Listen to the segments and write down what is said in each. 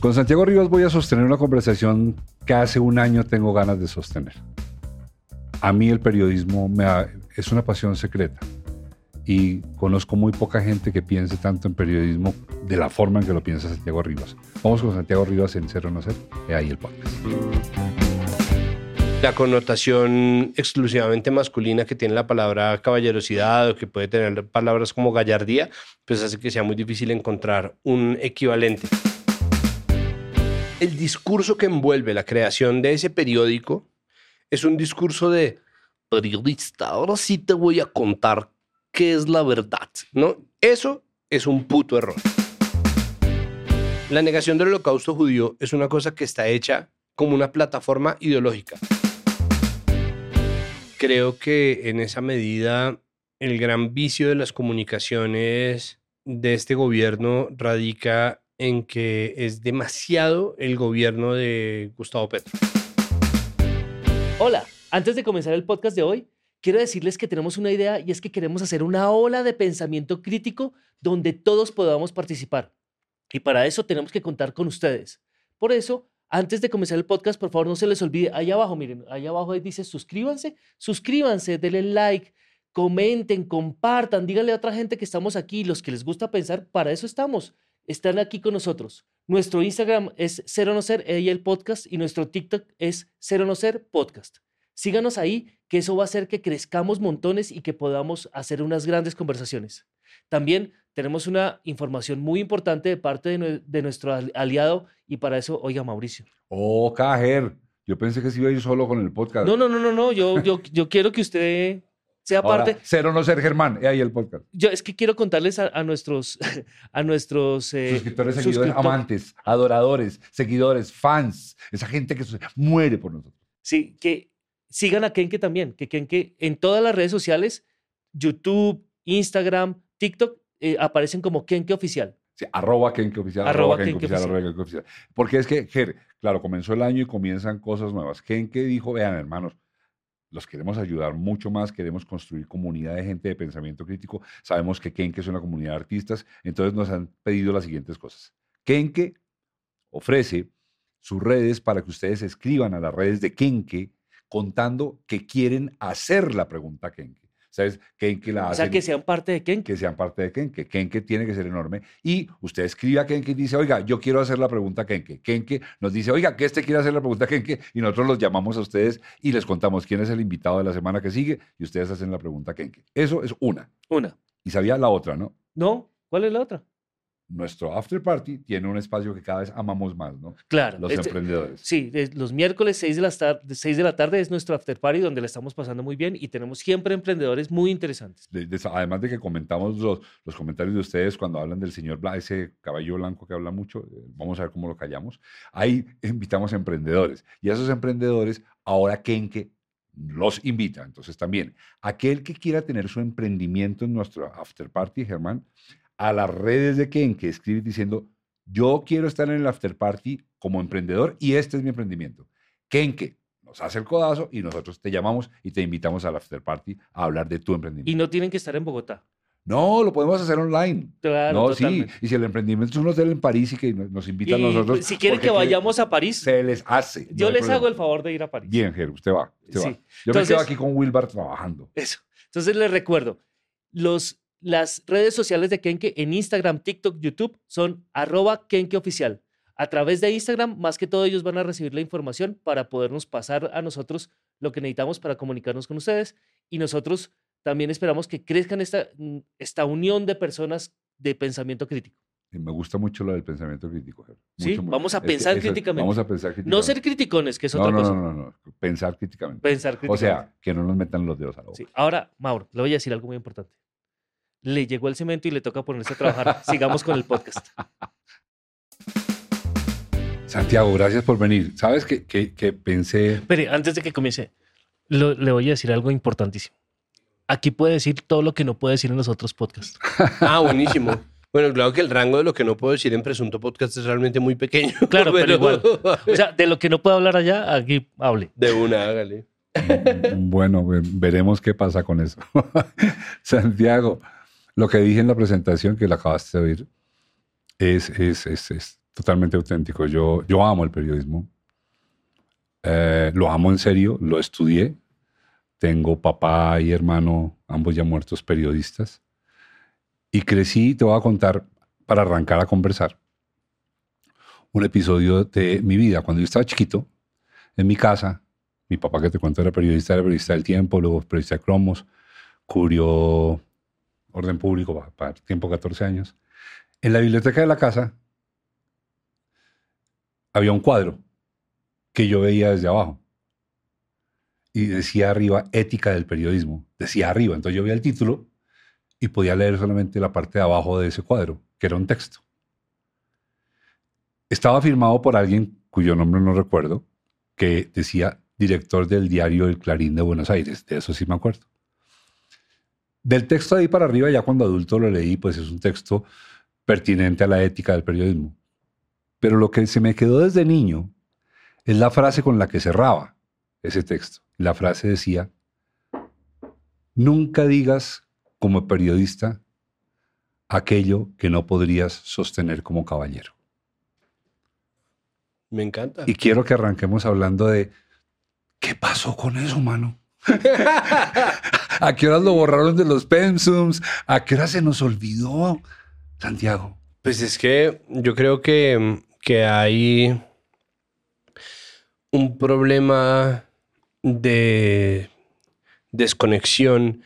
Con Santiago Rivas voy a sostener una conversación que hace un año tengo ganas de sostener. A mí el periodismo es una pasión secreta y conozco muy poca gente que piense tanto en periodismo de la forma en que lo piensa Santiago Rivas. Vamos con Santiago Rivas en Cero No Ser, y ahí el podcast. La connotación exclusivamente masculina que tiene la palabra caballerosidad o que puede tener palabras como gallardía, pues hace que sea muy difícil encontrar un equivalente el discurso que envuelve la creación de ese periódico es un discurso de periodista, ahora sí te voy a contar qué es la verdad, ¿no? Eso es un puto error. La negación del holocausto judío es una cosa que está hecha como una plataforma ideológica. Creo que en esa medida el gran vicio de las comunicaciones de este gobierno radica en que es demasiado el gobierno de Gustavo Petro. Hola, antes de comenzar el podcast de hoy, quiero decirles que tenemos una idea y es que queremos hacer una ola de pensamiento crítico donde todos podamos participar. Y para eso tenemos que contar con ustedes. Por eso, antes de comenzar el podcast, por favor no se les olvide, ahí abajo, miren, ahí abajo dice suscríbanse, suscríbanse, denle like, comenten, compartan, díganle a otra gente que estamos aquí, los que les gusta pensar, para eso estamos están aquí con nosotros. Nuestro Instagram es Cero No Ser, ella el podcast, y nuestro TikTok es Cero No Ser Podcast. Síganos ahí, que eso va a hacer que crezcamos montones y que podamos hacer unas grandes conversaciones. También tenemos una información muy importante de parte de, nuestro aliado y para eso, oiga Mauricio. Oh, Cajer. Yo pensé que se iba a ir solo con el podcast. No, no, no, no, no. Yo, yo, yo quiero que usted sea parte. Cero no ser Germán, ahí el podcast. Yo es que quiero contarles a, nuestros, a nuestros eh, suscriptores, seguidores, amantes, adoradores, seguidores, fans, esa gente que muere por nosotros. Sí, que sigan a Kenke también, que Kenke en todas las redes sociales, YouTube, Instagram, TikTok, eh, aparecen como Kenke Oficial. Sí, arroba Kenke Oficial, arroba, Kenke, oficial, oficial. Porque es que, Ger, claro, comenzó el año y comienzan cosas nuevas. Kenke dijo, vean hermanos, los queremos ayudar mucho más, queremos construir comunidad de gente de pensamiento crítico. Sabemos que Kenke es una comunidad de artistas, entonces nos han pedido las siguientes cosas. Kenke ofrece sus redes para que ustedes escriban a las redes de Kenke contando que quieren hacer la pregunta Kenke. ¿Sabes? Kenke la O sea, que sean parte de Kenke. Que sean parte de Kenke. Kenke tiene que ser enorme. Y usted escribe a Kenke y dice, oiga, yo quiero hacer la pregunta a Kenke. Kenke nos dice, oiga, que este quiere hacer la pregunta a Kenke. Y nosotros los llamamos a ustedes y les contamos quién es el invitado de la semana que sigue y ustedes hacen la pregunta a Kenke. Eso es una. Una. Y sabía la otra, ¿no? No. ¿Cuál es la otra? Nuestro after party tiene un espacio que cada vez amamos más, ¿no? Claro. Los este, emprendedores. Sí, los miércoles 6 de, la tarde, 6 de la tarde es nuestro after party donde le estamos pasando muy bien y tenemos siempre emprendedores muy interesantes. además de que comentamos los, los, comentarios de ustedes cuando hablan del señor Bla, ese caballo blanco que habla mucho, eh, vamos a ver cómo lo callamos. Ahí invitamos a emprendedores y a esos emprendedores ahora Kenke los invita. Entonces también, aquel que quiera tener su emprendimiento en nuestro after party, Germán, a las redes de Ken que escribe diciendo, yo quiero estar en el after party como emprendedor y este es mi emprendimiento. Kenke nos hace el codazo y nosotros te llamamos y te invitamos al after party a hablar de tu emprendimiento. Y no tienen que estar en Bogotá. No, lo podemos hacer online. Claro, no, sí. Y si el emprendimiento es un hotel en París y que nos invitan a nosotros. Si quieren que vayamos a París. Se les hace. Yo les hago el favor de ir a París. Bien, usted va. Usted va. Yo me quedo aquí con Wilbar trabajando. Eso. Entonces les recuerdo, los las redes sociales de Kenke en Instagram, TikTok, YouTube son arroba Oficial. A través de Instagram, más que todo, ellos van a recibir la información para podernos pasar a nosotros lo que necesitamos para comunicarnos con ustedes. Y nosotros también esperamos que crezcan esta, mm, esta unión de personas de pensamiento crítico. me gusta mucho lo del pensamiento crítico. sí, vamos a pensar críticamente. Vamos a pensar críticamente. No ser criticones, que es otra cosa. No, no, no, pensar críticamente. Pensar críticamente. O sea, que no nos metan los dedos a la boca. Sí. Ahora, Mauro, le voy a decir algo muy importante le llegó el cemento y le toca ponerse a trabajar. Sigamos con el podcast. Santiago, gracias por venir. ¿Sabes que, que, pensé... Pero antes de que comience, le voy a decir algo importantísimo. Aquí puede decir todo lo que no puede decir en los otros podcasts. ah, buenísimo. Bueno, claro que el rango de lo que no puedo decir en Presunto Podcast es realmente muy pequeño. Claro, pero, igual. O sea, de lo que no puedo hablar allá, aquí hable. De una, hágale. Bueno, veremos qué pasa con eso. Santiago, lo que dije en la presentación que la acabaste de oír es, es, es, totalmente auténtico. Yo, yo amo el periodismo. Eh, lo amo en serio, lo estudié. Tengo papá y hermano, ambos ya muertos periodistas. Y crecí, te voy a contar, para arrancar a conversar, un episodio de mi vida. Cuando yo estaba chiquito, en mi casa, mi papá que te cuento era periodista, era periodista del tiempo, luego periodista de cromos, cubrió orden público para, tiempo 14 años. En la biblioteca de la casa había un cuadro que yo veía desde abajo y decía arriba ética del periodismo. Decía arriba, entonces yo veía el título y podía leer solamente la parte de abajo de ese cuadro, que era un texto. Estaba firmado por alguien cuyo nombre no recuerdo, que decía director del diario El Clarín de Buenos Aires, de eso sí me acuerdo. Del texto de ahí para arriba, ya cuando adulto lo leí, pues es un texto pertinente a la ética del periodismo. Pero lo que se me quedó desde niño es la frase con la que cerraba ese texto. La frase decía, nunca digas como periodista aquello que no podrías sostener como caballero. Me encanta. Y quiero que arranquemos hablando de ¿qué pasó con eso, mano? ¿A qué horas lo borraron de los pensums? ¿A qué hora se nos olvidó, Santiago? Pues es que yo creo que, que hay un problema de desconexión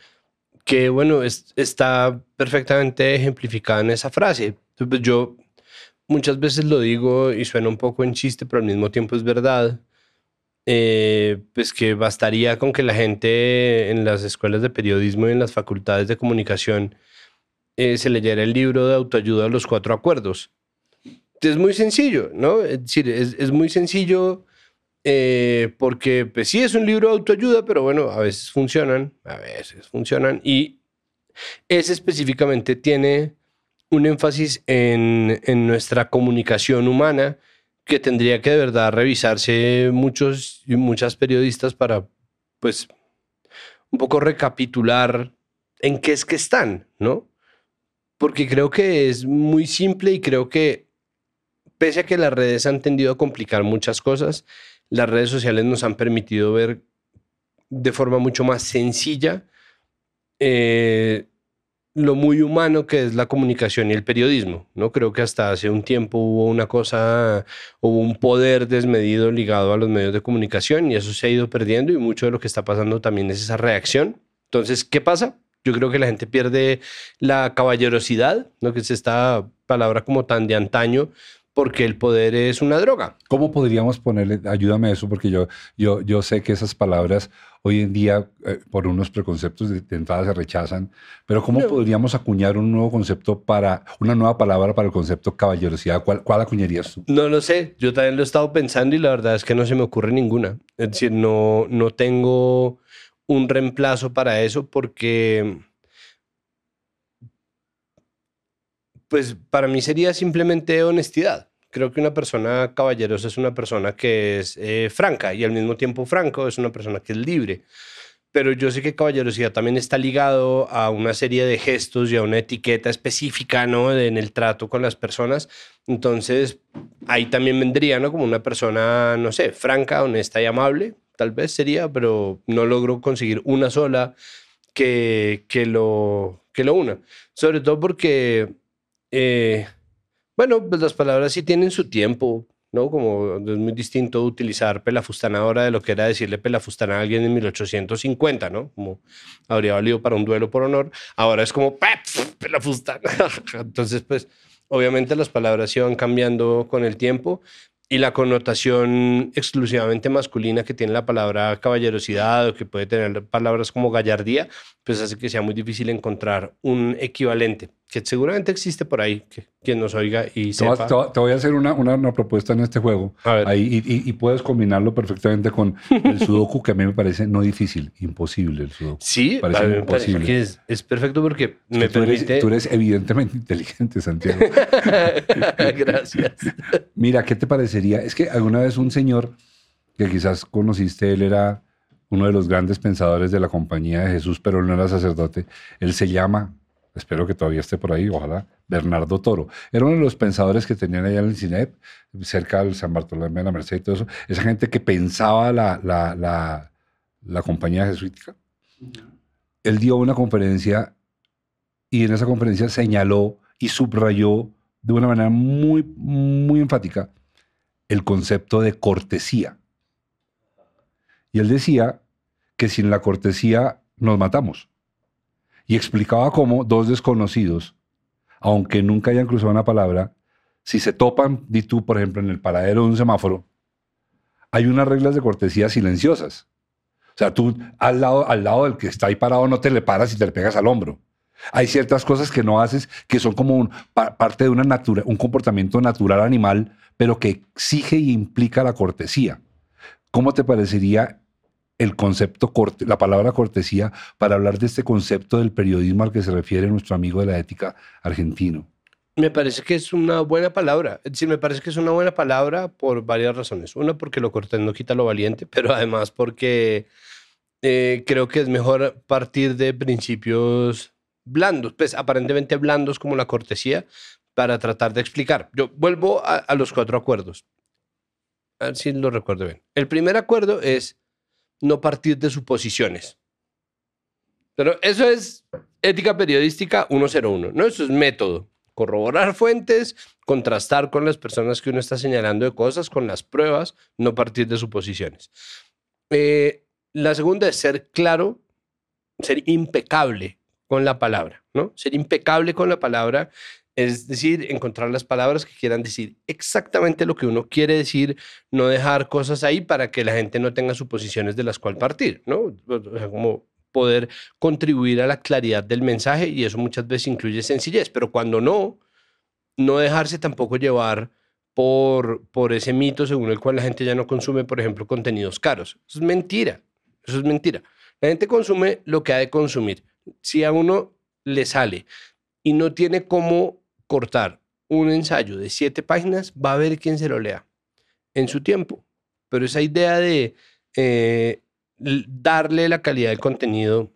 que, bueno, está perfectamente ejemplificada en esa frase. Pues yo muchas veces lo digo y suena un poco en chiste, pero al mismo tiempo es verdad. Eh, pues que bastaría con que la gente en las escuelas de periodismo y en las facultades de comunicación eh, se leyera el libro de autoayuda Los Cuatro Acuerdos. Es muy sencillo, ¿no? Es decir, es, muy sencillo eh, porque, pues sí, es un libro de autoayuda, pero bueno, a veces funcionan, a veces funcionan. Y ese específicamente tiene un énfasis en, en nuestra comunicación humana que tendría que de verdad revisarse muchos y muchas periodistas para, pues, un poco recapitular en qué es que están, ¿no? Porque creo que es muy simple y creo que, pese a que las redes han tendido a complicar muchas cosas, las redes sociales nos han permitido ver de forma mucho más sencilla eh, lo muy humano que es la comunicación y el periodismo. ¿no? Creo que hasta hace un tiempo hubo una cosa, hubo un poder desmedido ligado a los medios de comunicación y eso se ha ido perdiendo y mucho de lo que está pasando también es esa reacción. Entonces, ¿qué pasa? Yo creo que la gente pierde la caballerosidad, ¿no? que es esta palabra como tan de antaño, porque el poder es una droga. ¿Cómo podríamos ponerle, ayúdame eso, porque yo, yo, yo sé que esas palabras hoy en día eh, por unos preconceptos de, entrada se rechazan, pero ¿cómo podríamos acuñar un nuevo concepto para, una nueva palabra para el concepto caballerosidad? ¿Cuál, ¿Cuál acuñarías tú? No lo sé, yo también lo he estado pensando y la verdad es que no se me ocurre ninguna. Es decir, no, no tengo un reemplazo para eso porque pues para mí sería simplemente honestidad. Creo que una persona caballerosa es una persona que es eh, franca y al mismo tiempo franco es una persona que es libre. Pero yo sé que caballerosidad también está ligado a una serie de gestos y a una etiqueta específica ¿no? en el trato con las personas. Entonces, ahí también vendría ¿no? como una persona, no sé, franca, honesta y amable, tal vez sería, pero no logro conseguir una sola que, que, lo, que lo una. Sobre todo porque eh, bueno, pues las palabras sí tienen su tiempo, ¿no? Como es muy distinto utilizar pelafustana ahora de lo que era decirle pelafustana a alguien en 1850, ¿no? Como habría valido para un duelo por honor. Ahora es como pelafustana. Entonces, pues, obviamente las palabras van cambiando con el tiempo y la connotación exclusivamente masculina que tiene la palabra caballerosidad o que puede tener palabras como gallardía, pues hace que sea muy difícil encontrar un equivalente que seguramente existe por ahí, que quien nos oiga y te sepa. Te, voy a hacer una, una, propuesta en este juego. Ahí, y, y, puedes combinarlo perfectamente con el sudoku, que a mí me parece no difícil, imposible el sudoku. Sí, parece imposible. que es, es, perfecto porque me tú permite... Eres, tú eres evidentemente inteligente, Santiago. Gracias. Mira, ¿qué te Es que alguna vez un señor que quizás conociste, él era uno de los grandes pensadores de la compañía de Jesús, pero él no era sacerdote. Él se llama espero que todavía esté por ahí, ojalá, Bernardo Toro. Era uno de los pensadores que tenían allá en el CINEP, cerca del San Bartolomé de la Merced y todo eso. Esa gente que pensaba la, la, la, la compañía jesuítica. Él dio una conferencia y en esa conferencia señaló y subrayó de una manera muy, muy enfática el concepto de cortesía. Y él decía que sin la cortesía nos matamos. Y explicaba cómo dos desconocidos, aunque nunca hayan cruzado una palabra, si se topan, di tú, por ejemplo, en el paradero de un semáforo, hay unas reglas de cortesía silenciosas. O sea, tú al lado, al lado del que está ahí parado no te le paras y te le pegas al hombro. Hay ciertas cosas que no haces que son como parte de una natura, un comportamiento natural animal, pero que exige y implica la cortesía. ¿Cómo te parecería el concepto, la palabra cortesía, para hablar de este concepto del periodismo al que se refiere nuestro amigo de la ética argentino? Me parece que es una buena palabra. Es decir, me parece que es una buena palabra por varias razones. Una, porque lo cortés no quita lo valiente, pero además porque eh, creo que es mejor partir de principios blandos, pues aparentemente blandos como la cortesía, para tratar de explicar. Yo vuelvo a, los cuatro acuerdos. A ver si lo recuerdo bien. El primer acuerdo es no partir de suposiciones. Pero eso es ética periodística 101, ¿no? Eso es método. Corroborar fuentes, contrastar con las personas que uno está señalando de cosas, con las pruebas, no partir de suposiciones. Eh, la segunda es ser claro, ser impecable con la palabra, ¿no? Ser impecable con la palabra es decir, encontrar las palabras que quieran decir exactamente lo que uno quiere decir, no dejar cosas ahí para que la gente no tenga suposiciones de las cuales partir, ¿no? Como poder contribuir a la claridad del mensaje y eso muchas veces incluye sencillez, pero cuando no, no dejarse tampoco llevar por, por ese mito según el cual la gente ya no consume, por ejemplo, contenidos caros. Eso es mentira, eso es mentira. La gente consume lo que ha de consumir. Si a uno le sale y no tiene cómo cortar un ensayo de siete páginas, va a ver quién se lo lea en su tiempo. Pero esa idea de eh, darle la calidad del contenido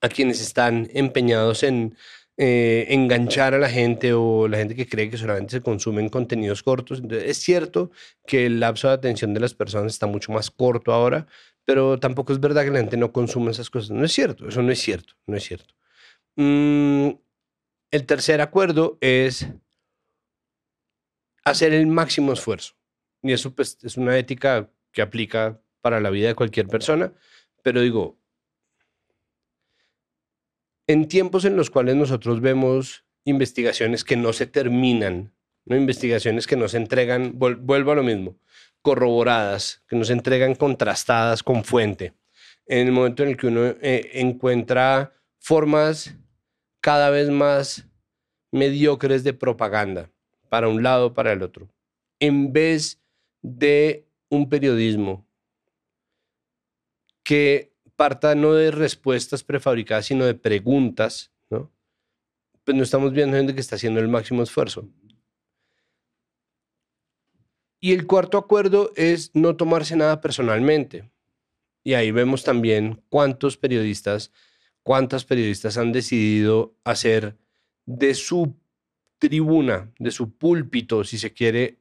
a quienes están empeñados en eh, enganchar a la gente o la gente que cree que solamente se consumen contenidos cortos. Es cierto que el lapso de atención de las personas está mucho más corto ahora, pero tampoco es verdad que la gente no consuma esas cosas. No es cierto, eso no es cierto, no es cierto. Mm, el tercer acuerdo es hacer el máximo esfuerzo. Y eso pues, es una ética que aplica para la vida de cualquier persona. Pero digo, en tiempos en los cuales nosotros vemos investigaciones que no se terminan, ¿no? investigaciones que no se entregan, vuelvo a lo mismo, corroboradas, que no se entregan contrastadas con fuente, en el momento en el que uno eh, encuentra formas cada vez más mediocres de propaganda, para un lado, para el otro, en vez de un periodismo que parta no de respuestas prefabricadas, sino de preguntas, ¿no? Pues no estamos viendo gente que está haciendo el máximo esfuerzo. Y el cuarto acuerdo es no tomarse nada personalmente. Y ahí vemos también cuántos periodistas cuántas periodistas han decidido hacer de su tribuna, de su púlpito, si se quiere,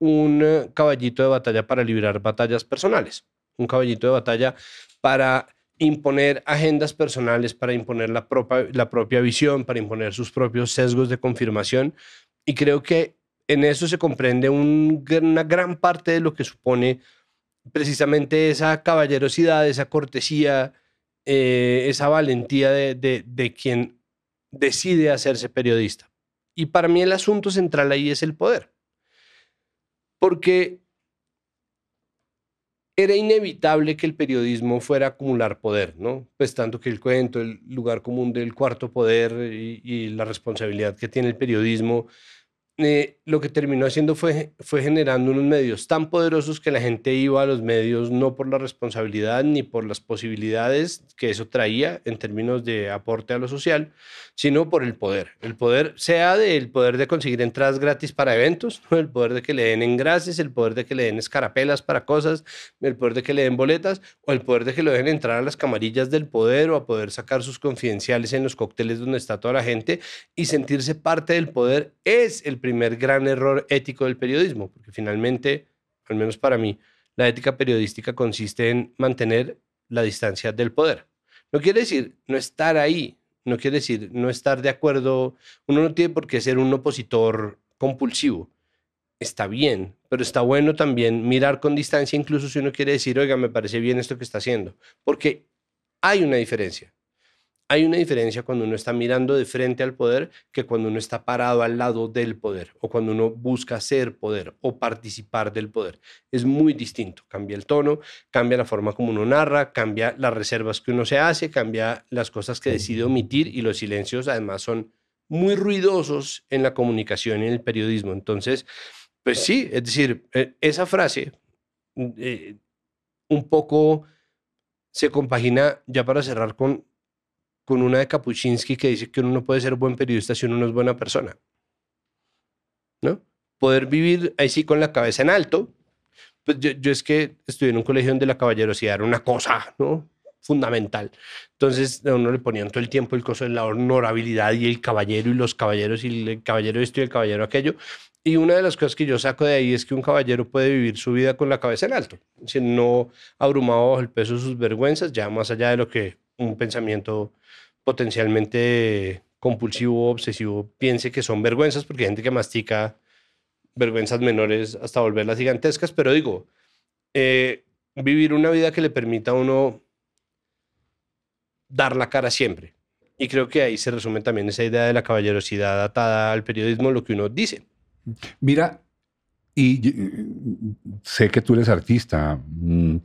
un eh, caballito de batalla para librar batallas personales, un caballito de batalla para imponer agendas personales, para imponer la propia, la propia visión, para imponer sus propios sesgos de confirmación. Y creo que en eso se comprende una gran parte de lo que supone precisamente esa caballerosidad, esa cortesía, eh, esa valentía de, quien decide hacerse periodista. Y para mí el asunto central ahí es el poder. Porque era inevitable que el periodismo fuera a acumular poder, ¿no? Pues tanto que el cuento, el lugar común del cuarto poder y, la responsabilidad que tiene el periodismo eh, lo que terminó haciendo fue, fue generando unos medios tan poderosos que la gente iba a los medios no por la responsabilidad ni por las posibilidades que eso traía en términos de aporte a lo social, sino por el poder. El poder sea del poder de conseguir entradas gratis para eventos, el poder de que le den engrases, el poder de que le den escarapelas para cosas, el poder de que le den boletas o el poder de que lo dejen entrar a las camarillas del poder o a poder sacar sus confidenciales en los cócteles donde está toda la gente y sentirse parte del poder es el primer gran error ético del periodismo, porque finalmente, al menos para mí, la ética periodística consiste en mantener la distancia del poder. No quiere decir no estar ahí, no quiere decir no estar de acuerdo, uno no tiene por qué ser un opositor compulsivo. Está bien, pero está bueno también mirar con distancia, incluso si uno quiere decir, oiga, me parece bien esto que está haciendo, porque hay una diferencia hay una diferencia cuando uno está mirando de frente al poder que cuando uno está parado al lado del poder o cuando uno busca ser poder o participar del poder. Es muy distinto. Cambia el tono, cambia la forma como uno narra, cambia las reservas que uno se hace, cambia las cosas que decide omitir y los silencios además son muy ruidosos en la comunicación y en el periodismo. Entonces, pues sí, es decir, eh, esa frase eh, un poco se compagina ya para cerrar con con una de Kapuscinski que dice que uno no puede ser buen periodista si uno no es buena persona. ¿No? Poder vivir ahí sí con la cabeza en alto. Pues yo, es que estudié en un colegio donde la caballerosidad era una cosa, ¿no? fundamental. Entonces a uno le ponían todo el tiempo el coso de la honorabilidad y el caballero y los caballeros y el caballero esto y el caballero aquello. Y una de las cosas que yo saco de ahí es que un caballero puede vivir su vida con la cabeza en alto, si no abrumado bajo el peso de sus vergüenzas, ya más allá de lo que un pensamiento potencialmente compulsivo obsesivo piense que son vergüenzas, porque hay gente que mastica vergüenzas menores hasta volverlas gigantescas, pero digo, eh, vivir una vida que le permita a uno dar la cara siempre. Y creo que ahí se resume también esa idea de la caballerosidad atada al periodismo, lo que uno dice. Mira, y sé que tú eres artista, mm,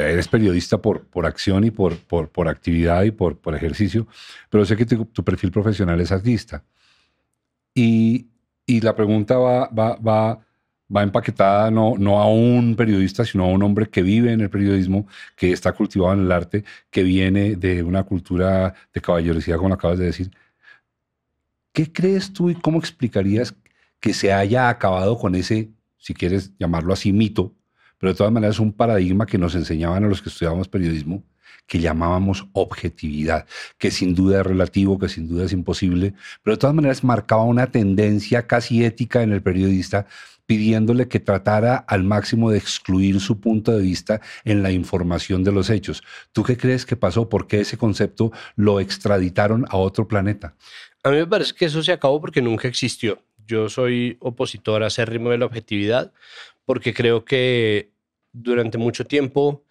eres periodista por, por acción y por, por, por actividad y por, por, ejercicio, pero sé que tu, perfil profesional es artista. Y, y la pregunta va, va, va, va empaquetada no, no a un periodista, sino a un hombre que vive en el periodismo, que está cultivado en el arte, que viene de una cultura de caballerosidad, como acabas de decir. ¿Qué crees tú y cómo explicarías que se haya acabado con ese si quieres llamarlo así, mito, pero de todas maneras es un paradigma que nos enseñaban a los que estudiábamos periodismo, que llamábamos objetividad, que sin duda es relativo, que sin duda es imposible, pero de todas maneras marcaba una tendencia casi ética en el periodista pidiéndole que tratara al máximo de excluir su punto de vista en la información de los hechos. ¿Tú qué crees que pasó? ¿Por qué ese concepto lo extraditaron a otro planeta? A mí me parece que eso se acabó porque nunca existió. Yo soy opositor a ritmo de la objetividad porque creo que durante mucho tiempo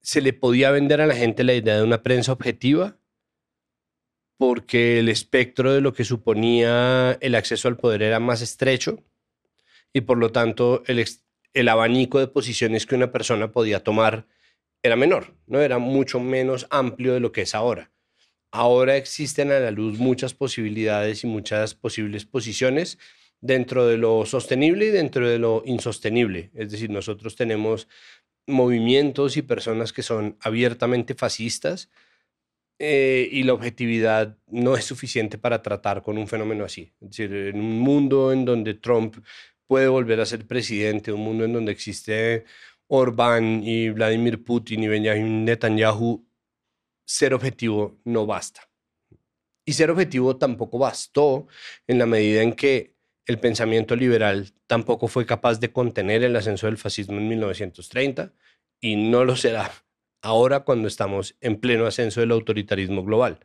se le podía vender a la gente la idea de una prensa objetiva porque el espectro de lo que suponía el acceso al poder era más estrecho y por lo tanto el, el abanico de posiciones que una persona podía tomar era menor, no era mucho menos amplio de lo que es ahora ahora existen a la luz muchas posibilidades y muchas posibles posiciones dentro de lo sostenible y dentro de lo insostenible. Es decir, nosotros tenemos movimientos y personas que son abiertamente fascistas eh, y la objetividad no es suficiente para tratar con un fenómeno así. Es decir, en un mundo en donde Trump puede volver a ser presidente, un mundo en donde existe Orbán y Vladimir Putin y Benjamin Netanyahu, ser objetivo no basta. Y ser objetivo tampoco bastó en la medida en que el pensamiento liberal tampoco fue capaz de contener el ascenso del fascismo en 1930 y no lo será ahora cuando estamos en pleno ascenso del autoritarismo global.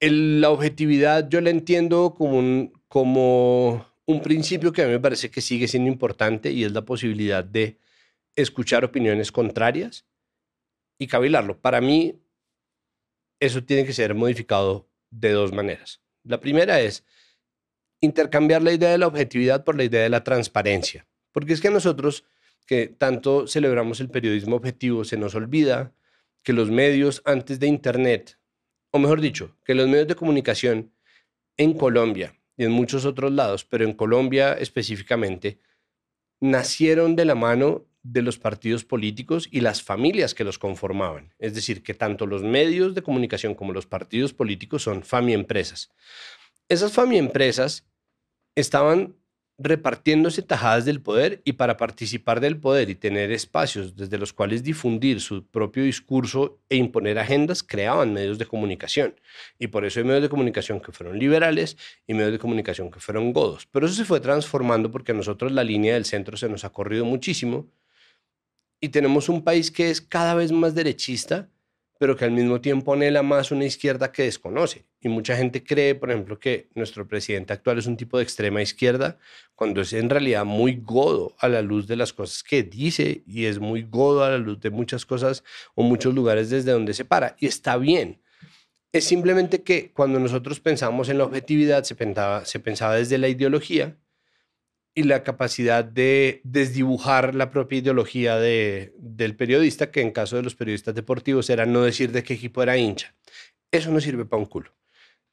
la objetividad yo la entiendo como un, como un principio que a mí me parece que sigue siendo importante y es la posibilidad de escuchar opiniones contrarias y cavilarlo. Para mí, eso tiene que ser modificado de dos maneras. La primera es intercambiar la idea de la objetividad por la idea de la transparencia. Porque es que a nosotros, que tanto celebramos el periodismo objetivo, se nos olvida que los medios antes de Internet, o mejor dicho, que los medios de comunicación en Colombia y en muchos otros lados, pero en Colombia específicamente, nacieron de la mano de los partidos políticos y las familias que los conformaban. Es decir, que tanto los medios de comunicación como los partidos políticos son empresas. Esas empresas estaban repartiéndose tajadas del poder y para participar del poder y tener espacios desde los cuales difundir su propio discurso e imponer agendas, creaban medios de comunicación. Y por eso hay medios de comunicación que fueron liberales y medios de comunicación que fueron godos. Pero eso se fue transformando porque a nosotros la línea del centro se nos ha corrido muchísimo y tenemos un país que es cada vez más derechista pero que al mismo tiempo anhela más una izquierda que desconoce. Y mucha gente cree, por ejemplo, que nuestro presidente actual es un tipo de extrema izquierda, cuando es en realidad muy godo a la luz de las cosas que dice y es muy godo a la luz de muchas cosas o muchos lugares desde donde se para. Y está bien. Es simplemente que cuando nosotros pensamos en la objetividad, se pensaba, se pensaba desde la ideología y la capacidad de desdibujar la propia ideología de, del periodista, que en caso de los periodistas deportivos era no decir de qué equipo era hincha. Eso no sirve para un culo.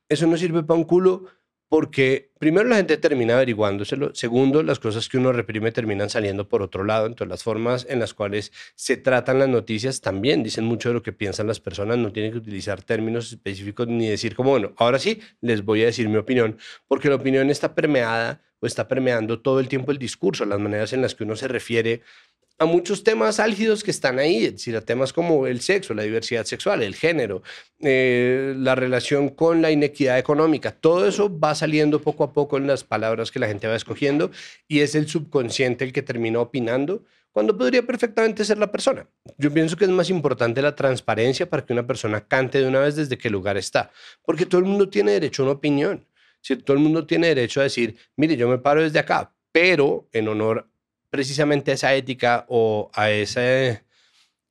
Eso no sirve para un culo porque primero la gente termina averiguándoselo, segundo las cosas que uno reprime terminan saliendo por otro lado, entonces las formas en las cuales se tratan las noticias también dicen mucho de lo que piensan las personas, no tienen que utilizar términos específicos ni decir como, bueno, ahora sí les voy a decir mi opinión, porque la opinión está permeada o está permeando todo el tiempo el discurso, las maneras en las que uno se refiere a muchos temas álgidos que están ahí, es decir, a temas como el sexo, la diversidad sexual, el género, eh, la relación con la inequidad económica. Todo eso va saliendo poco a poco en las palabras que la gente va escogiendo y es el subconsciente el que termina opinando cuando podría perfectamente ser la persona. Yo pienso que es más importante la transparencia para que una persona cante de una vez desde qué lugar está, porque todo el mundo tiene derecho a una opinión. Si todo el mundo tiene derecho a decir, mire, yo me paro desde acá, pero en honor precisamente a esa ética o a esa...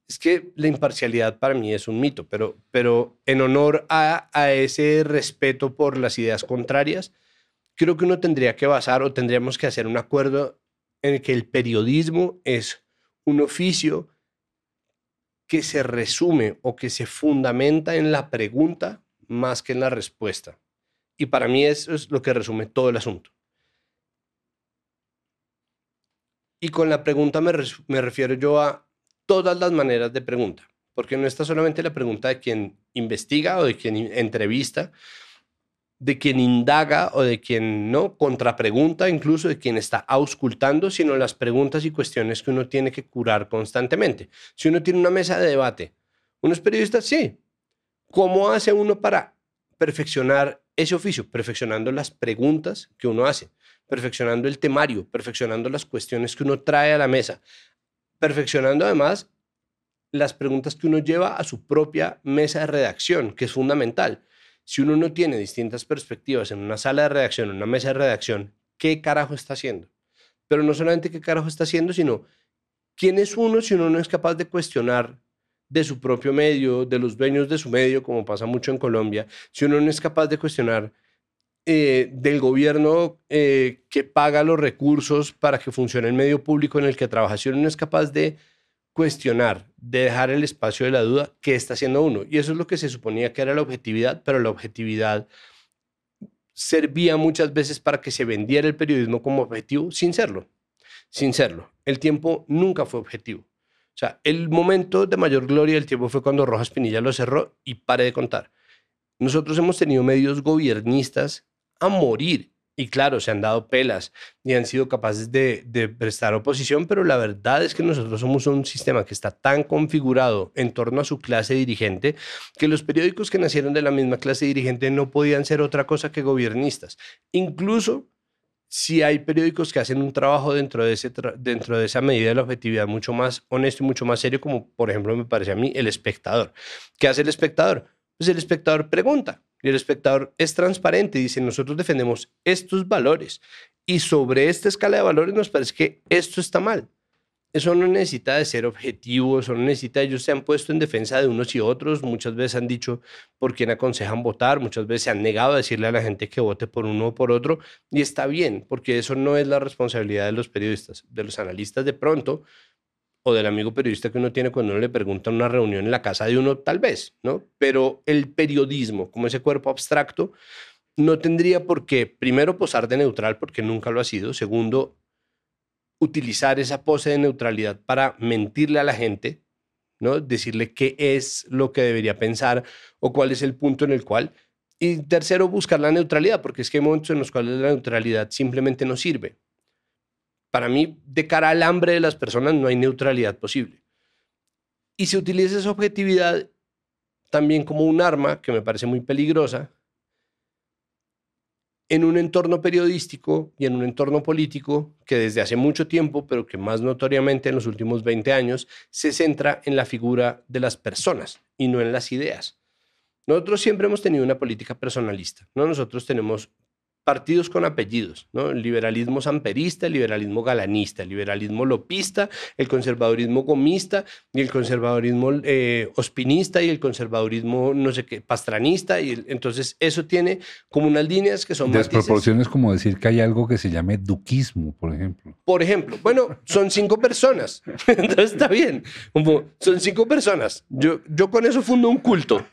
Es que la imparcialidad para mí es un mito, pero, pero en honor a, a ese respeto por las ideas contrarias, creo que uno tendría que basar o tendríamos que hacer un acuerdo en el que el periodismo es un oficio que se resume o que se fundamenta en la pregunta más que en la respuesta. Y para mí eso es lo que resume todo el asunto. Y con la pregunta me, refiero yo a todas las maneras de pregunta, porque no está solamente la pregunta de quien investiga o de quien entrevista, de quien indaga o de quien no, contrapregunta incluso de quien está auscultando, sino las preguntas y cuestiones que uno tiene que curar constantemente. Si uno tiene una mesa de debate, uno es periodista, sí. ¿Cómo hace uno para perfeccionar ese oficio, perfeccionando las preguntas que uno hace, perfeccionando el temario, perfeccionando las cuestiones que uno trae a la mesa, perfeccionando además las preguntas que uno lleva a su propia mesa de redacción, que es fundamental. Si uno no tiene distintas perspectivas en una sala de redacción, en una mesa de redacción, ¿qué carajo está haciendo? Pero no solamente qué carajo está haciendo, sino quién es uno si uno no es capaz de cuestionar de su propio medio, de los dueños de su medio, como pasa mucho en Colombia, si uno no es capaz de cuestionar eh, del gobierno eh, que paga los recursos para que funcione el medio público en el que trabaja, si uno no es capaz de cuestionar, de dejar el espacio de la duda, ¿qué está haciendo uno? Y eso es lo que se suponía que era la objetividad, pero la objetividad servía muchas veces para que se vendiera el periodismo como objetivo sin serlo, sin serlo. El tiempo nunca fue objetivo. O sea, el momento de mayor gloria del tiempo fue cuando Rojas Pinilla lo cerró y pare de contar. Nosotros hemos tenido medios gobiernistas a morir. Y claro, se han dado pelas y han sido capaces de, de, prestar oposición, pero la verdad es que nosotros somos un sistema que está tan configurado en torno a su clase dirigente que los periódicos que nacieron de la misma clase dirigente no podían ser otra cosa que gobiernistas. Incluso si hay periódicos que hacen un trabajo dentro de, ese dentro de esa medida de la objetividad mucho más honesto y mucho más serio, como por ejemplo me parece a mí el espectador. ¿Qué hace el espectador? Pues el espectador pregunta y el espectador es transparente, dice, nosotros defendemos estos valores y sobre esta escala de valores nos parece que esto está mal. Eso no necesita de ser objetivo, eso no necesita, ellos se han puesto en defensa de unos y otros, muchas veces han dicho por quién aconsejan votar, muchas veces se han negado a decirle a la gente que vote por uno o por otro, y está bien, porque eso no es la responsabilidad de los periodistas, de los analistas de pronto, o del amigo periodista que uno tiene cuando uno le pregunta en una reunión en la casa de uno, tal vez, ¿no? Pero el periodismo, como ese cuerpo abstracto, no tendría por qué, primero, posar de neutral porque nunca lo ha sido. Segundo, utilizar esa pose de neutralidad para mentirle a la gente, ¿no? Decirle qué es lo que debería pensar o cuál es el punto en el cual. Y tercero, buscar la neutralidad, porque es que hay momentos en los cuales la neutralidad simplemente no sirve. Para mí, de cara al hambre de las personas, no hay neutralidad posible. Y se utiliza esa objetividad también como un arma que me parece muy peligrosa en un entorno periodístico y en un entorno político que desde hace mucho tiempo, pero que más notoriamente en los últimos 20 años, se centra en la figura de las personas y no en las ideas. Nosotros siempre hemos tenido una política personalista, ¿no? Nosotros tenemos partidos con apellidos, ¿no? El liberalismo samperista, el liberalismo galanista, el liberalismo lopista, el conservadurismo gomista y el conservadurismo eh, ospinista y el conservadurismo no sé qué, pastranista. Y entonces eso tiene como unas líneas que son... Desproporciones como decir que hay algo que se llame duquismo, por ejemplo. Por ejemplo, bueno, son cinco personas, entonces está bien. son cinco personas. Yo, yo con eso fundo un culto.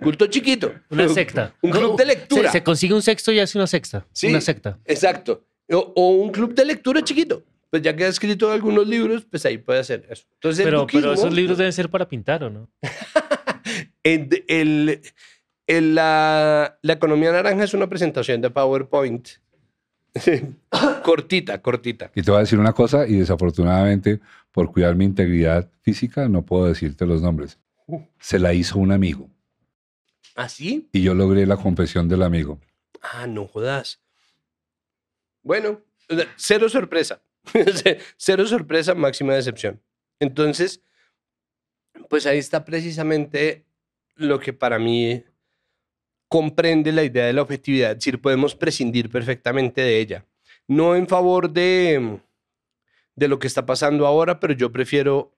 Culto chiquito. Una secta. Un club de lectura. Se, consigue un sexto y hace una secta. Sí, una secta. Exacto. O, un club de lectura chiquito. Pues ya que ha escrito algunos libros, pues ahí puede hacer eso. Entonces, pero, pero esos libros deben ser para pintar, ¿o no? el, la, la economía naranja es una presentación de PowerPoint cortita, cortita. Y te voy a decir una cosa, y desafortunadamente, por cuidar mi integridad física, no puedo decirte los nombres. Uh. Se la hizo un amigo. ¿Ah, sí? Y yo logré la confesión del amigo. Ah, no jodas. Bueno, cero sorpresa. cero sorpresa, máxima decepción. Entonces, pues ahí está precisamente lo que para mí comprende la idea de la objetividad. Es decir, podemos prescindir perfectamente de ella. No en favor de, de lo que está pasando ahora, pero yo prefiero,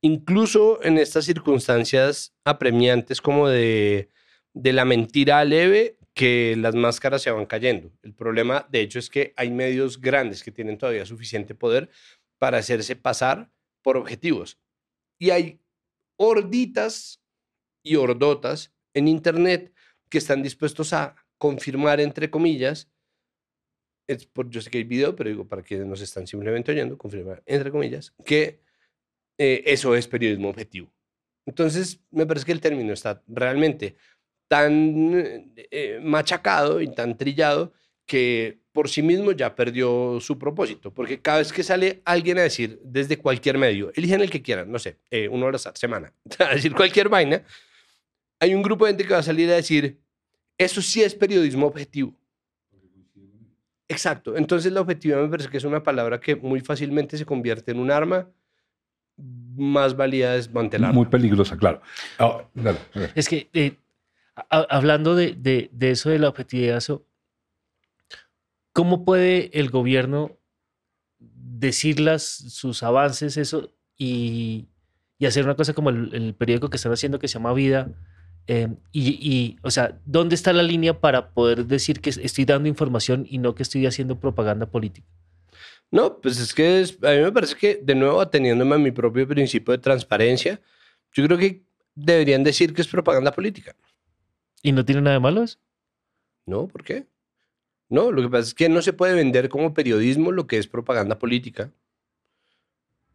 incluso en estas circunstancias apremiantes como de de la mentira leve que las máscaras se van cayendo. El problema, de hecho, es que hay medios grandes que tienen todavía suficiente poder para hacerse pasar por objetivos. Y hay horditas y hordotas en Internet que están dispuestos a confirmar, entre comillas, es por, yo sé que hay video, pero digo para quienes nos están simplemente oyendo, confirmar, entre comillas, que eh, eso es periodismo objetivo. Entonces, me parece que el término está realmente tan eh, machacado y tan trillado que por sí mismo ya perdió su propósito, porque cada vez que sale alguien a decir desde cualquier medio, eligen el que quieran, no sé, eh, una hora semana, a decir cualquier vaina, hay un grupo de gente que va a salir a decir, eso sí es periodismo objetivo. Exacto, entonces la objetividad me parece que es una palabra que muy fácilmente se convierte en un arma más válida desmantelar. Muy peligrosa, claro. Ah, es que eh, hablando de, eso de la objetividad, ¿cómo puede el gobierno decir sus avances, eso, y, hacer una cosa como el, periódico que están haciendo que se llama Vida? Em, y, o sea, ¿dónde está la línea para poder decir que estoy dando información y no que estoy haciendo propaganda política? No, pues es que a mí me parece que, de nuevo, ateniéndome a mi propio principio de transparencia, yo creo que deberían decir que es propaganda política. ¿Y no tiene nada de malo eso? No, ¿por qué? No, lo que pasa es que no se puede vender como periodismo lo que es propaganda política.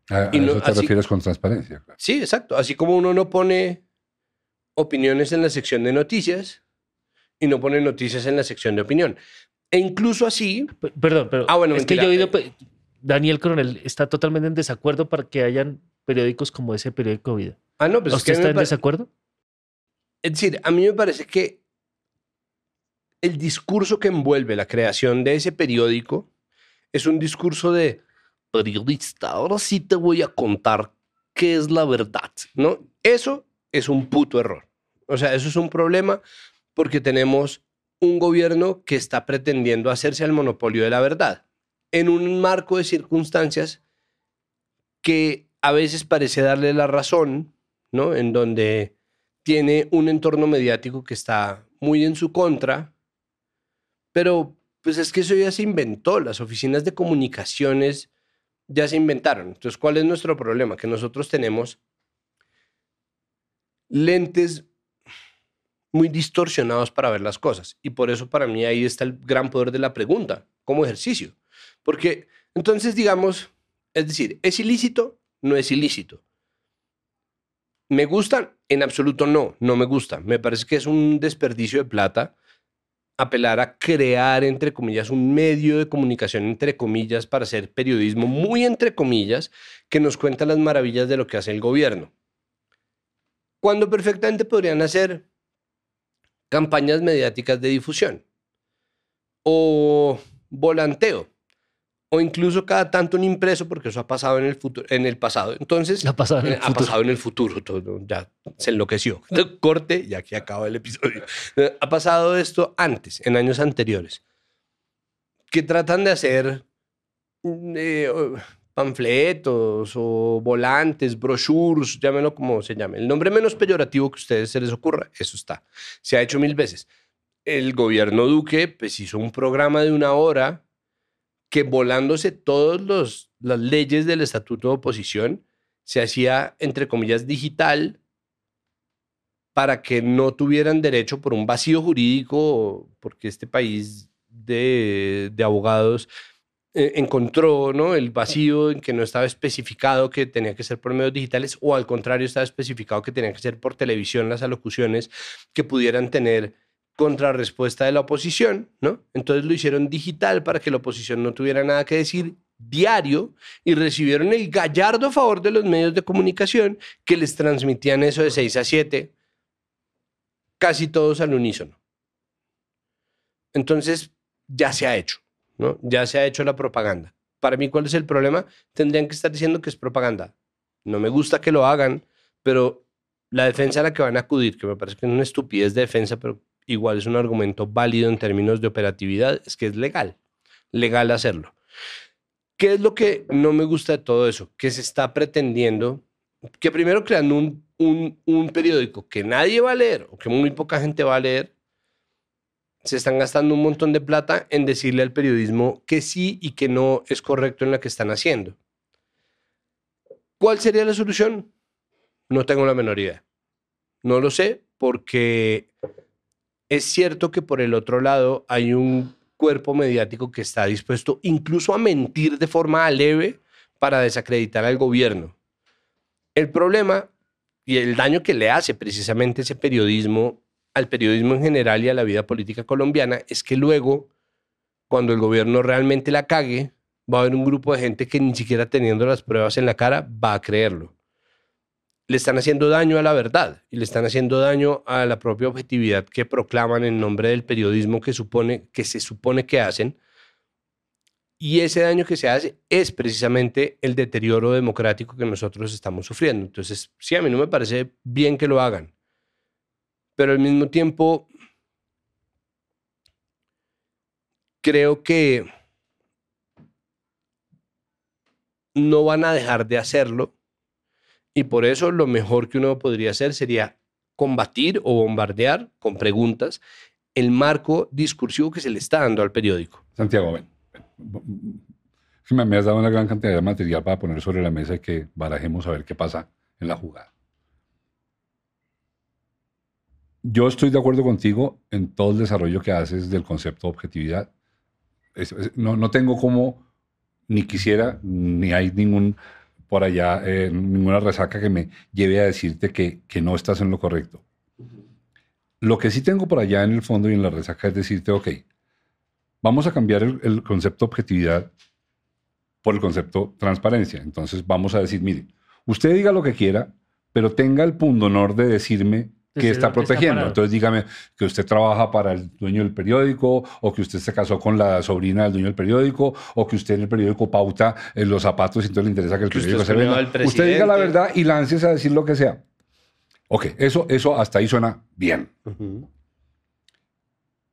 A, eso te refieres con transparencia. Sí, exacto. Así como uno no pone opiniones en la sección de noticias y no pone noticias en la sección de opinión. E incluso así... perdón, pero ah, bueno, es que yo he oído... Daniel Coronel está totalmente en desacuerdo para que hayan periódicos como ese periódico Vida. Ah, no, pues ¿Usted está en desacuerdo? Es decir, a mí me parece que el discurso que envuelve la creación de ese periódico es un discurso de periodista, ahora sí te voy a contar qué es la verdad, ¿no? Eso es un puto error. O sea, eso es un problema porque tenemos un gobierno que está pretendiendo hacerse al monopolio de la verdad en un marco de circunstancias que a veces parece darle la razón, ¿no? En donde tiene un entorno mediático que está muy en su contra, pero pues es que eso ya se inventó, las oficinas de comunicaciones ya se inventaron. Entonces, ¿cuál es nuestro problema? Que nosotros tenemos lentes muy distorsionados para ver las cosas. Y por eso para mí ahí está el gran poder de la pregunta como ejercicio. Porque entonces digamos, es decir, ¿es ilícito? No es ilícito. ¿Me gustan? En absoluto no, no me gusta. Me parece que es un desperdicio de plata apelar a crear, entre comillas, un medio de comunicación, entre comillas, para hacer periodismo muy entre comillas, que nos cuenta las maravillas de lo que hace el gobierno. Cuando perfectamente podrían hacer campañas mediáticas de difusión o volanteo o incluso cada tanto un impreso, porque eso ha pasado en el, futuro, en el pasado. Entonces, Ha pasado en el eh, ha futuro. pasado en el futuro, todo, ya se enloqueció. Corte y aquí acaba el episodio. Eh, Ha pasado esto antes, en años anteriores, que tratan de hacer mm, eh, panfletos o volantes, brochures, llámenlo como se llame. El nombre menos peyorativo que a ustedes se les ocurra, eso está. Se ha hecho mil veces. El gobierno Duque pues, hizo un programa de una hora que volándose todas las leyes del estatuto de oposición, se hacía, entre comillas, digital para que no tuvieran derecho por un vacío jurídico, porque este país de, de abogados eh, encontró ¿no? el vacío en que no estaba especificado que tenía que ser por medios digitales o al contrario estaba especificado que tenía que ser por televisión las alocuciones que pudieran tener contrarrespuesta de la oposición, ¿no? Entonces lo hicieron digital para que la oposición no tuviera nada que decir diario y recibieron el gallardo favor de los medios de comunicación que les transmitían eso de 6 a 7, casi todos al unísono. Entonces ya se ha hecho, ¿no? Ya se ha hecho la propaganda. Para mí, ¿cuál es el problema? Tendrían que estar diciendo que es propaganda. No me gusta que lo hagan, pero la defensa a la que van a acudir, que me parece que es una estupidez de defensa, pero igual es un argumento válido en términos de operatividad, es que es legal, legal hacerlo. ¿Qué es lo que no me gusta de todo eso? Que se está pretendiendo, que primero creando un, un, un periódico que nadie va a leer o que muy poca gente va a leer, se están gastando un montón de plata en decirle al periodismo que sí y que no es correcto en lo que están haciendo. ¿Cuál sería la solución? No tengo la menor idea. No lo sé porque es cierto que por el otro lado hay un cuerpo mediático que está dispuesto incluso a mentir de forma leve para desacreditar al gobierno. El problema y el daño que le hace precisamente ese periodismo al periodismo en general y a la vida política colombiana es que luego, cuando el gobierno realmente la cague, va a haber un grupo de gente que ni siquiera teniendo las pruebas en la cara va a creerlo le están haciendo daño a la verdad y le están haciendo daño a la propia objetividad que proclaman en nombre del periodismo que, supone, que se supone que hacen. Y ese daño que se hace es precisamente el deterioro democrático que nosotros estamos sufriendo. Entonces, sí, a mí no me parece bien que lo hagan. Pero al mismo tiempo, creo que no van a dejar de hacerlo y por eso lo mejor que uno podría hacer sería combatir o bombardear con preguntas el marco discursivo que se le está dando al periódico. Santiago, Me has dado una gran cantidad de material para poner sobre la mesa y que barajemos a ver qué pasa en la jugada. Yo estoy de acuerdo contigo en todo el desarrollo que haces del concepto de objetividad. No, no tengo como, ni quisiera, ni hay ningún por allá, eh, ninguna resaca que me lleve a decirte que, que no estás en lo correcto. Lo que sí tengo por allá en el fondo y en la resaca es decirte, ok, vamos a cambiar el, el concepto objetividad por el concepto transparencia. Entonces vamos a decir, mire, usted diga lo que quiera, pero tenga el punto honor de decirme que está protegiendo. Entonces dígame que usted trabaja para el dueño del periódico o que usted se casó con la sobrina del dueño del periódico o que usted en el periódico pauta eh, los zapatos y entonces le interesa que el Que periódico se venda. Usted diga la verdad y láncese a decir lo que sea. Ok, eso, eso hasta ahí suena bien.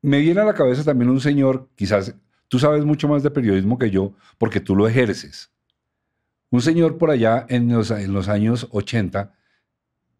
Me viene a la cabeza también un señor, quizás tú sabes mucho más de periodismo que yo, porque tú lo ejerces. Un señor por allá en los, en los años 80,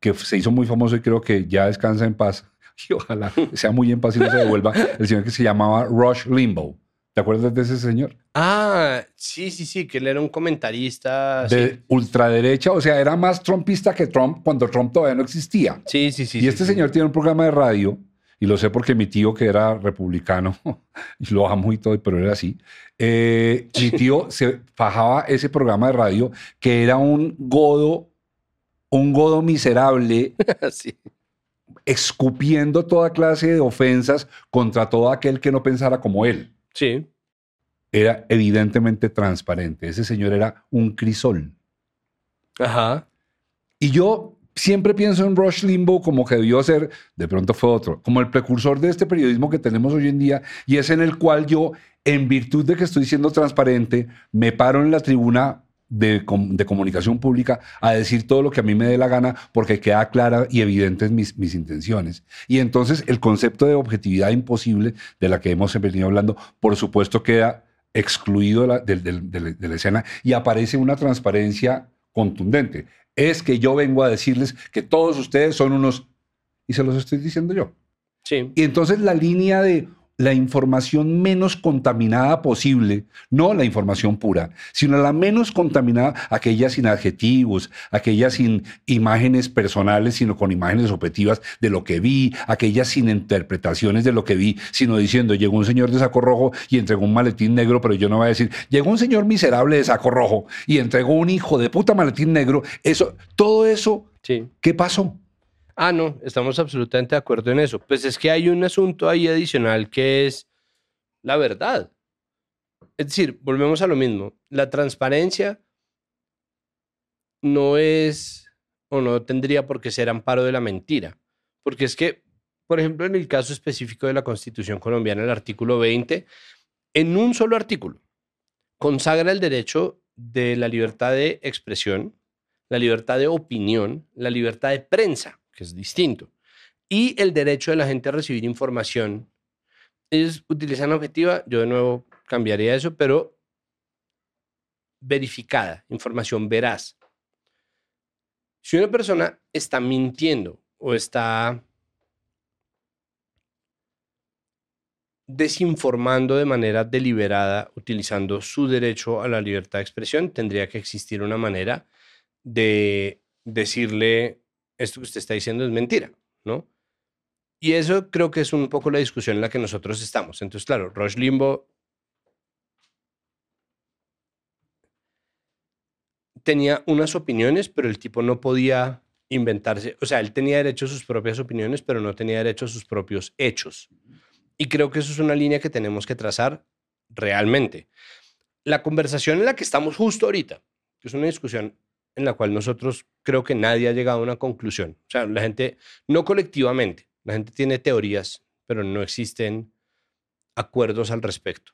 que se hizo muy famoso y creo que ya descansa en paz, y ojalá sea muy en paz y no se devuelva, el señor que se llamaba Rush Limbaugh. ¿Te acuerdas de ese señor? Ah, sí, sí, sí, que él era un comentarista. De sí. ultraderecha, o sea, era más trumpista que Trump cuando Trump todavía no existía. Sí, sí, sí. y sí, este sí. señor tiene un programa de radio y lo sé porque mi tío, que era republicano, y lo amo y todo, pero era así, eh, mi tío se fajaba ese programa de radio que era un godo, un godo miserable, sí. escupiendo toda clase de ofensas contra todo aquel que no pensara como él. Sí. Era evidentemente transparente. Ese señor era un crisol. Ajá. Y yo siempre pienso en Rush Limbaugh como que debió ser, de pronto fue otro, como el precursor de este periodismo que tenemos hoy en día y es en el cual yo, en virtud de que estoy siendo transparente, me paro en la tribuna de, de comunicación pública a decir todo lo que a mí me dé la gana porque queda clara y evidentes mis, mis intenciones. Y entonces el concepto de objetividad imposible de la que hemos venido hablando, por supuesto queda excluido la, de la- de la escena y aparece una transparencia contundente. Es que yo vengo a decirles que todos ustedes son unos... Y se los estoy diciendo yo. Sí. Y entonces la línea de la información menos contaminada posible, no la información pura, sino la menos contaminada, aquella sin adjetivos, aquella sin imágenes personales, sino con imágenes objetivas de lo que vi, aquella sin interpretaciones de lo que vi, sino diciendo, llegó un señor de saco rojo y entregó un maletín negro, pero yo no voy a decir, llegó un señor miserable de saco rojo y entregó un hijo de puta maletín negro, eso, todo eso, Sí. ¿qué pasó? Ah, no, estamos absolutamente de acuerdo en eso. Pues es que hay un asunto ahí adicional que es la verdad. Es decir, volvemos a lo mismo. La transparencia no es o no tendría por qué ser amparo de la mentira. Porque es que, por ejemplo, en el caso específico de la Constitución colombiana, el artículo 20, en un solo artículo, consagra el derecho de la libertad de expresión, la libertad de opinión, la libertad de prensa, que es distinto, y el derecho de la gente a recibir información. Ellos utilizan objetiva, yo de nuevo cambiaría eso, pero verificada, información veraz. Si una persona está mintiendo o está desinformando de manera deliberada, utilizando su derecho a la libertad de expresión, tendría que existir una manera de decirle esto que usted está diciendo es mentira, ¿no? Y eso creo que es un poco la discusión en la que nosotros estamos. Entonces, claro, Rush Limbo tenía unas opiniones, pero el tipo no podía inventarse, o sea, él tenía derecho a sus propias opiniones, pero no tenía derecho a sus propios hechos. Y creo que eso es una línea que tenemos que trazar realmente. La conversación en la que estamos justo ahorita, que es una discusión en la cual nosotros creo que nadie ha llegado a una conclusión. O sea, la gente, no colectivamente, la gente tiene teorías, pero no existen acuerdos al respecto.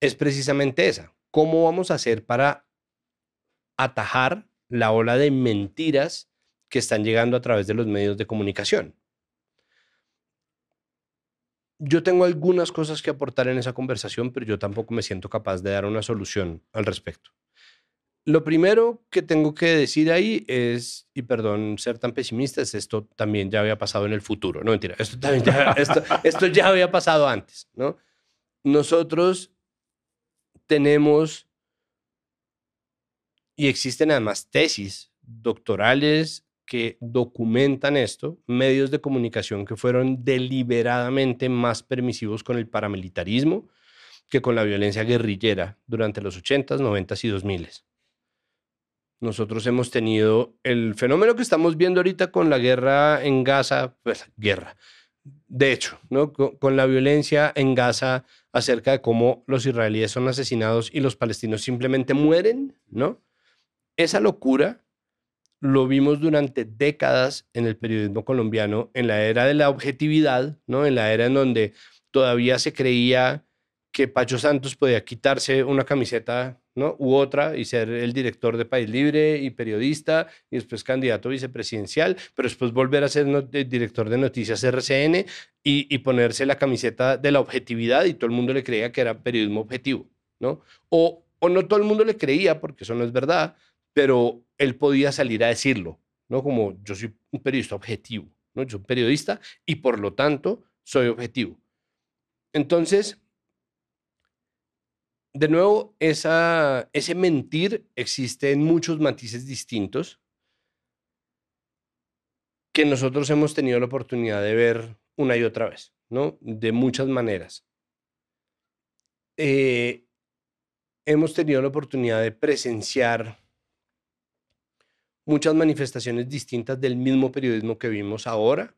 Es precisamente esa. ¿Cómo vamos a hacer para atajar la ola de mentiras que están llegando a través de los medios de comunicación? Yo tengo algunas cosas que aportar en esa conversación, pero yo tampoco me siento capaz de dar una solución al respecto. Lo primero que tengo que decir ahí es, y perdón ser tan pesimista, es esto también ya había pasado en el futuro. No, mentira, esto, también ya, esto, esto ya había pasado antes, ¿no? Nosotros tenemos, y existen además tesis doctorales que documentan esto, medios de comunicación que fueron deliberadamente más permisivos con el paramilitarismo que con la violencia guerrillera durante los 80s, 90s y 2000s. Nosotros hemos tenido el fenómeno que estamos viendo ahorita con la guerra en Gaza, pues guerra, de hecho, ¿no? con, la violencia en Gaza acerca de cómo los israelíes son asesinados y los palestinos simplemente mueren, ¿no? Esa locura lo vimos durante décadas en el periodismo colombiano, en la era de la objetividad, ¿no? En la era en donde todavía se creía que Pacho Santos podía quitarse una camiseta ¿no? u otra y ser el director de País Libre y periodista y después candidato vicepresidencial, pero después volver a ser director de noticias RCN y, y, ponerse la camiseta de la objetividad y todo el mundo le creía que era periodismo objetivo, ¿no? O, o no todo el mundo le creía, porque eso no es verdad, pero él podía salir a decirlo, ¿no? Como yo soy un periodista objetivo, ¿no? Yo soy un periodista y por lo tanto soy objetivo. Entonces, de nuevo, ese mentir existe en muchos matices distintos que nosotros hemos tenido la oportunidad de ver una y otra vez, ¿no? De muchas maneras. Eh, hemos tenido la oportunidad de presenciar muchas manifestaciones distintas del mismo periodismo que vimos ahora,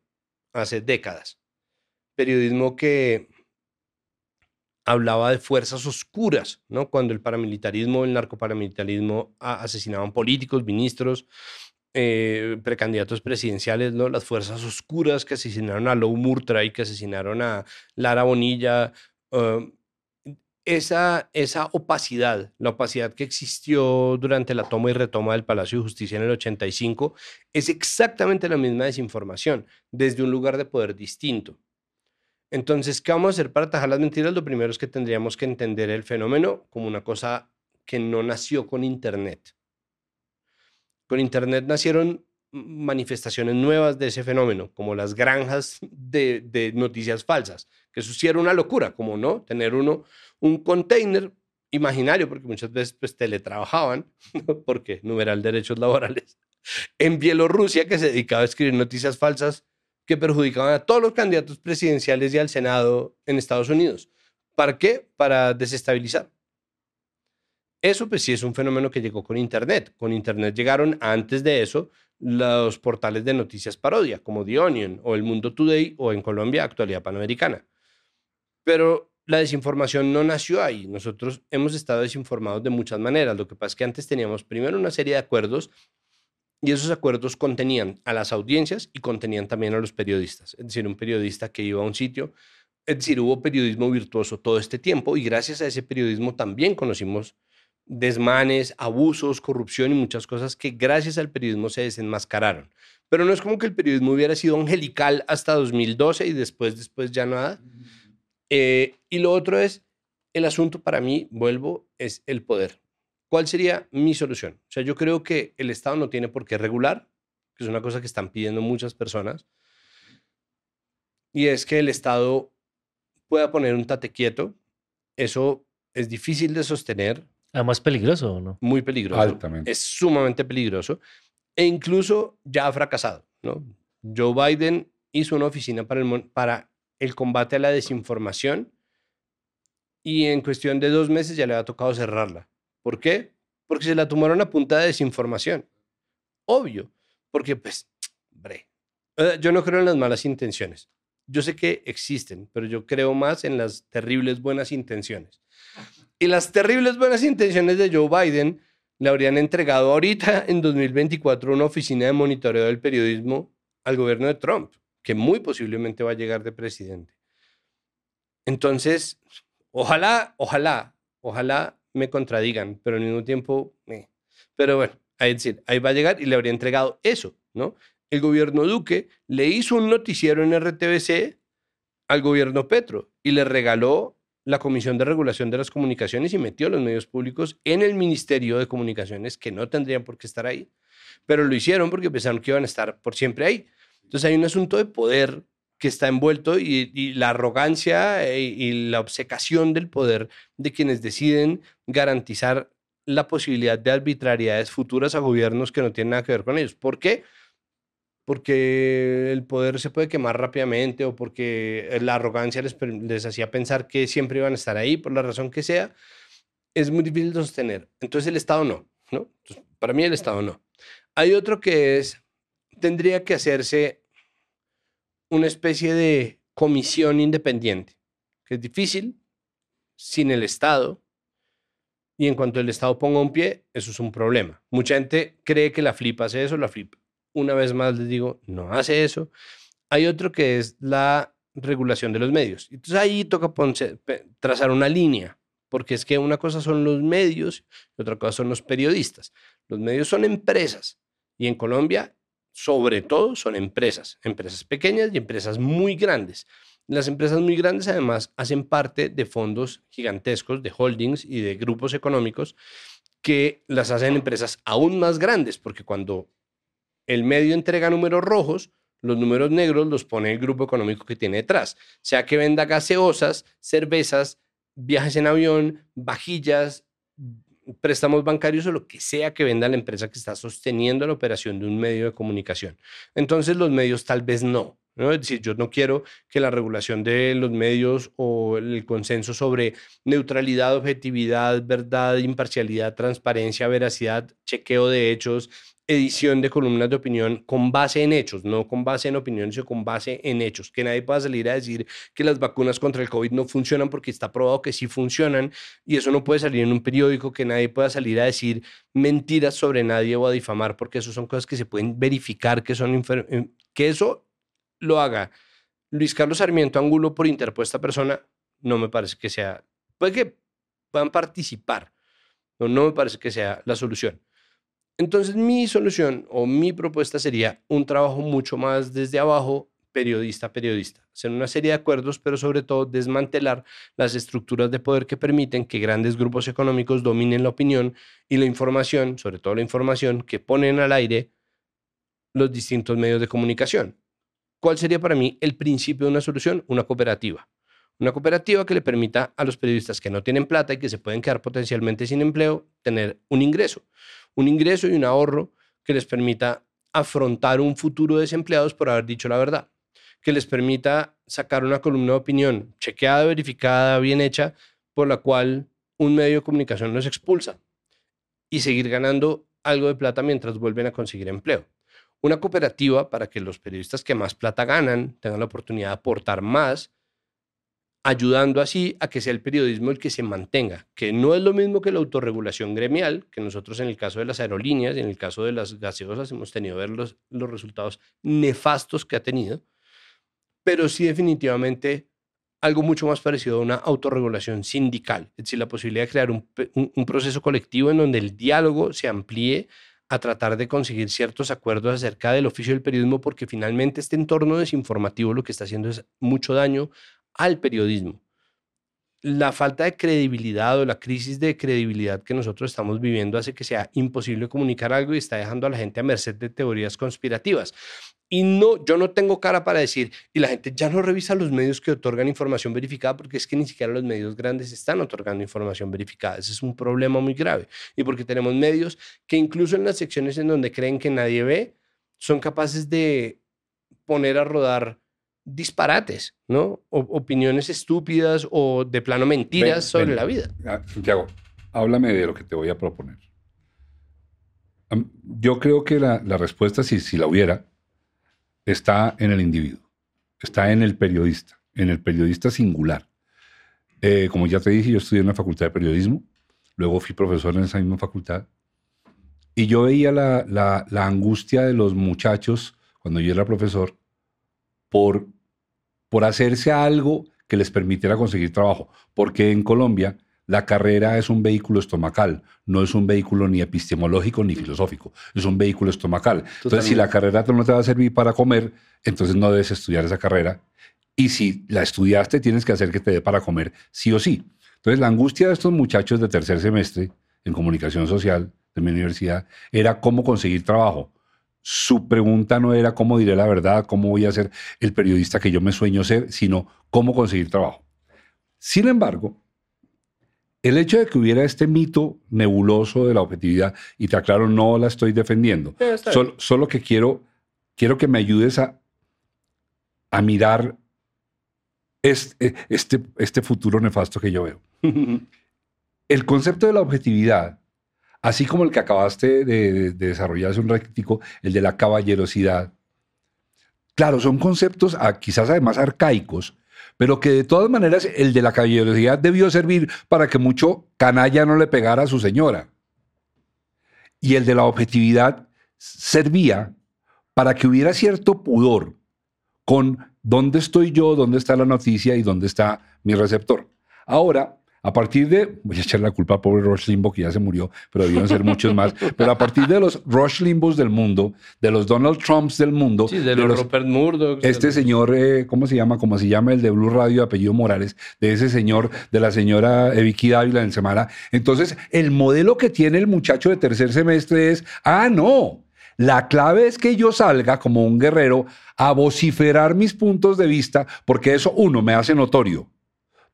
hace décadas. Periodismo que hablaba de fuerzas oscuras, ¿no? Cuando el paramilitarismo, el narcoparamilitarismo asesinaban políticos, ministros, eh, precandidatos presidenciales, ¿no? Las fuerzas oscuras que asesinaron a Lou y que asesinaron a Lara Bonilla. Um, esa, esa opacidad, la opacidad que existió durante la toma y retoma del Palacio de Justicia en el 85, es exactamente la misma desinformación, desde un lugar de poder distinto. Entonces, ¿qué vamos a hacer para atajar las mentiras? Lo primero es que tendríamos que entender el fenómeno como una cosa que no nació con Internet. Con Internet nacieron manifestaciones nuevas de ese fenómeno, como las granjas de, noticias falsas, que eso una locura, como no, tener uno un container imaginario, porque muchas veces pues teletrabajaban, porque numeral derechos laborales, en Bielorrusia que se dedicaba a escribir noticias falsas que perjudicaban a todos los candidatos presidenciales y al Senado en Estados Unidos. ¿Para qué? Para desestabilizar. Eso pues sí es un fenómeno que llegó con Internet. Con Internet llegaron antes de eso los portales de noticias parodia, como The Onion o El Mundo Today o en Colombia Actualidad Panamericana. Pero la desinformación no nació ahí. Nosotros hemos estado desinformados de muchas maneras. Lo que pasa es que antes teníamos primero una serie de acuerdos y esos acuerdos contenían a las audiencias y contenían también a los periodistas. Es decir, un periodista que iba a un sitio. Es decir, hubo periodismo virtuoso todo este tiempo y gracias a ese periodismo también conocimos desmanes, abusos, corrupción y muchas cosas que gracias al periodismo se desenmascararon. Pero no es como que el periodismo hubiera sido angelical hasta 2012 y después, después ya nada. Eh, y lo otro es, el asunto para mí, vuelvo, es el poder. ¿Cuál sería mi solución? O sea, yo creo que el Estado no tiene por qué regular, que es una cosa que están pidiendo muchas personas, y es que el Estado pueda poner un tate quieto. Eso es difícil de sostener. Además peligroso, ¿no? Muy peligroso. Altamente. Es sumamente peligroso. E incluso ya ha fracasado, ¿no? Joe Biden hizo una oficina para el, para el combate a la desinformación y en cuestión de dos meses ya le ha tocado cerrarla. ¿Por qué? Porque se la tomaron a punta de desinformación. Obvio, porque pues, bre, yo no creo en las malas intenciones. Yo sé que existen, pero yo creo más en las terribles buenas intenciones. Y las terribles buenas intenciones de Joe Biden le habrían entregado ahorita, en 2024, una oficina de monitoreo del periodismo al gobierno de Trump, que muy posiblemente va a llegar de presidente. Entonces, ojalá, ojalá, ojalá me contradigan, pero al mismo tiempo, eh. pero bueno, ahí, decir, ahí va a llegar y le habría entregado eso, ¿no? El gobierno Duque le hizo un noticiero en RTBC al gobierno Petro y le regaló la Comisión de Regulación de las Comunicaciones y metió los medios públicos en el Ministerio de Comunicaciones que no tendrían por qué estar ahí, pero lo hicieron porque pensaron que iban a estar por siempre ahí. Entonces hay un asunto de poder que está envuelto y, la arrogancia eh, y, la obsecación del poder de quienes deciden garantizar la posibilidad de arbitrariedades futuras a gobiernos que no tienen nada que ver con ellos. ¿Por qué? Porque el poder se puede quemar rápidamente o porque la arrogancia les, les hacía pensar que siempre iban a estar ahí, por la razón que sea. Es muy difícil de sostener. Entonces el Estado no, ¿no? para mí el Estado no. Hay otro que es, tendría que hacerse una especie de comisión independiente, que es difícil sin el Estado. Y en cuanto el Estado ponga un pie, eso es un problema. Mucha gente cree que la FLIP hace eso, la FLIP, una vez más les digo, no hace eso. Hay otro que es la regulación de los medios. Entonces ahí toca trazar una línea, porque es que una cosa son los medios y otra cosa son los periodistas. Los medios son empresas y en Colombia sobre todo son empresas, empresas pequeñas y empresas muy grandes. Las empresas muy grandes además hacen parte de fondos gigantescos, de holdings y de grupos económicos que las hacen empresas aún más grandes, porque cuando el medio entrega números rojos, los números negros los pone el grupo económico que tiene detrás, sea que venda gaseosas, cervezas, viajes en avión, vajillas, préstamos bancarios o lo que sea que venda la empresa que está sosteniendo la operación de un medio de comunicación. Entonces los medios tal vez no, ¿no? Es decir, yo no quiero que la regulación de los medios o el consenso sobre neutralidad, objetividad, verdad, imparcialidad, transparencia, veracidad, chequeo de hechos, edición de columnas de opinión con base en hechos, no con base en opiniones, sino con base en hechos. Que nadie pueda salir a decir que las vacunas contra el COVID no funcionan porque está probado que sí funcionan y eso no puede salir en un periódico, que nadie pueda salir a decir mentiras sobre nadie o a difamar porque eso son cosas que se pueden verificar, que son eh, que eso lo haga Luis Carlos Sarmiento Angulo por interpuesta persona, no me parece que sea, puede que puedan participar, no, no me parece que sea la solución. Entonces mi solución o mi propuesta sería un trabajo mucho más desde abajo, periodista a periodista. Hacer una serie de acuerdos, pero sobre todo desmantelar las estructuras de poder que permiten que grandes grupos económicos dominen la opinión y la información, sobre todo la información que ponen al aire los distintos medios de comunicación. ¿Cuál sería para mí el principio de una solución? Una cooperativa. Una cooperativa que le permita a los periodistas que no tienen plata y que se pueden quedar potencialmente sin empleo, tener un ingreso un ingreso y un ahorro que les permita afrontar un futuro desempleados por haber dicho la verdad, que les permita sacar una columna de opinión chequeada, verificada, bien hecha, por la cual un medio de comunicación los expulsa y seguir ganando algo de plata mientras vuelven a conseguir empleo. Una cooperativa para que los periodistas que más plata ganan tengan la oportunidad de aportar más ayudando así a que sea el periodismo el que se mantenga, que no es lo mismo que la autorregulación gremial, que nosotros en el caso de las aerolíneas y en el caso de las gaseosas hemos tenido ver los, los resultados nefastos que ha tenido, pero sí definitivamente algo mucho más parecido a una autorregulación sindical, es decir, la posibilidad de crear un, un proceso colectivo en donde el diálogo se amplíe a tratar de conseguir ciertos acuerdos acerca del oficio del periodismo, porque finalmente este entorno desinformativo lo que está haciendo es mucho daño al periodismo. La falta de credibilidad o la crisis de credibilidad que nosotros estamos viviendo hace que sea imposible comunicar algo y está dejando a la gente a merced de teorías conspirativas. Y no, yo no tengo cara para decir, y la gente ya no revisa los medios que otorgan información verificada porque es que ni siquiera los medios grandes están otorgando información verificada. Ese es un problema muy grave. Y porque tenemos medios que incluso en las secciones en donde creen que nadie ve, son capaces de poner a rodar disparates, ¿no? opiniones estúpidas o de plano mentiras sobre la vida. Ah, Santiago, háblame de lo que te voy a proponer. Yo creo que la, respuesta, si, si la hubiera, está en el individuo, está en el periodista, en el periodista singular. Eh, como ya te dije, yo estudié en la facultad de periodismo, luego fui profesor en esa misma facultad, y yo veía la, la angustia de los muchachos cuando yo era profesor por por hacerse algo que les permitiera conseguir trabajo. Porque en Colombia la carrera es un vehículo estomacal, no es un vehículo ni epistemológico ni filosófico, es un vehículo estomacal. Entonces, si la carrera no te va a servir para comer, entonces no debes estudiar esa carrera. Y si la estudiaste, tienes que hacer que te dé para comer, sí o sí. Entonces, la angustia de estos muchachos de tercer semestre en comunicación social de mi universidad era cómo conseguir trabajo su pregunta no era cómo diré la verdad, cómo voy a ser el periodista que yo me sueño ser, sino cómo conseguir trabajo. Sin embargo, el hecho de que hubiera este mito nebuloso de la objetividad, y te aclaro, no la estoy defendiendo, solo, que quiero, quiero que me ayudes a, a mirar este, este, este futuro nefasto que yo veo. el concepto de la objetividad así como el que acabaste de, desarrollar hace un ratico, el de la caballerosidad. Claro, son conceptos ah, quizás además arcaicos, pero que de todas maneras el de la caballerosidad debió servir para que mucho canalla no le pegara a su señora. Y el de la objetividad servía para que hubiera cierto pudor con dónde estoy yo, dónde está la noticia y dónde está mi receptor. Ahora, a partir de, voy a echar la culpa a pobre Rush Limbo, que ya se murió, pero debieron ser muchos más, pero a partir de los Rush Limbos del mundo, de los Donald Trumps del mundo, de, los, Rupert Murdoch. Este señor, eh, ¿cómo se llama? ¿Cómo se llama el de Blue Radio, apellido Morales, de ese señor, de la señora Vicky Dávila en Semana. Entonces, el modelo que tiene el muchacho de tercer semestre es, ah, no, la clave es que yo salga como un guerrero a vociferar mis puntos de vista, porque eso, uno, me hace notorio.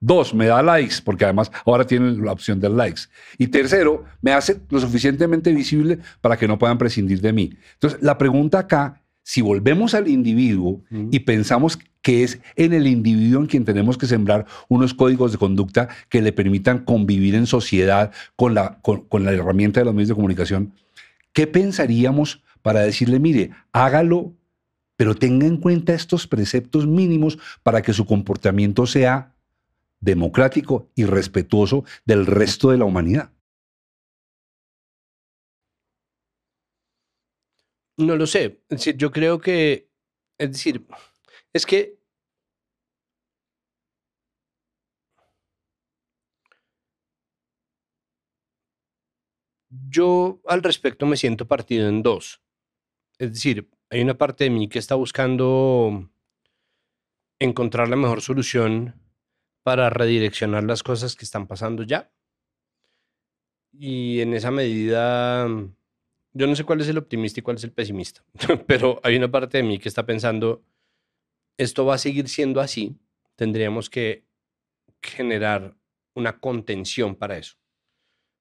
Dos, me da likes, porque además ahora tienen la opción de likes. Y tercero, me hace lo suficientemente visible para que no puedan prescindir de mí. Entonces, la pregunta acá si volvemos al individuo y pensamos que es en el individuo en quien tenemos que sembrar unos códigos de conducta que le permitan convivir en sociedad con la, con, con la herramienta de los medios de comunicación, ¿qué pensaríamos para decirle, mire, hágalo, pero tenga en cuenta estos preceptos mínimos para que su comportamiento sea democrático y respetuoso del resto de la humanidad? No lo sé. Es decir, yo creo que, es decir, es que yo al respecto me siento partido en dos. Es decir, hay una parte de mí que está buscando encontrar la mejor solución para redireccionar las cosas que están pasando ya. Y en esa medida yo no sé cuál es el optimista y cuál es el pesimista, pero hay una parte de mí que está pensando, esto va a seguir siendo así, tendríamos que generar una contención para eso,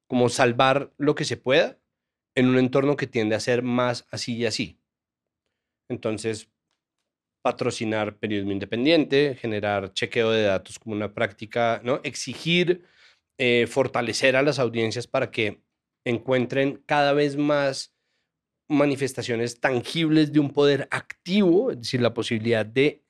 como salvar lo que se pueda en un entorno que tiende a ser más así y así. Entonces, patrocinar periodismo independiente, generar chequeo de datos como una práctica, ¿no? Exigir, eh, fortalecer a las audiencias para que encuentren cada vez más manifestaciones tangibles de un poder activo, es decir, la posibilidad de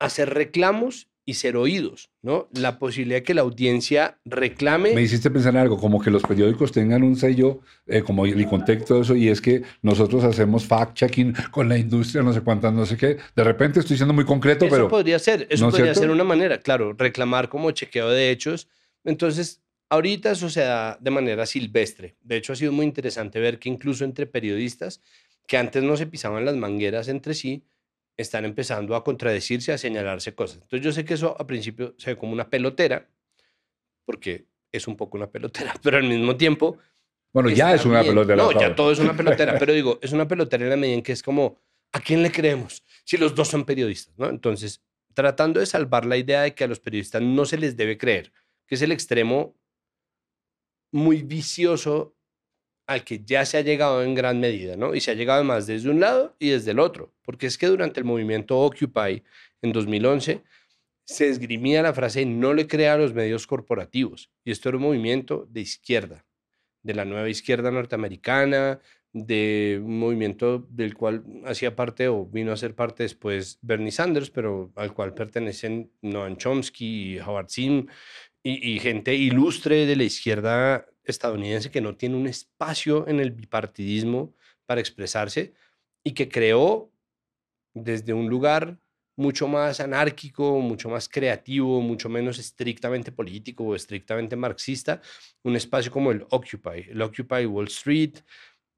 hacer reclamos y ser oídos, ¿no? La posibilidad de que la audiencia reclame. Me hiciste pensar en algo, como que los periódicos tengan un sello, eh, como el contexto de eso, y es que nosotros hacemos fact-checking con la industria, no sé cuántas, no sé qué. De repente estoy siendo muy concreto, eso pero... Eso podría ser, eso podría ser una manera, claro, reclamar como chequeo de hechos entonces, ahorita eso se da de manera silvestre. De hecho, ha sido muy interesante ver que incluso entre periodistas que antes no se pisaban las mangueras entre sí, están empezando a contradecirse, a señalarse cosas. Entonces, yo sé que eso a principio se ve como una pelotera, porque es un poco una pelotera, pero al mismo tiempo... Bueno, ya es una pelotera. No, ya todo es una pelotera, pero digo, es una pelotera en la medida en que es como, ¿a quién le creemos? Si los dos son periodistas, ¿no? Entonces, tratando de salvar la idea de que a los periodistas no se les debe creer, que es el extremo muy vicioso al que ya se ha llegado en gran medida, ¿no? Y se ha llegado más desde un lado y desde el otro, porque es que durante el movimiento Occupy en 2011 se esgrimía la frase no le crea a los medios corporativos, y esto era un movimiento de izquierda, de la nueva izquierda norteamericana, de un movimiento del cual hacía parte o vino a ser parte después Bernie Sanders, pero al cual pertenecen Noam Chomsky y Howard Zinn y, gente ilustre de la izquierda estadounidense que no tiene un espacio en el bipartidismo para expresarse y que creó desde un lugar mucho más anárquico, mucho más creativo, mucho menos estrictamente político o estrictamente marxista, un espacio como el Occupy, el Occupy Wall Street.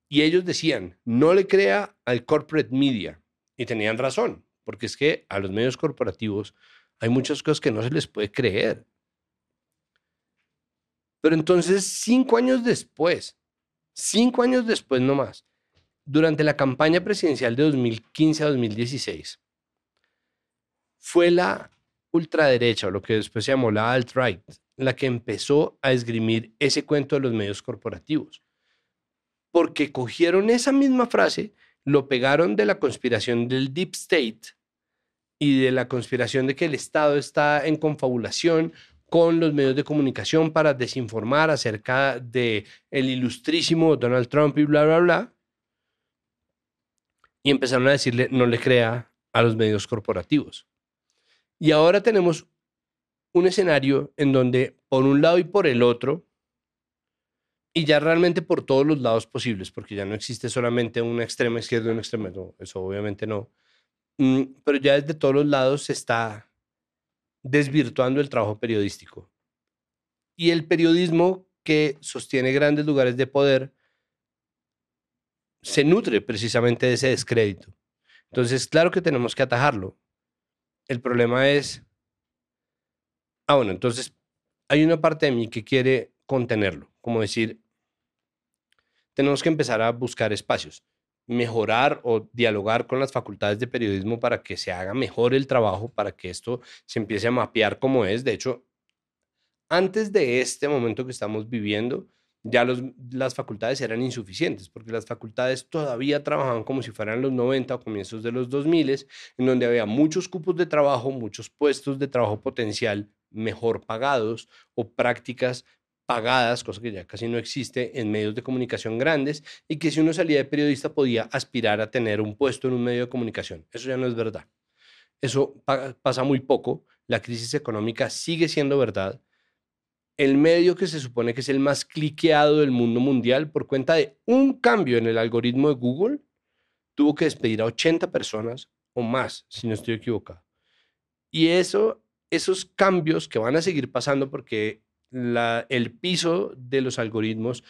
Y ellos decían, no le crea al corporate media. Y tenían razón, porque es que a los medios corporativos hay muchas cosas que no se les puede creer. Pero entonces, cinco años después, cinco años después nomás, durante la campaña presidencial de 2015 a 2016, fue la ultraderecha, o lo que después se llamó la alt-right, la que empezó a esgrimir ese cuento de los medios corporativos. Porque cogieron esa misma frase, lo pegaron de la conspiración del Deep State y de la conspiración de que el Estado está en confabulación con los medios de comunicación para desinformar acerca de el ilustrísimo Donald Trump y bla, bla, bla. Y empezaron a decirle, no le crea a los medios corporativos. Y ahora tenemos un escenario en donde por un lado y por el otro, y ya realmente por todos los lados posibles, porque ya no existe solamente una extrema izquierda y una extrema, no, eso obviamente no, mm, pero ya desde todos los lados se está desvirtuando el trabajo periodístico. Y el periodismo que sostiene grandes lugares de poder se nutre precisamente de ese descrédito. Entonces, claro que tenemos que atajarlo. El problema es, ah, bueno, entonces hay una parte de mí que quiere contenerlo, como decir, tenemos que empezar a buscar espacios mejorar o dialogar con las facultades de periodismo para que se haga mejor el trabajo, para que esto se empiece a mapear como es. De hecho, antes de este momento que estamos viviendo, ya las facultades eran insuficientes, porque las facultades todavía trabajaban como si fueran los 90 o comienzos de los 2000, en donde había muchos cupos de trabajo, muchos puestos de trabajo potencial mejor pagados o prácticas pagadas, cosa que ya casi no existe en medios de comunicación grandes, y que si uno salía de periodista podía aspirar a tener un puesto en un medio de comunicación. Eso ya no es verdad. Eso pasa muy poco. La crisis económica sigue siendo verdad el medio que se supone que es el más cliqueado del mundo mundial por cuenta de un cambio en el algoritmo de Google, tuvo que despedir a 80 personas o más, si no estoy equivocado. Y eso, esos cambios que van a seguir pasando porque el piso de los algoritmos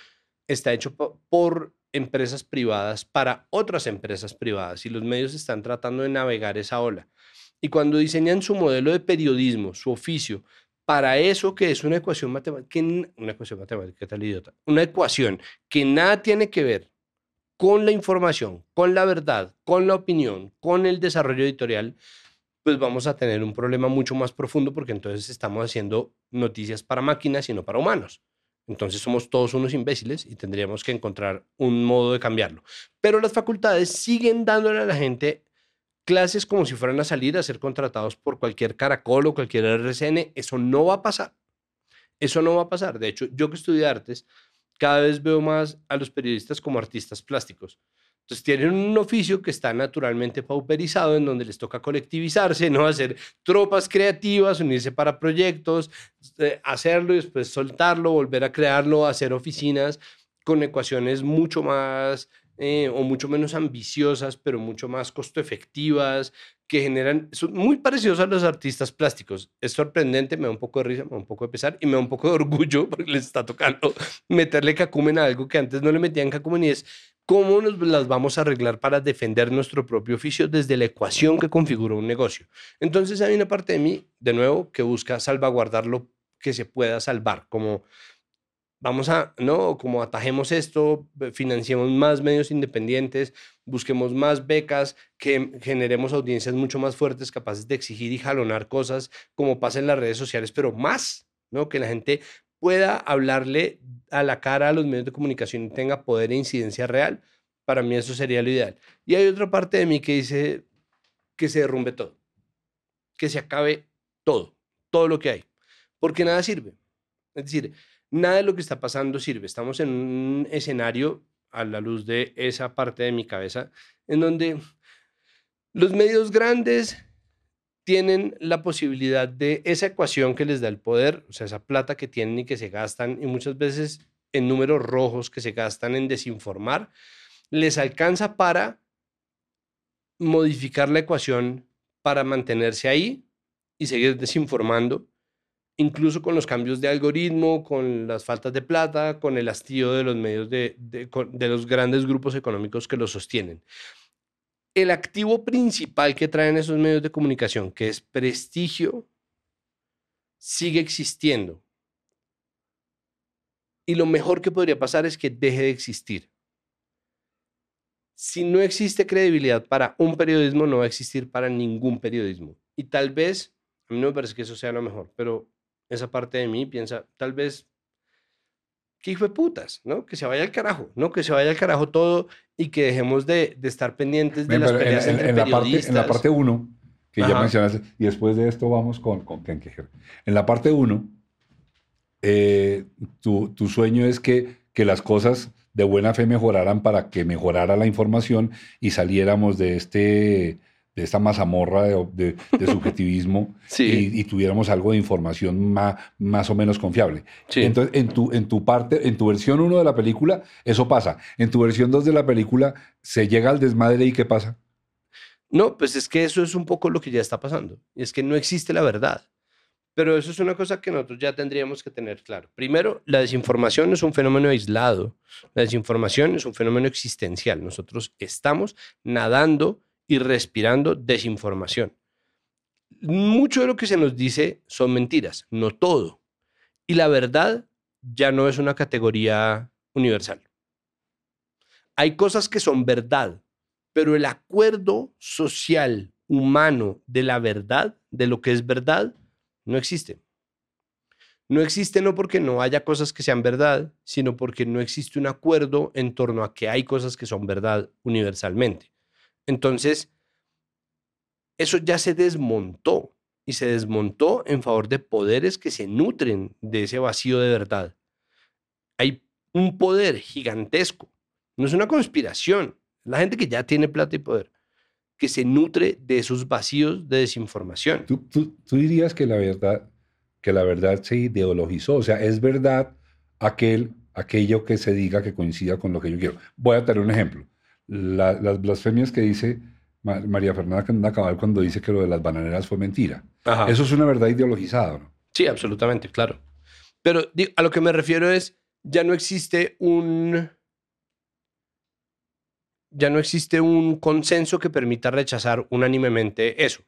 está hecho por empresas privadas para otras empresas privadas y los medios están tratando de navegar esa ola. Y cuando diseñan su modelo de periodismo, su oficio, para eso que es una ecuación matemática, una ecuación matemática, tal idiota, una ecuación que nada tiene que ver con la información, con la verdad, con la opinión, con el desarrollo editorial, pues vamos a tener un problema mucho más profundo porque entonces estamos haciendo noticias para máquinas y no para humanos. Entonces somos todos unos imbéciles y tendríamos que encontrar un modo de cambiarlo. Pero las facultades siguen dándole a la gente clases como si fueran a salir a ser contratados por cualquier caracol o cualquier RCN. Eso no va a pasar. Eso no va a pasar. De hecho, yo que estudié artes, cada vez veo más a los periodistas como artistas plásticos. Entonces tienen un oficio que está naturalmente pauperizado, en donde les toca colectivizarse, ¿no? Hacer tropas creativas, unirse para proyectos, eh, hacerlo y después soltarlo, volver a crearlo, hacer oficinas con ecuaciones mucho más eh, o mucho menos ambiciosas, pero mucho más costo efectivas, que generan, son muy parecidos a los artistas plásticos. Es sorprendente, me da un poco de risa, me da un poco de pesar y me da un poco de orgullo porque les está tocando meterle cacumen a algo que antes no le metían cacumen y es cómo nos las vamos a arreglar para defender nuestro propio oficio desde la ecuación que configura un negocio. Entonces hay una parte de mí, de nuevo, que busca salvaguardar lo que se pueda salvar, como vamos a, ¿no? Como atajemos esto, financiemos más medios independientes, busquemos más becas, que generemos audiencias mucho más fuertes, capaces de exigir y jalonar cosas como pasa en las redes sociales, pero más, ¿no? Que la gente pueda hablarle a la cara a los medios de comunicación y tenga poder e incidencia real. Para mí eso sería lo ideal. Y hay otra parte de mí que dice que se derrumbe todo, que se acabe todo, todo lo que hay, porque nada sirve. Es decir, nada de lo que está pasando sirve. Estamos en un escenario, a la luz de esa parte de mi cabeza, en donde los medios grandes tienen la posibilidad de esa ecuación que les da el poder, o sea, esa plata que tienen y que se gastan, y muchas veces en números rojos que se gastan en desinformar, les alcanza para modificar la ecuación para mantenerse ahí y seguir desinformando incluso con los cambios de algoritmo, con las faltas de plata, con el hastío de los medios de, de, los grandes grupos económicos que lo sostienen. El activo principal que traen esos medios de comunicación, que es prestigio, sigue existiendo. Y lo mejor que podría pasar es que deje de existir. Si no existe credibilidad para un periodismo, no va a existir para ningún periodismo. Y tal vez, a mí no me parece que eso sea lo mejor, pero esa parte de mí piensa, tal vez, que hijo de putas, ¿no? Que se vaya al carajo, ¿no? Que se vaya al carajo todo y que dejemos de, de estar pendientes de las peleas en, entre en, la periodistas. parte, en la parte 1, que ya mencionaste, y después de esto vamos con, con Ken Kejer. En la parte 1, eh, tu, tu sueño es que, que las cosas de buena fe mejoraran para que mejorara la información y saliéramos de este de esta mazamorra de, de, subjetivismo y, tuviéramos algo de información más, más o menos confiable. Entonces, en tu, en tu parte, en tu versión 1 de la película, eso pasa. En tu versión 2 de la película, se llega al desmadre y ¿qué pasa? No, pues es que eso es un poco lo que ya está pasando. Y es que no existe la verdad. Pero eso es una cosa que nosotros ya tendríamos que tener claro. Primero, la desinformación es un fenómeno aislado. La desinformación es un fenómeno existencial. Nosotros estamos nadando y respirando desinformación. Mucho de lo que se nos dice son mentiras, no todo. Y la verdad ya no es una categoría universal. Hay cosas que son verdad, pero el acuerdo social humano de la verdad, de lo que es verdad, no existe. No existe no porque no haya cosas que sean verdad, sino porque no existe un acuerdo en torno a que hay cosas que son verdad universalmente. Entonces, eso ya se desmontó y se desmontó en favor de poderes que se nutren de ese vacío de verdad. Hay un poder gigantesco, no es una conspiración, la gente que ya tiene plata y poder, que se nutre de esos vacíos de desinformación. ¿Tú, tú, tú dirías que la verdad, que la verdad se ideologizó, o sea, es verdad aquel, aquello que se diga que coincida con lo que yo quiero. Voy a tener un ejemplo. La- las blasfemias que dice Ma- María Fernanda Candela Cabal cuando dice que lo de las bananeras fue mentira. Ajá. Eso es una verdad ideologizada, ¿no? Sí, absolutamente, claro. Pero a lo que me refiero es, ya no existe un... Ya no existe un consenso que permita rechazar unánimemente eso.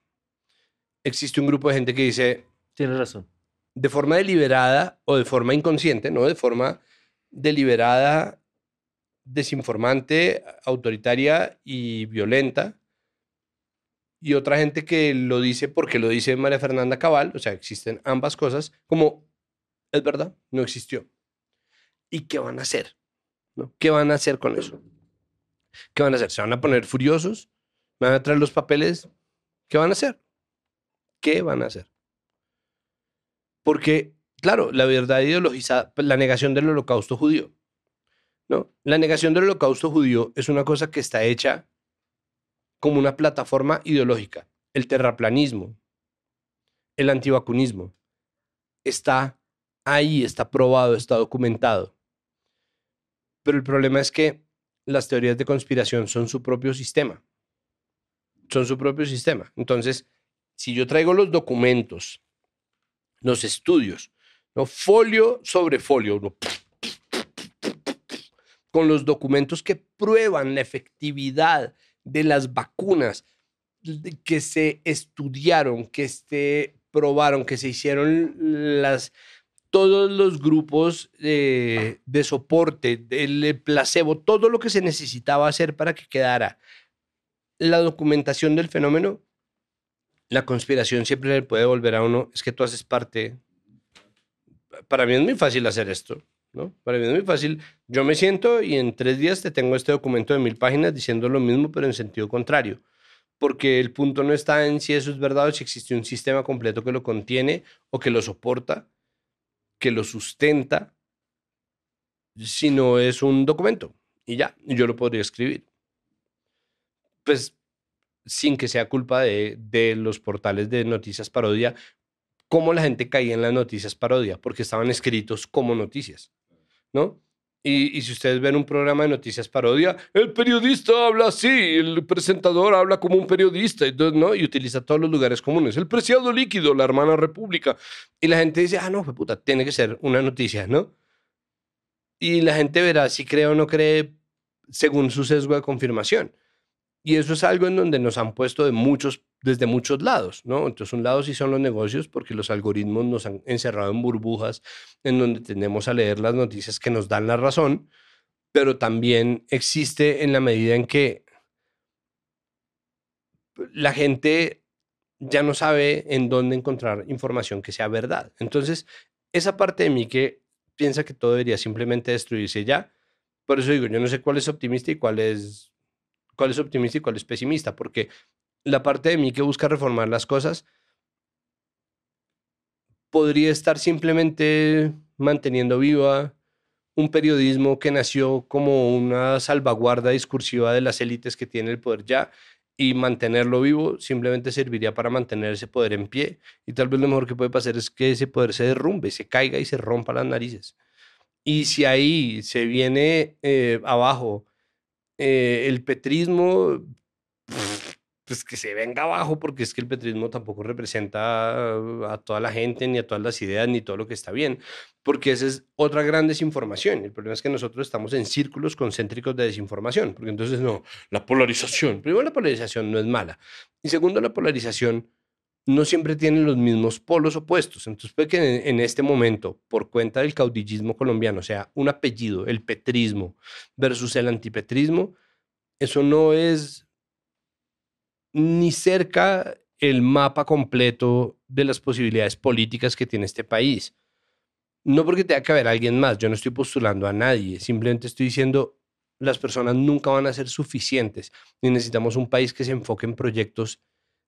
Existe un grupo de gente que dice, Tienes razón. de forma deliberada o de forma inconsciente, no de forma deliberada, desinformante, autoritaria y violenta. Y otra gente que lo dice porque lo dice María Fernanda Cabal, o sea, existen ambas cosas, como es verdad, no existió. ¿Y qué van a hacer? ¿No? ¿Qué van a hacer con eso? ¿Qué van a hacer? ¿Se van a poner furiosos? ¿Me van a traer los papeles? ¿Qué van a hacer? ¿Qué van a hacer? Porque, claro, la verdad ideologizada, pues, la negación del holocausto judío. La negación del holocausto judío es una cosa que está hecha como una plataforma ideológica. El terraplanismo, el antivacunismo, está ahí, está probado, está documentado. Pero el problema es que las teorías de conspiración son su propio sistema. Son su propio sistema. Entonces, si yo traigo los documentos, los estudios, folio sobre folio, ¿no? Con los documentos que prueban la efectividad de las vacunas de- que se estudiaron, que se probaron, que se hicieron las todos los grupos eh, de soporte, del placebo, todo lo que se necesitaba hacer para que quedara la documentación del fenómeno, la conspiración siempre le puede volver a uno, es que tú haces parte. Para mí es muy fácil hacer esto, Para mí es muy fácil. Yo me siento y en tres días te tengo este documento de mil páginas diciendo lo mismo, pero en sentido contrario. Porque el punto no está en si eso es verdad o si existe un sistema completo que lo contiene o que lo soporta, que lo sustenta, sino es un documento y ya, yo lo podría escribir. Pues sin que sea culpa de, de los portales de noticias parodia, cómo la gente caía en las noticias parodia, porque estaban escritos como noticias, ¿no? Y, y si ustedes ven un programa de noticias parodia, el periodista habla así, el presentador habla como un periodista, ¿no? Y utiliza todos los lugares comunes. El preciado líquido, la hermana república. Y la gente dice, ah, no, puta, tiene que ser una noticia, ¿no? Y la gente verá si cree o no cree según su sesgo de confirmación. Y eso es algo en donde nos han puesto de muchos, desde muchos lados, ¿no? Entonces, un lado sí son los negocios, porque los algoritmos nos han encerrado en burbujas en donde tendemos a leer las noticias que nos dan la razón, pero también existe en la medida en que la gente ya no sabe en dónde encontrar información que sea verdad. Entonces, esa parte de mí que piensa que todo debería simplemente destruirse ya, por eso digo, yo no sé cuál es optimista y cuál es cuál es optimista y cuál es pesimista, porque la parte de mí que busca reformar las cosas podría estar simplemente manteniendo viva un periodismo que nació como una salvaguarda discursiva de las élites que tiene el poder ya y mantenerlo vivo simplemente serviría para mantener ese poder en pie y tal vez lo mejor que puede pasar es que ese poder se derrumbe, se caiga y se rompa las narices. Y si ahí se viene eh, abajo eh, el petrismo, pues que se venga abajo, porque es que el petrismo tampoco representa a toda la gente, ni a todas las ideas, ni todo lo que está bien, porque esa es otra gran desinformación. El problema es que nosotros estamos en círculos concéntricos de desinformación, porque entonces no, la polarización, primero la polarización no es mala, y segundo la polarización no siempre tiene los mismos polos opuestos. Entonces puede que en este momento, por cuenta del caudillismo colombiano, o sea, un apellido, el petrismo versus el antipetrismo, eso no es ni cerca el mapa completo de las posibilidades políticas que tiene este país. No porque tenga que haber alguien más, yo no estoy postulando a nadie, simplemente estoy diciendo las personas nunca van a ser suficientes y necesitamos un país que se enfoque en proyectos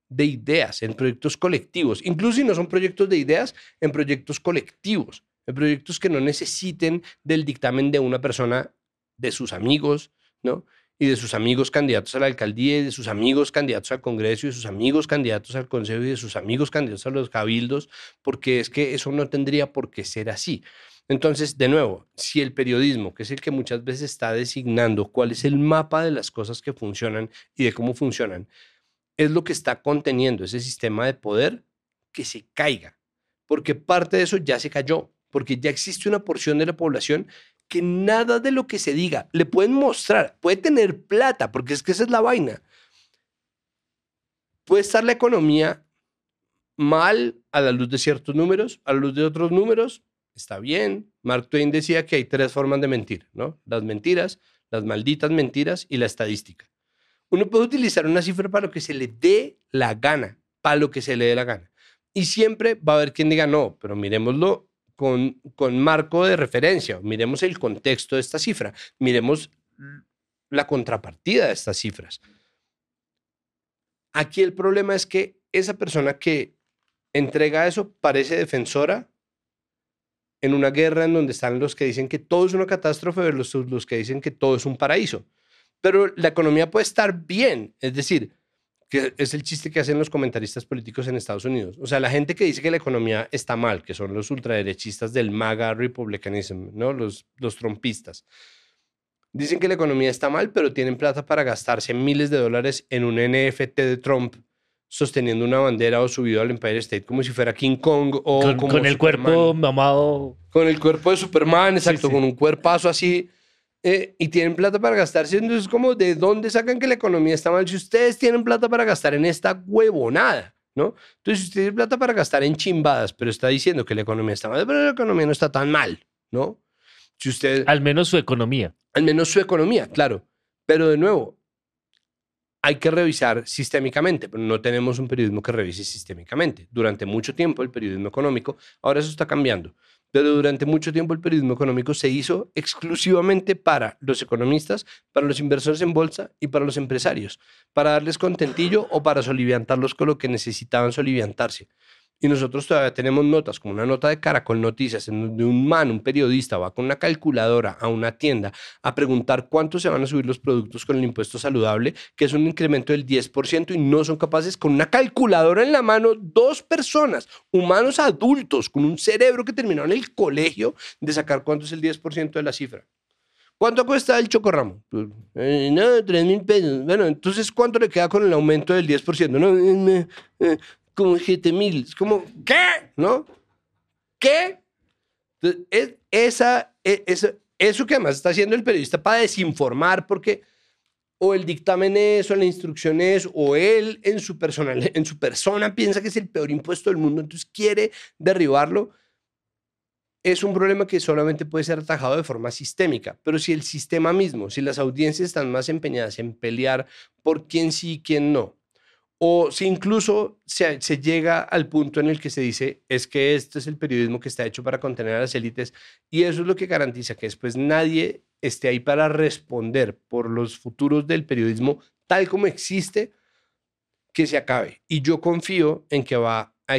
de ideas, en proyectos colectivos, incluso si no son proyectos de ideas, en proyectos colectivos, en proyectos que no necesiten del dictamen de una persona, de sus amigos, ¿no? Y de sus amigos candidatos a la alcaldía, y de sus amigos candidatos al Congreso, y de sus amigos candidatos al Consejo, y de sus amigos candidatos a los cabildos, porque es que eso no tendría por qué ser así. Entonces, de nuevo, si el periodismo, que es el que muchas veces está designando cuál es el mapa de las cosas que funcionan y de cómo funcionan, es lo que está conteniendo ese sistema de poder, que se caiga, porque parte de eso ya se cayó, porque ya existe una porción de la población que nada de lo que se diga le pueden mostrar, puede tener plata, porque es que esa es la vaina. Puede estar la economía mal a la luz de ciertos números, a la luz de otros números, está bien. Mark Twain decía que hay tres formas de mentir, ¿no? Las mentiras, las malditas mentiras y la estadística. Uno puede utilizar una cifra para lo que se le dé la gana, para lo que se le dé la gana. Y siempre va a haber quien diga, no, pero miremoslo con, con marco de referencia, miremos el contexto de esta cifra, miremos la contrapartida de estas cifras. Aquí el problema es que esa persona que entrega eso parece defensora en una guerra en donde están los que dicen que todo es una catástrofe versus los que dicen que todo es un paraíso. Pero la economía puede estar bien, es decir, que es el chiste que hacen los comentaristas políticos en Estados Unidos. O sea, la gente que dice que la economía está mal, que son los ultraderechistas del MAGA republicanism, ¿no? Los, los trompistas. Dicen que la economía está mal, pero tienen plata para gastarse miles de dólares en un NFT de Trump sosteniendo una bandera o subido al Empire State como si fuera King Kong o con, como con el Superman. cuerpo mamado. Con el cuerpo de Superman, exacto, sí. con un cuerpazo así. Eh, y tienen plata para gastarse. Entonces, como, ¿de dónde sacan que la economía está mal? Si ustedes tienen plata para gastar en esta huevonada, ¿no? Entonces, si usted tiene plata para gastar en chimbadas, pero está diciendo que la economía está mal, pero la economía no está tan mal, ¿no? Si usted, Al menos su economía. al menos su economía, claro. Pero de nuevo, hay que revisar sistémicamente, pero no tenemos un periodismo que revise sistémicamente. Durante mucho tiempo el periodismo económico, ahora eso está cambiando, pero durante mucho tiempo el periodismo económico se hizo exclusivamente para los economistas, para los inversores en bolsa y para los empresarios, para darles contentillo o para soliviantarlos con lo que necesitaban soliviantarse. Y nosotros todavía tenemos notas, como una nota de Caracol Noticias, en donde un man, un periodista, va con una calculadora a una tienda a preguntar cuánto se van a subir los productos con el impuesto saludable, que es un incremento del 10%, y no son capaces con una calculadora en la mano, dos personas, humanos adultos, con un cerebro que terminó en el colegio, de sacar cuánto es el 10% de la cifra. ¿Cuánto cuesta el chocorramo? Pues, eh, no, 3 mil pesos. Bueno, entonces, ¿cuánto le queda con el aumento del 10%? No, eh, como 7 mil. Es como, ¿qué? ¿No? ¿Qué? Es, esa, e- eso que además está haciendo el periodista para desinformar, porque o el dictamen es, o la instrucción es, o él en su, personal, en su persona piensa que es el peor impuesto del mundo, entonces quiere derribarlo. Es un problema que solamente puede ser atajado de forma sistémica, pero si el sistema mismo, si las audiencias están más empeñadas en pelear por quién sí y quién no, o si incluso se, se llega al punto en el que se dice es que este es el periodismo que está hecho para contener a las élites y eso es lo que garantiza que después nadie esté ahí para responder por los futuros del periodismo tal como existe, que se acabe. Y yo confío en que va a,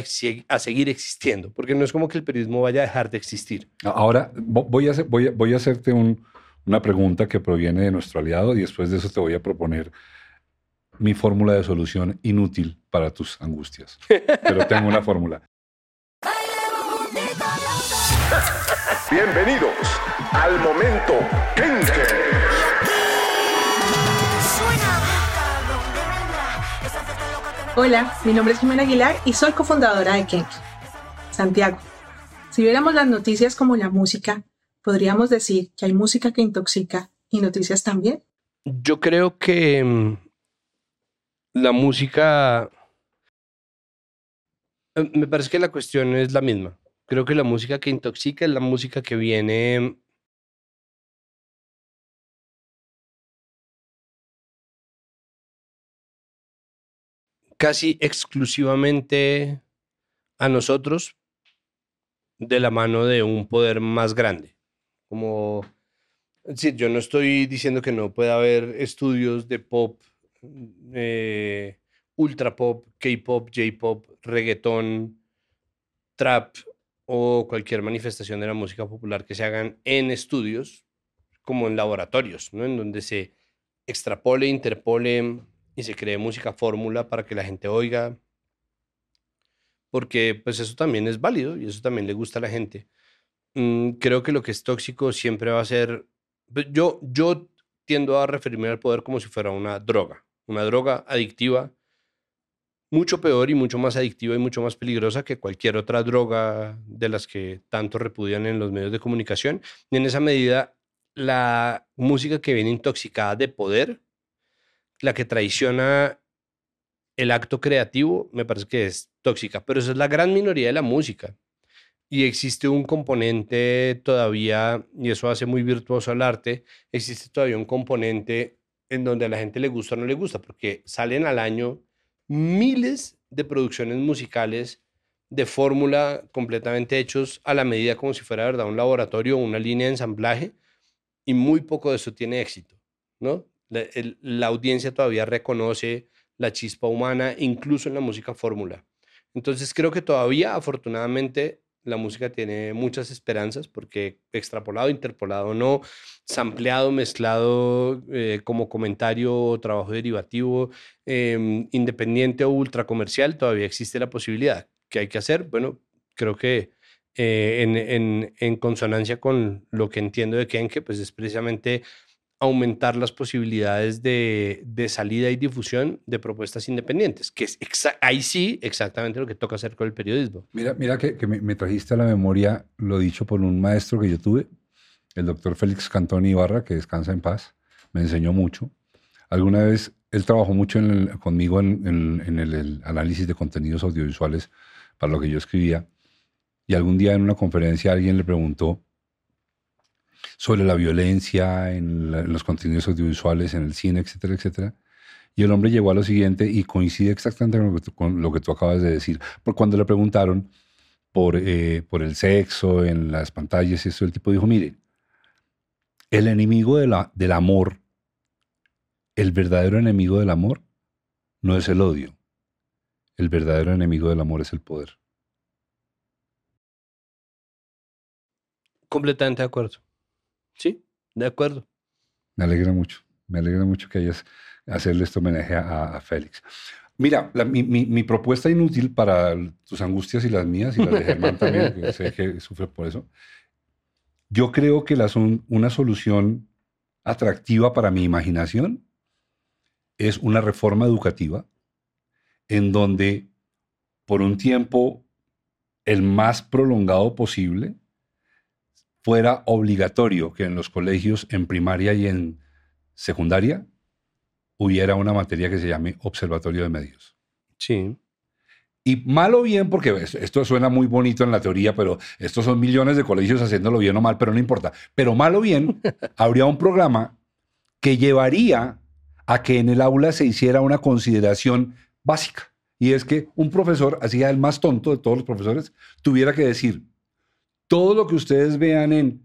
a seguir existiendo, porque no es como que el periodismo vaya a dejar de existir. Ahora vo- voy a, hacer- voy a, voy a hacerte un- una pregunta que proviene de nuestro aliado y después de eso te voy a proponer mi fórmula de solución inútil para tus angustias. Pero tengo una fórmula. Bienvenidos al momento Kenke. Hola, mi nombre es Jimena Aguilar y soy cofundadora de Kenki. Santiago, si viéramos las noticias como la música, podríamos decir que hay música que intoxica y noticias también. Yo creo que mm, la música... eh, Me parece que la cuestión es la misma. Creo que la música que intoxica es la música que viene casi exclusivamente a nosotros de la mano de un poder más grande. Como, es decir, yo no estoy diciendo que no pueda haber estudios de pop, eh, ultra pop, K-pop, J-pop, reggaetón, trap o cualquier manifestación de la música popular que se hagan en estudios, como en laboratorios, ¿no? En donde se extrapole, interpole y se cree música fórmula para que la gente oiga, porque pues eso también es válido y eso también le gusta a la gente. Mm, creo que lo que es tóxico siempre va a ser, pues, yo, yo tiendo a referirme al poder como si fuera una droga, una droga adictiva, mucho peor y mucho más adictiva y mucho más peligrosa que cualquier otra droga de las que tanto repudian en los medios de comunicación. Y en esa medida, la música que viene intoxicada de poder, la que traiciona el acto creativo, me parece que es tóxica, pero esa es la gran minoría de la música. Y existe un componente todavía, y eso hace muy virtuoso al arte, existe todavía un componente en donde a la gente le gusta o no le gusta, porque salen al año miles de producciones musicales de fórmula completamente hechos a la medida como si fuera verdad un laboratorio o una línea de ensamblaje y muy poco de eso tiene éxito, ¿no? La, la audiencia todavía reconoce la chispa humana, incluso en la música fórmula. Entonces creo que todavía, afortunadamente, la música tiene muchas esperanzas porque extrapolado, interpolado, no, sampleado, mezclado eh, como comentario o trabajo derivativo, em, independiente o ultra comercial, todavía existe la posibilidad. ¿Qué hay que hacer? Bueno, creo que eh, en, consonancia con lo que entiendo de Kenke, pues es precisamente aumentar las posibilidades de, de, salida y difusión de propuestas independientes, que es ahí sí exactamente lo que toca hacer con el periodismo. Mira, mira que, que me, me, trajiste a la memoria lo dicho por un maestro que yo tuve, el doctor Félix Cantón Ibarra, que descansa en paz, me enseñó mucho. Alguna vez él trabajó mucho en el, conmigo en, en, en el, el análisis de contenidos audiovisuales para lo que yo escribía, y algún día en una conferencia alguien le preguntó, sobre la violencia en, los contenidos audiovisuales, en el cine, etcétera, etcétera. Y el hombre llegó a lo siguiente y coincide exactamente con lo que tú, lo que tú acabas de decir. Porque cuando le preguntaron por, eh, por el sexo en las pantallas, eso, el tipo dijo, mire, el enemigo de la, del amor, el verdadero enemigo del amor, no es el odio. El verdadero enemigo del amor es el poder. Completamente de acuerdo. Sí, de acuerdo. Me alegra mucho, me alegra mucho que hayas hacerle este homenaje a, a Félix. Mira, la, mi, mi, mi, propuesta inútil para tus angustias y las mías y las de Germán también, que sé que sufre por eso. Yo creo que la, una solución atractiva para mi imaginación es una reforma educativa en donde por un tiempo el más prolongado posible fuera obligatorio que en los colegios, en primaria y en secundaria, hubiera una materia que se llame Observatorio de Medios. Sí. Y malo bien, porque esto suena muy bonito en la teoría, pero estos son millones de colegios haciéndolo bien o mal, pero no importa. Pero malo bien, habría un programa que llevaría a que en el aula se hiciera una consideración básica. Y es que un profesor, así el más tonto de todos los profesores, tuviera que decir, todo lo que ustedes vean en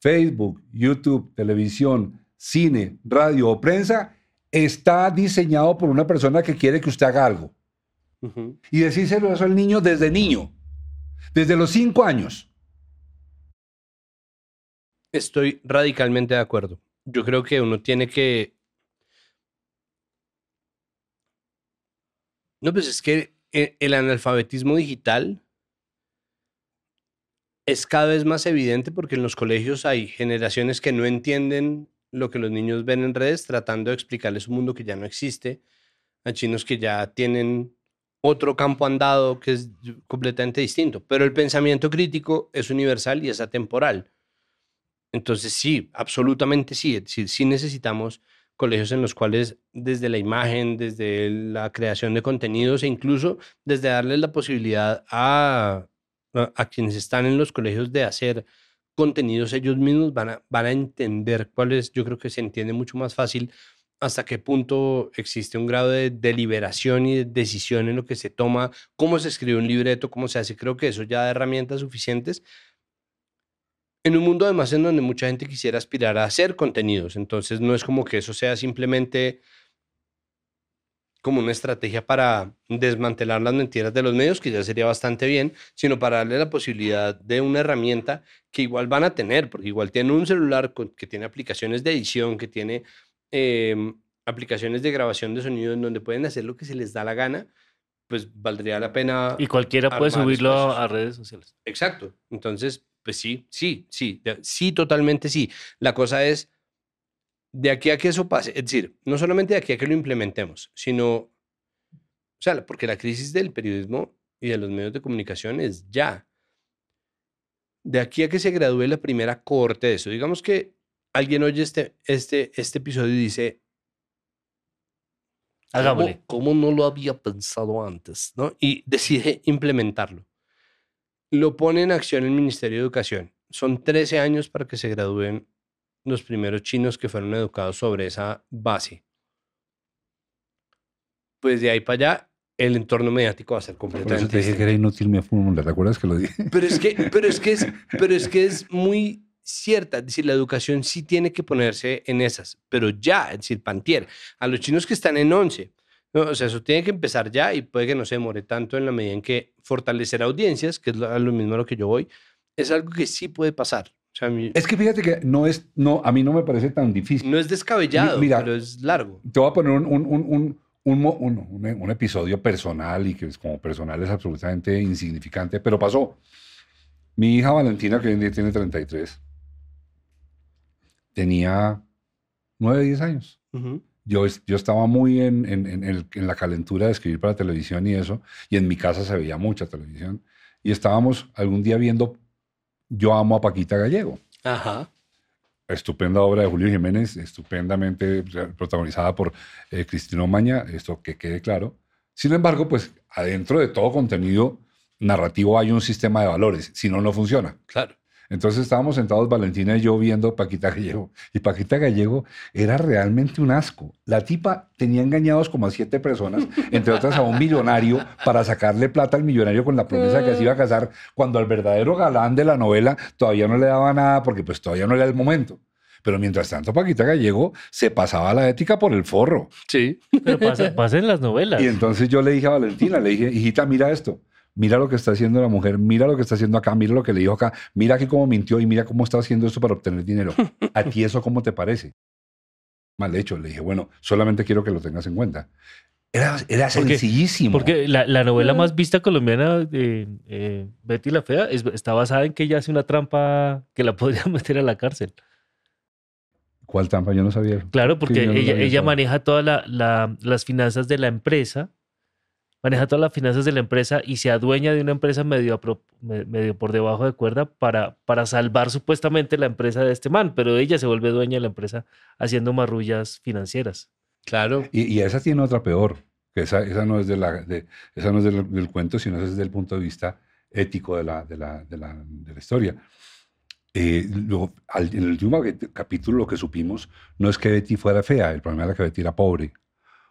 Facebook, YouTube, televisión, cine, radio o prensa está diseñado por una persona que quiere que usted haga algo. Uh -huh. Y decírselo eso al niño desde niño, desde los cinco años. Estoy radicalmente de acuerdo. Yo creo que uno tiene que... No, pues es que el analfabetismo digital es cada vez más evidente porque en los colegios hay generaciones que no entienden lo que los niños ven en redes tratando de explicarles un mundo que ya no existe, a chinos que ya tienen otro campo andado que es completamente distinto, pero el pensamiento crítico es universal y es atemporal. Entonces sí, absolutamente sí, sí necesitamos colegios en los cuales desde la imagen, desde la creación de contenidos e incluso desde darles la posibilidad a a quienes están en los colegios de hacer contenidos ellos mismos van a, van a entender cuál es, yo creo que se entiende mucho más fácil hasta qué punto existe un grado de deliberación y de decisión en lo que se toma, cómo se escribe un libreto, cómo se hace. Creo que eso ya da herramientas suficientes. En un mundo además en donde mucha gente quisiera aspirar a hacer contenidos, entonces no es como que eso sea simplemente como una estrategia para desmantelar las mentiras de los medios, que ya sería bastante bien, sino para darle la posibilidad de una herramienta que igual van a tener, porque igual tienen un celular con- que tiene aplicaciones de edición, que tiene em, aplicaciones de grabación de sonido en donde pueden hacer lo que se les da la gana, pues valdría la pena. Y cualquiera puede subirlo a, redes sociales. Exacto. Entonces, pues sí, sí, sí, sí, totalmente sí. La cosa es, de aquí a que eso pase, es decir, no solamente de aquí a que lo implementemos, sino, o sea, porque la crisis del periodismo y de los medios de comunicación es ya. De aquí a que se gradúe la primera corte de eso, digamos que alguien oye este, este, este episodio y dice, ¿Cómo- Hagámosle. ¿Cómo, no lo había pensado antes? ¿no? Y decide implementarlo. Lo pone en acción el Ministerio de Educación. Son 13 años para que se gradúen los primeros chinos que fueron educados sobre esa base. Pues de ahí para allá, el entorno mediático va a ser Por eso completamente te dije que era inútil mi fórmula, ¿te acuerdas que lo dije? Pero es que, pero es que es, pero es que es muy cierta. Es decir, la educación sí tiene que ponerse en esas, pero ya, es decir, Pantier, a los chinos que están en 11, ¿no? o sea, eso tiene que empezar ya y puede que no se demore tanto en la medida en que fortalecer audiencias, que es lo, lo mismo a lo que yo voy, es algo que sí puede pasar. O sea, mí- Es que fíjate que no es, no, a mí no me parece tan difícil. no es descabellado, mira, pero es largo. Te voy a poner un, un, un, un, episodio personal y que es como personal es absolutamente insignificante, pero pasó. Mi hija Valentina, que hoy en día tiene 33, tenía 9, 10 años. Ujú. Yo, es- yo estaba muy en, en, en el- en la calentura de escribir para televisión y eso, y en mi casa se veía mucha televisión. Y estábamos algún día viendo Yo amo a Paquita Gallego Ajá. estupenda obra de Julio Jiménez, estupendamente protagonizada por eh, Cristina Omaña, esto que quede claro. Sin embargo, pues adentro de todo contenido narrativo hay un sistema de valores, si no, no funciona. Claro. Entonces estábamos sentados Valentina y yo viendo Paquita Gallego. Y Paquita Gallego era realmente un asco. La tipa tenía engañados como a siete personas, entre otras a un millonario, para sacarle plata al millonario con la promesa de que se iba a casar, cuando al verdadero galán de la novela todavía no le daba nada porque pues todavía no era el momento. Pero mientras tanto Paquita Gallego se pasaba la ética por el forro. Sí. Pero pasa, pasa en las novelas. Y entonces yo le dije a Valentina, le dije, hijita, mira esto. Mira lo que está haciendo la mujer, mira lo que está haciendo acá, mira lo que le dijo acá, mira aquí cómo mintió y mira cómo está haciendo esto para obtener dinero. ¿A ti eso cómo te parece? Mal hecho, le dije, bueno, solamente quiero que lo tengas en cuenta. Era, era Porque- sencillísimo. Porque la, la novela más vista colombiana de eh, Betty la Fea es- está basada en que ella hace una trampa que la podría meter a la cárcel. ¿Cuál trampa? Yo no sabía. Claro, porque no ella, maneja todas la- la- las finanzas de la empresa, maneja todas las finanzas de la empresa y se adueña de una empresa medio, me- medio por debajo de cuerda para, para salvar supuestamente la empresa de este man, pero ella se vuelve dueña de la empresa haciendo marrullas financieras. Claro. Y, y esa tiene otra peor, que esa, esa no es, de la, de, esa no es del, del cuento, sino esa es desde el punto de vista ético de la, de la, de la, de la historia. Eh, lo- al- en el último capítulo lo que supimos no es que Betty fuera fea, el problema era que Betty era pobre.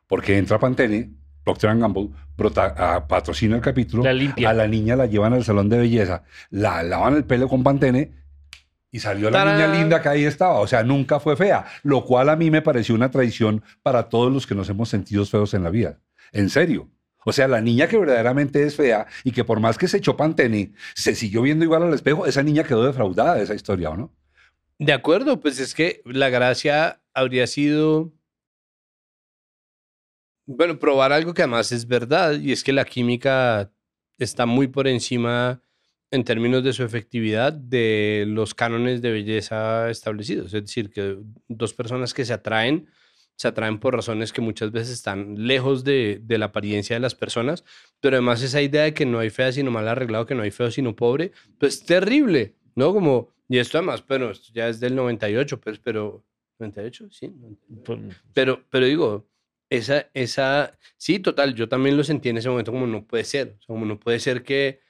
Porque entra Pantene, Procter Gamble, prota- a- patrocina el capítulo, La limpia. a la niña la llevan al salón de belleza, la lavan el pelo con Pantene y salió la ¡Tarán! niña linda que ahí estaba. O sea, nunca fue fea, lo cual a mí me pareció una traición para todos los que nos hemos sentido feos en la vida. En serio. O sea, la niña que verdaderamente es fea y que por más que se echó Pantene, se siguió viendo igual al espejo, esa niña quedó defraudada de esa historia, ¿o no? De acuerdo, pues es que la gracia habría sido, bueno, probar algo que además es verdad, y es que la química está muy por encima en términos de su efectividad de los cánones de belleza establecidos. Es decir, que dos personas que se atraen, se atraen por razones que muchas veces están lejos de, de la apariencia de las personas, pero además esa idea de que no hay fea sino mal arreglado, que no hay feo sino pobre, pues es terrible, ¿no? Como, y esto además, pero esto ya es del 98, pues, pero, ¿98? Sí. 98. Por- Pero, pero digo, esa, esa, sí, total, yo también lo sentí en ese momento como no puede ser, como no puede ser que,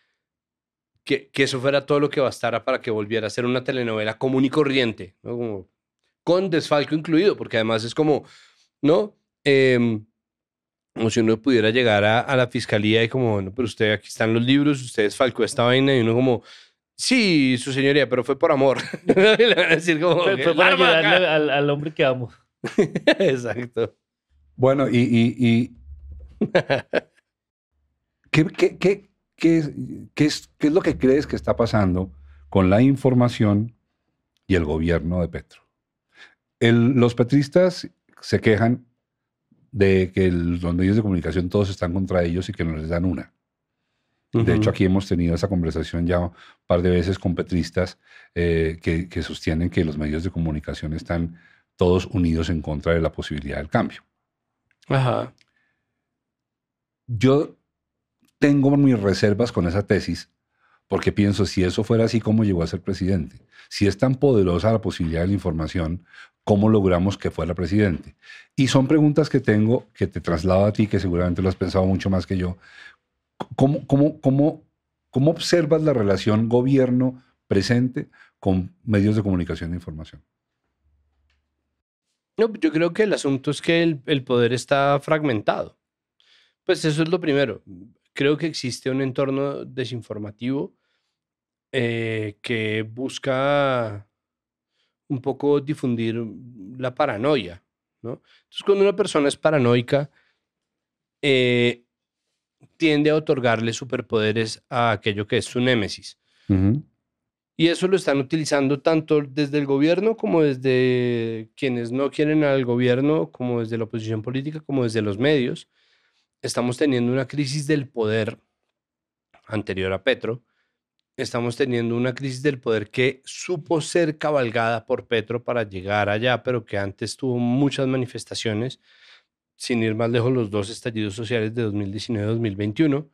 que, que eso fuera todo lo que bastara para que volviera a ser una telenovela común y corriente, ¿no? Como, con desfalco incluido, porque además es como, ¿no? Em, como si uno pudiera llegar a, a la fiscalía y como, bueno, pero usted, aquí están los libros, usted es falco esta vaina y uno como, sí, su señoría, pero fue por amor. Le van a decir como, Fue, "¿Qué fue para larva acá?". ayudarle al, al hombre que amo. Exacto. Bueno, y... y- y- ¿Qué, qué- qué- qué es, qué es- qué es lo que crees que está pasando con la información y el gobierno de Petro? El- los petristas se quejan de que el- los medios de comunicación todos están contra ellos y que no les dan una. De hecho, aquí hemos tenido esa conversación ya un par de veces con petristas eh, que, que sostienen que los medios de comunicación están todos unidos en contra de la posibilidad del cambio. Ajá. Yo tengo mis reservas con esa tesis porque pienso, si eso fuera así, ¿cómo llegó a ser presidente? Si es tan poderosa la posibilidad de la información, ¿cómo logramos que fuera presidente? Y son preguntas que tengo, que te traslado a ti, que seguramente lo has pensado mucho más que yo. ¿Cómo, cómo, cómo, cómo observas la relación gobierno-presente con medios de comunicación e información? No, yo creo que el asunto es que el, poder está fragmentado. Pues eso es lo primero. Creo que existe un entorno desinformativo eh, que busca un poco difundir la paranoia, ¿no? Entonces, cuando una persona es paranoica, eh, tiende a otorgarle superpoderes a aquello que es su némesis. Y eso lo están utilizando tanto desde el gobierno como desde quienes no quieren al gobierno, como desde la oposición política, como desde los medios. Estamos teniendo una crisis del poder anterior a Petro. Estamos teniendo una crisis del poder que supo ser cabalgada por Petro para llegar allá, pero que antes tuvo muchas manifestaciones, sin ir más lejos los dos estallidos sociales de 2019-2021.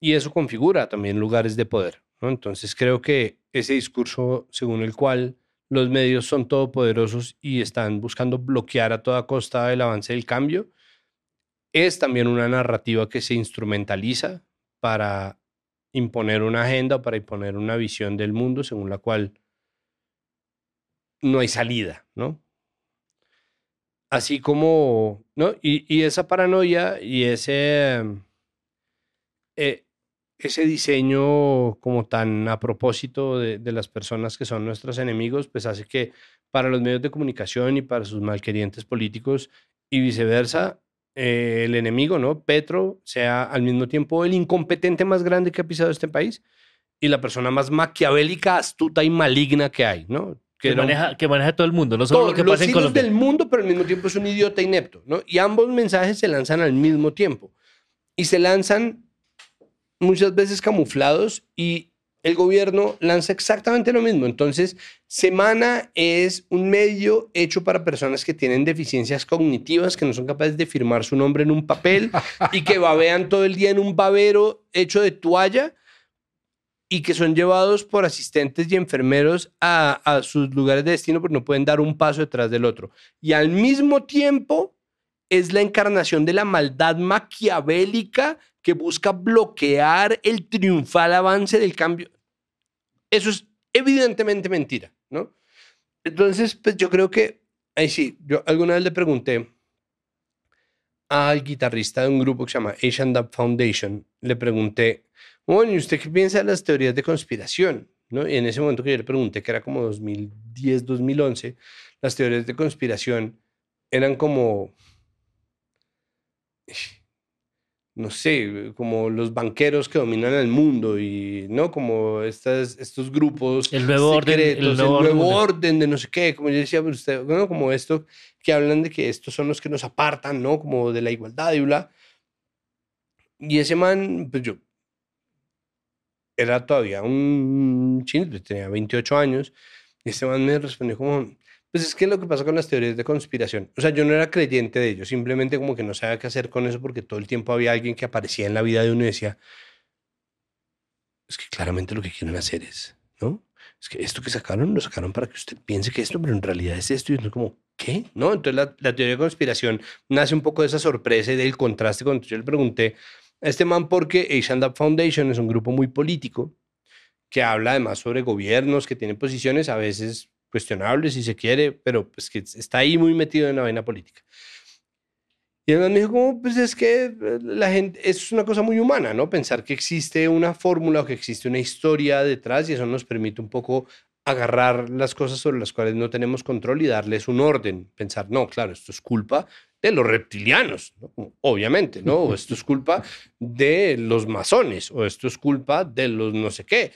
Y eso configura también lugares de poder. Entonces creo que ese discurso según el cual los medios son todopoderosos y están buscando bloquear a toda costa el avance del cambio, es también una narrativa que se instrumentaliza para imponer una agenda para imponer una visión del mundo según la cual no hay salida, ¿no? Así como, ¿no? Y, y esa paranoia y ese, eh, ese diseño como tan a propósito de, de, las personas que son nuestros enemigos, pues hace que para los medios de comunicación y para sus malquerientes políticos y viceversa, eh, el enemigo, ¿no? Petro sea al mismo tiempo el incompetente más grande que ha pisado este país y la persona más maquiavélica, astuta y maligna que hay, ¿no? Que, maneja, que maneja todo el mundo, no solo todo, lo que los en Colombia. del mundo, pero al mismo tiempo es un idiota inepto, ¿no? Y ambos mensajes se lanzan al mismo tiempo. Y se lanzan muchas veces camuflados y el gobierno lanza exactamente lo mismo. Entonces, Semana es un medio hecho para personas que tienen deficiencias cognitivas, que no son capaces de firmar su nombre en un papel y que babean todo el día en un babero hecho de toalla y que son llevados por asistentes y enfermeros a, a sus lugares de destino porque no pueden dar un paso detrás del otro. Y al mismo tiempo es la encarnación de la maldad maquiavélica que busca bloquear el triunfal avance del cambio. Eso es evidentemente mentira, ¿no? Entonces, pues yo creo que, ahí sí, yo alguna vez le pregunté al guitarrista de un grupo que se llama Asian Dub Foundation, le pregunté, bueno, ¿y usted qué piensa de las teorías de conspiración? ¿No? Y en ese momento que yo le pregunté, que era como 2010, 2011, las teorías de conspiración eran como, no sé, como los banqueros que dominan el mundo y, ¿no? Como estas, estos grupos El nuevo orden- el nuevo orden de no sé qué, como yo decía, pero usted, bueno, como esto, que hablan de que estos son los que nos apartan, ¿no? Como de la igualdad y bla. Y ese man, pues yo, era todavía un chino, pues tenía 28 años, y este man me respondió como, pues es que lo que pasa con las teorías de conspiración, o sea, yo no era creyente de ello, simplemente como que no sabía qué hacer con eso porque todo el tiempo había alguien que aparecía en la vida de uno y decía, es que claramente lo que quieren hacer es, ¿no? Es que esto que sacaron, lo sacaron para que usted piense que esto, pero en realidad es esto. Y uno como, ¿qué? ¿No? Entonces la, teoría de conspiración nace un poco de esa sorpresa y del contraste. Cuando yo le pregunté a este man por qué Asian Dub Foundation es un grupo muy político que habla además sobre gobiernos que tienen posiciones a veces cuestionables si se quiere, pero pues que está ahí muy metido en la vaina política. Y además me dijo, como, pues es que eh, la gente, eso es una cosa muy humana, ¿no? Pensar que existe una fórmula o que existe una historia detrás y eso nos permite un poco agarrar las cosas sobre las cuales no tenemos control y darles un orden. Pensar, no, claro, esto es culpa de los reptilianos, ¿no? obviamente, ¿no? O esto es culpa de los masones, o esto es culpa de los no sé qué.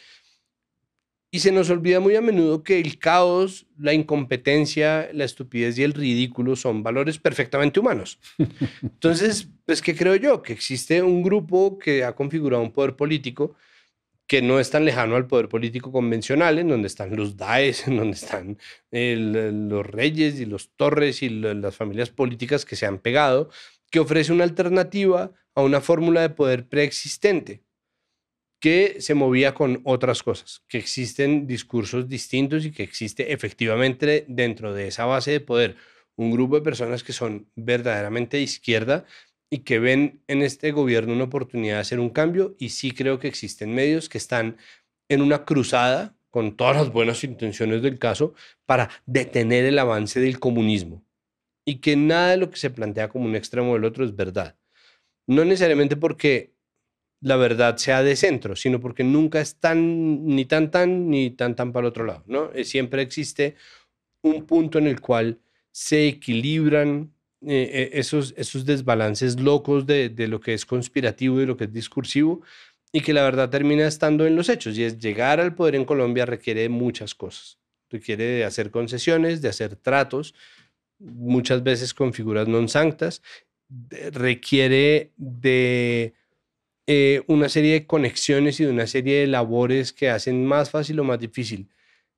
Y se nos olvida muy a menudo que el caos, la incompetencia, la estupidez y el ridículo son valores perfectamente humanos. Entonces, pues, ¿qué creo yo? Que existe un grupo que ha configurado un poder político que no es tan lejano al poder político convencional, en donde están los DAES, en donde están los reyes y los torres y las familias políticas que se han pegado, que ofrece una alternativa a una fórmula de poder preexistente que se movía con otras cosas, que existen discursos distintos y que existe efectivamente dentro de esa base de poder un grupo de personas que son verdaderamente de izquierda y que ven en este gobierno una oportunidad de hacer un cambio y sí creo que existen medios que están en una cruzada con todas las buenas intenciones del caso para detener el avance del comunismo y que nada de lo que se plantea como un extremo del otro es verdad. No necesariamente porque la verdad sea de centro, sino porque nunca es tan ni tan tan ni tan tan para el otro lado, ¿no? Siempre existe un punto en el cual se equilibran eh, eh, esos, esos desbalances locos de, de, lo que es conspirativo y lo que es discursivo, y que la verdad termina estando en los hechos. Y es llegar al poder en Colombia requiere muchas cosas. Requiere de hacer concesiones, de hacer tratos, muchas veces con figuras non sanctas. Requiere de eh, una serie de conexiones y de una serie de labores que hacen más fácil o más difícil.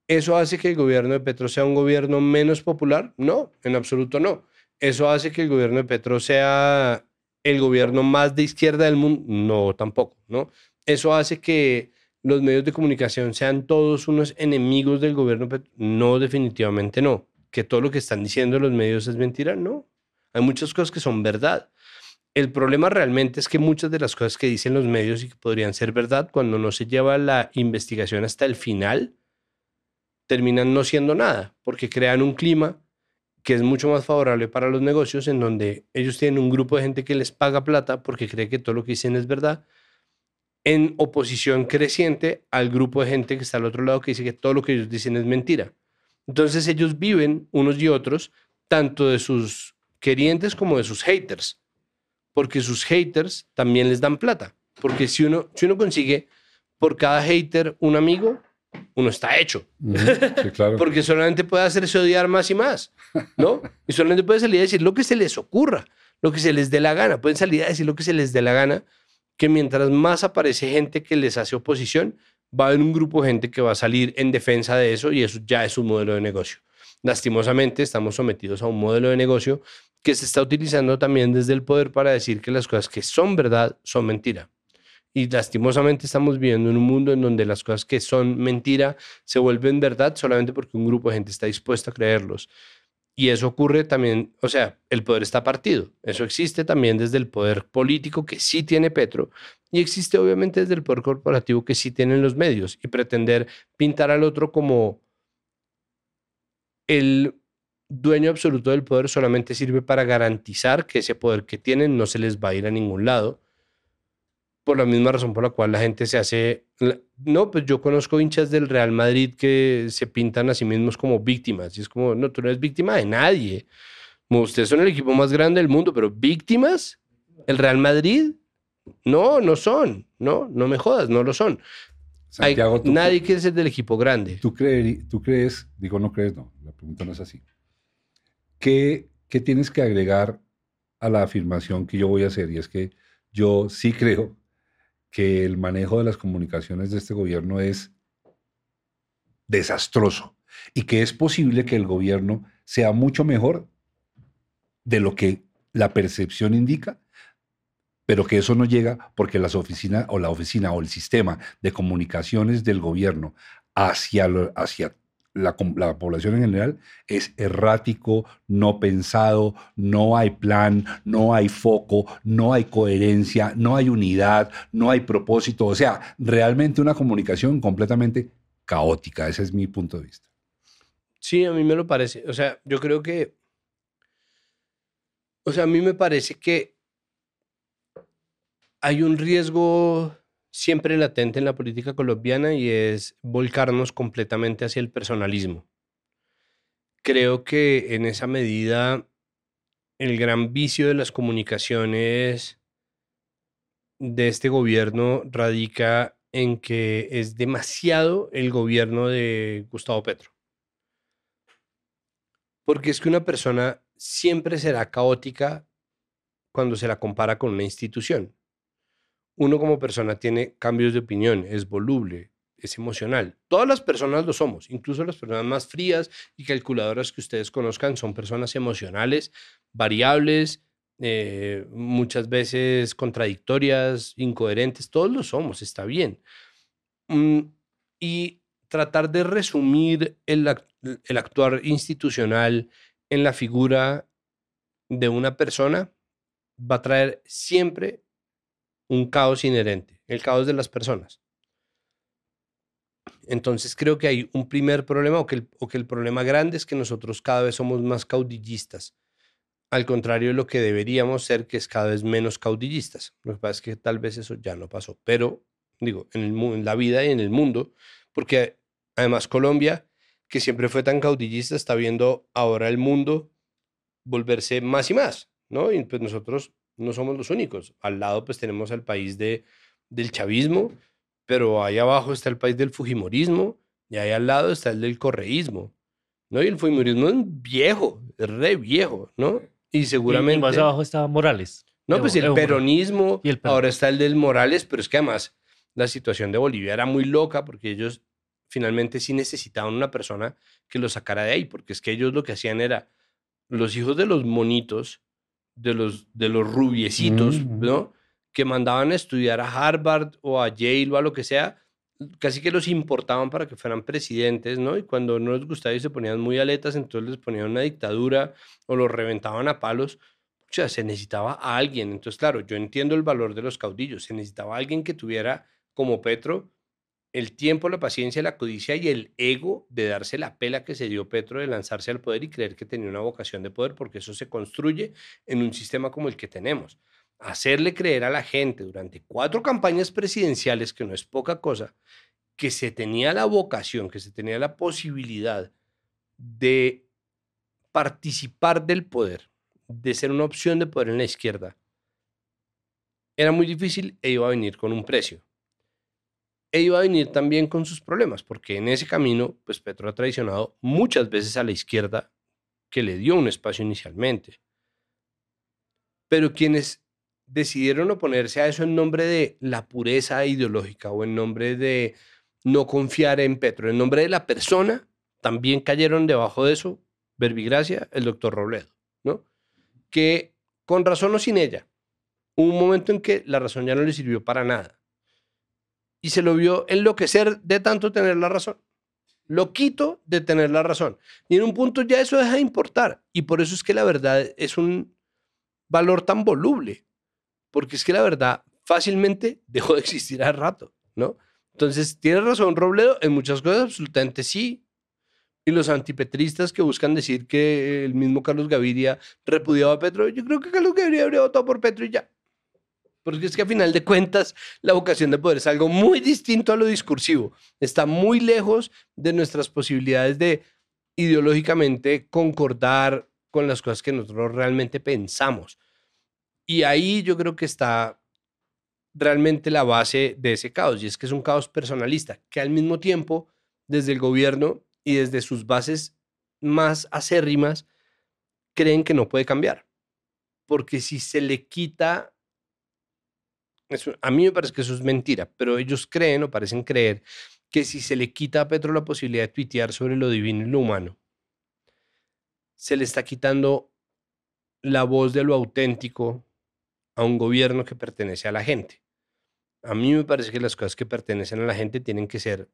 ¿Eso hace que el gobierno de Petro sea un gobierno menos popular? No, en absoluto no ¿Eso hace que el gobierno de Petro sea el gobierno más de izquierda del mundo? No, tampoco, ¿no? ¿Eso hace que los medios de comunicación sean todos unos enemigos del gobierno? No, definitivamente no. ¿Que todo lo que están diciendo los medios es mentira? No. Hay muchas cosas que son verdad. El problema realmente es que muchas de las cosas que dicen los medios y que podrían ser verdad, cuando no se lleva la investigación hasta el final, terminan no siendo nada, porque crean un clima que es mucho más favorable para los negocios, en donde ellos tienen un grupo de gente que les paga plata porque cree que todo lo que dicen es verdad, en oposición creciente al grupo de gente que está al otro lado que dice que todo lo que ellos dicen es mentira. Entonces ellos viven unos y otros, tanto de sus querientes como de sus haters, porque sus haters también les dan plata, porque si uno, si uno consigue por cada hater un amigo, uno está hecho. Porque solamente puede hacerse odiar más y más, ¿no? Y solamente puede salir a decir lo que se les ocurra, lo que se les dé la gana. Pueden salir a decir lo que se les dé la gana, que mientras más aparece gente que les hace oposición, va a haber un grupo de gente que va a salir en defensa de eso y eso ya es un modelo de negocio. Lastimosamente estamos sometidos a un modelo de negocio que se está utilizando también desde el poder para decir que las cosas que son verdad son mentira. Y lastimosamente estamos viviendo en un mundo en donde las cosas que son mentira se vuelven verdad solamente porque un grupo de gente está dispuesto a creerlos. Y eso ocurre también, o sea, el poder está partido. Eso existe también desde el poder político que sí tiene Petro y existe obviamente desde el poder corporativo que sí tienen los medios. Y pretender pintar al otro como el dueño absoluto del poder solamente sirve para garantizar que ese poder que tienen no se les va a ir a ningún lado por la misma razón por la cual la gente se hace... No, pues yo conozco hinchas del Real Madrid que se pintan a sí mismos como víctimas. Y es como, no, tú no eres víctima de nadie. Ustedes son el equipo más grande del mundo, pero víctimas, el Real Madrid, no, no son. No, no me jodas, no lo son. Santiago, nadie quiere ser del equipo grande. ¿tú, crees, ¿Tú crees, digo no crees, no, la pregunta no es así. ¿Qué, ¿Qué tienes que agregar a la afirmación que yo voy a hacer? Y es que yo sí creo que el manejo de las comunicaciones de este gobierno es desastroso y que es posible que el gobierno sea mucho mejor de lo que la percepción indica, pero que eso no llega porque las oficinas o la oficina o el sistema de comunicaciones del gobierno hacia, hacia la, población en general es errático, no pensado, no hay plan, no hay foco, no hay coherencia, no hay unidad, no hay propósito. O sea, realmente una comunicación completamente caótica. Ese es mi punto de vista. Sí, a mí me lo parece. O sea, yo creo que O sea, a mí me parece que hay un riesgo siempre latente en la política colombiana y es volcarnos completamente hacia el personalismo. Creo que en esa medida el gran vicio de las comunicaciones de este gobierno radica en que es demasiado el gobierno de Gustavo Petro. Porque es que una persona siempre será caótica cuando se la compara con una institución. Uno como persona tiene cambios de opinión, es voluble, es emocional. Todas las personas lo somos, incluso las personas más frías y calculadoras que ustedes conozcan son personas emocionales, variables, eh, muchas veces contradictorias, incoherentes, todos lo somos, está bien. Mm, y tratar de resumir el, el actuar institucional en la figura de una persona va a traer siempre un caos inherente, el caos de las personas. Entonces creo que hay un primer problema o que, el, o que el problema grande es que nosotros cada vez somos más caudillistas, al contrario de lo que deberíamos ser, que es cada vez menos caudillistas. Lo que pasa es que tal vez eso ya no pasó, pero digo, en, en la vida y en el mundo, porque además Colombia, que siempre fue tan caudillista, está viendo ahora el mundo volverse más y más, ¿no? Y pues nosotros no somos los únicos. Al lado pues tenemos al país de, del chavismo, pero ahí abajo está el país del fujimorismo y ahí al lado está el del correísmo, ¿no? Y el fujimorismo es viejo, es re viejo, ¿no? Y seguramente... Y, más abajo estaba Morales. No, pues el peronismo, y el ahora está el del Morales, pero es que además la situación de Bolivia era muy loca porque ellos finalmente sí necesitaban una persona que los sacara de ahí, porque es que ellos lo que hacían era los hijos de los monitos, de los, de los rubiecitos, ¿no? Que mandaban a estudiar a Harvard o a Yale o a lo que sea, casi que los importaban para que fueran presidentes, ¿no? Y cuando no les gustaba y se ponían muy aletas, entonces les ponían una dictadura o los reventaban a palos. O sea, se necesitaba a alguien. Entonces, claro, yo entiendo el valor de los caudillos. Se necesitaba alguien que tuviera, como Petro, el tiempo, la paciencia, la codicia y el ego de darse la pela que se dio Petro de lanzarse al poder y creer que tenía una vocación de poder, porque eso se construye en un sistema como el que tenemos. Hacerle creer a la gente durante cuatro campañas presidenciales, que no es poca cosa, que se tenía la vocación, que se tenía la posibilidad de participar del poder, de ser una opción de poder en la izquierda, era muy difícil e iba a venir con un precio e iba a venir también con sus problemas, porque en ese camino, pues Petro ha traicionado muchas veces a la izquierda que le dio un espacio inicialmente. Pero quienes decidieron oponerse a eso en nombre de la pureza ideológica o en nombre de no confiar en Petro, en nombre de la persona, también cayeron debajo de eso, Verbigracia, el doctor Robledo, ¿no? Que con razón o sin ella, hubo un momento en que la razón ya no le sirvió para nada y se lo vio enloquecer de tanto tener la razón. Lo quito de tener la razón. Y en un punto ya eso deja de importar. Y por eso es que la verdad es un valor tan voluble. Porque es que la verdad fácilmente dejó de existir hace rato, ¿no? Entonces, tiene razón Robledo, en muchas cosas absolutamente sí. Y los antipetristas que buscan decir que el mismo Carlos Gaviria repudiaba a Petro, yo creo que Carlos Gaviria habría votado por Petro y ya. Porque es que a final de cuentas la vocación de poder es algo muy distinto a lo discursivo. Está muy lejos de nuestras posibilidades de ideológicamente concordar con las cosas que nosotros realmente pensamos. Y ahí yo creo que está realmente la base de ese caos, y es que es un caos personalista, que al mismo tiempo, desde el gobierno y desde sus bases más acérrimas, creen que no puede cambiar. Porque si se le quita a mí me parece que eso es mentira, pero ellos creen o parecen creer que si se le quita a Petro la posibilidad de tuitear sobre lo divino y lo humano, se le está quitando la voz de lo auténtico a un gobierno que pertenece a la gente. A mí me parece que las cosas que pertenecen a la gente tienen que ser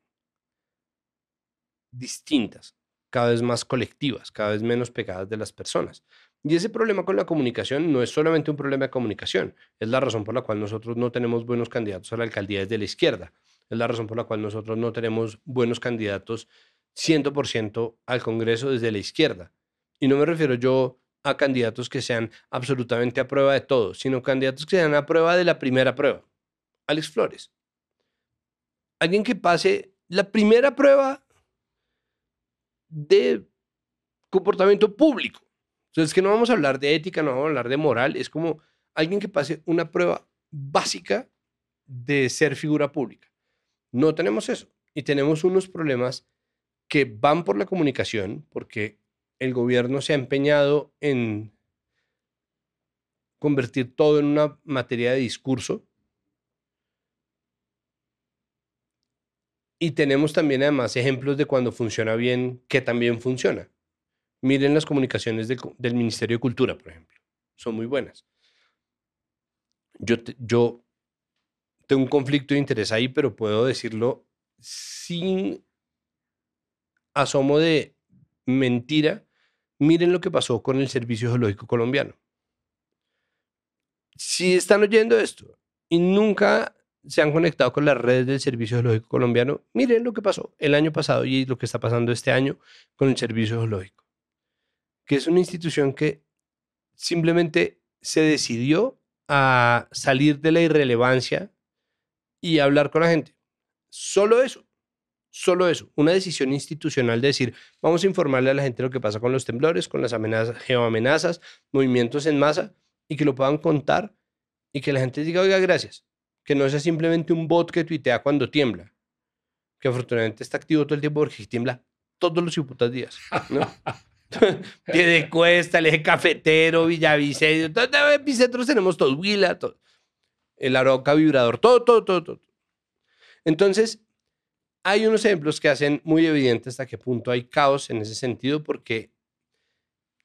distintas, cada vez más colectivas, cada vez menos pegadas de las personas. Y ese problema con la comunicación no es solamente un problema de comunicación, es la razón por la cual nosotros no tenemos buenos candidatos a la alcaldía desde la izquierda, es la razón por la cual nosotros no tenemos buenos candidatos 100% al Congreso desde la izquierda. Y no me refiero yo a candidatos que sean absolutamente a prueba de todo, sino candidatos que sean a prueba de la primera prueba. Alex Flores. Alguien que pase la primera prueba de comportamiento público. Entonces, que no vamos a hablar de ética, no vamos a hablar de moral, es como alguien que pase una prueba básica de ser figura pública. No tenemos eso y tenemos unos problemas que van por la comunicación, porque el gobierno se ha empeñado en convertir todo en una materia de discurso. Y tenemos también además ejemplos de cuando funciona bien, que también funciona. Miren las comunicaciones del, Ministerio de Cultura, por ejemplo. Son muy buenas. Yo, yo tengo un conflicto de interés ahí, pero puedo decirlo sin asomo de mentira. Miren lo que pasó con el Servicio Geológico Colombiano. Si están oyendo esto y nunca se han conectado con las redes del Servicio Geológico Colombiano, miren lo que pasó el año pasado y lo que está pasando este año con el Servicio Geológico, que es una institución que simplemente se decidió a salir de la irrelevancia y hablar con la gente. Solo eso, solo eso, una decisión institucional de decir, vamos a informarle a la gente lo que pasa con los temblores, con las amenazas, geoamenazas, movimientos en masa, y que lo puedan contar y que la gente diga, oiga, gracias, que no sea simplemente un bot que tuitea cuando tiembla, que afortunadamente está activo todo el tiempo porque tiembla todos los putas días, ¿no? Pie de cuesta, el eje cafetero, Villavicencio, todo, epicentros tenemos todo, Huila, todo. El Aroca vibrador, todo, todo, todo, todo. Entonces, hay unos ejemplos que hacen muy evidente hasta qué punto hay caos en ese sentido, porque,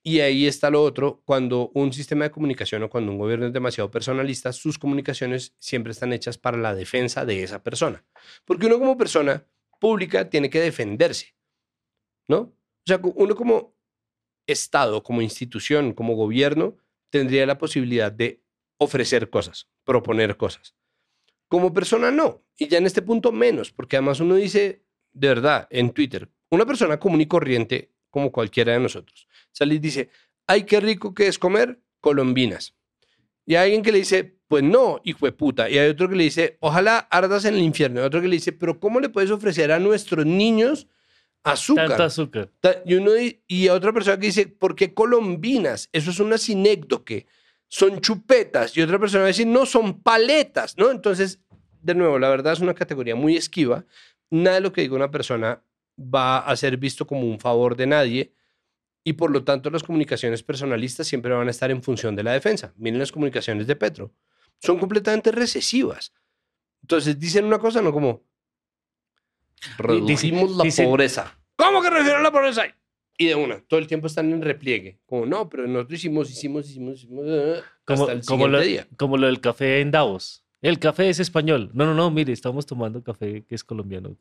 y ahí está lo otro, cuando un sistema de comunicación o cuando un gobierno es demasiado personalista, sus comunicaciones siempre están hechas para la defensa de esa persona. Porque uno como persona pública tiene que defenderse, ¿no? O sea, uno como Estado, como institución, como gobierno, tendría la posibilidad de ofrecer cosas, proponer cosas. Como persona no, y ya en este punto menos, porque además uno dice, de verdad, en Twitter, una persona común y corriente como cualquiera de nosotros, sale y dice, ay, qué rico que es comer colombinas. Y hay alguien que le dice, pues no, hijo de puta. Y hay otro que le dice, ojalá ardas en el infierno. Y otro que le dice, pero ¿cómo le puedes ofrecer a nuestros niños azúcar? Tanto azúcar. Y, uno, y otra persona que dice, ¿por qué colombinas? Eso es una sinécdoque. Son chupetas. Y otra persona va a decir, no, son paletas, ¿no? Entonces, de nuevo, la verdad es una categoría muy esquiva. Nada de lo que diga una persona va a ser visto como un favor de nadie. Y por lo tanto, las comunicaciones personalistas siempre van a estar en función de la defensa. Miren las comunicaciones de Petro. Son completamente recesivas. Entonces, dicen una cosa, no como, reducimos la dicen- pobreza. ¿Cómo que reducieron la pobreza? Y de una, todo el tiempo están en repliegue. Como, no, pero nosotros hicimos, hicimos, hicimos, hicimos, eh, Como, hasta el como, lo, día. como lo del café en Davos. El café es español. No, no, no, mire, estamos tomando café que es colombiano.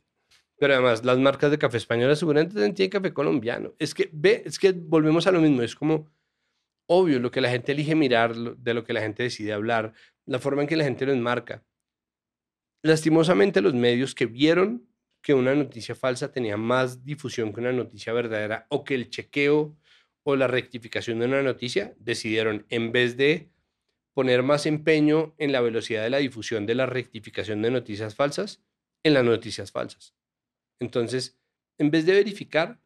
Pero además, las marcas de café españolas seguramente tienen café colombiano. Es que, ve, es que volvemos a lo mismo. Es como, obvio, lo que la gente elige mirar, de lo que la gente decide hablar, la forma en que la gente lo enmarca. Lastimosamente, los medios que vieron que una noticia falsa tenía más difusión que una noticia verdadera o que el chequeo o la rectificación de una noticia, decidieron, en vez de poner más empeño en la velocidad de la difusión de la rectificación de noticias falsas, en las noticias falsas. Entonces, en vez de verificar,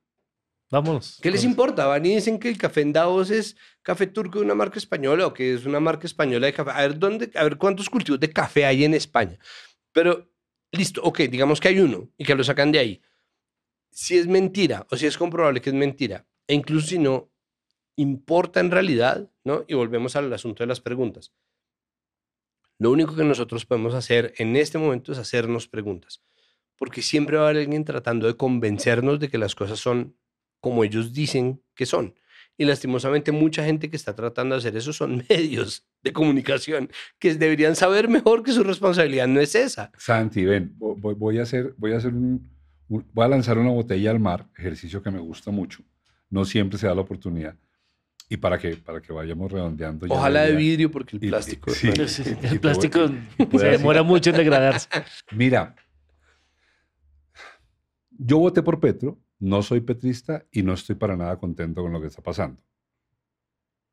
Vámonos. ¿qué les importa? Van y dicen que el café en Davos es café turco de una marca española o que es una marca española de café. A ver, ¿dónde, a ver cuántos cultivos de café hay en España. Pero, listo, ok, digamos que hay uno y que lo sacan de ahí. Si es mentira o si es comprobable que es mentira, e incluso si no, importa en realidad, ¿no? Y volvemos al asunto de las preguntas. Lo único que nosotros podemos hacer en este momento es hacernos preguntas, porque siempre va a haber alguien tratando de convencernos de que las cosas son como ellos dicen que son. Y lastimosamente mucha gente que está tratando de hacer eso son medios de comunicación que deberían saber mejor que su responsabilidad no es esa. Santi, ven, vo- voy, voy a hacer, voy a hacer un, un- voy a lanzar una botella al mar, ejercicio que me gusta mucho. No siempre se da la oportunidad. Y para que, para que vayamos redondeando. ya Ojalá de idea. vidrio porque el Y- plástico... sí. bueno, Sí, Y El plástico y puede se demora mucho en degradarse. Mira, yo voté por Petro, no soy petrista y no estoy para nada contento con lo que está pasando.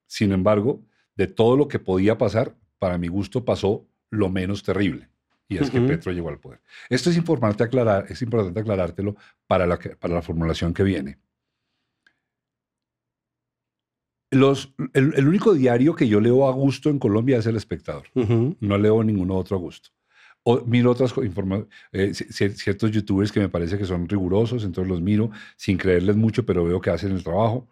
Sin embargo, de todo lo que podía pasar, para mi gusto pasó lo menos terrible. Y es que. Petro llegó al poder. Esto es importante, aclarar, es importante aclarártelo para la, que- para la formulación que viene. Los, el, el único diario que yo leo a gusto en Colombia es El Espectador. No leo ninguno otro a gusto. O miro otras eh, ci- ci- ciertos youtubers que me parece que son rigurosos, entonces los miro sin creerles mucho, pero veo que hacen el trabajo.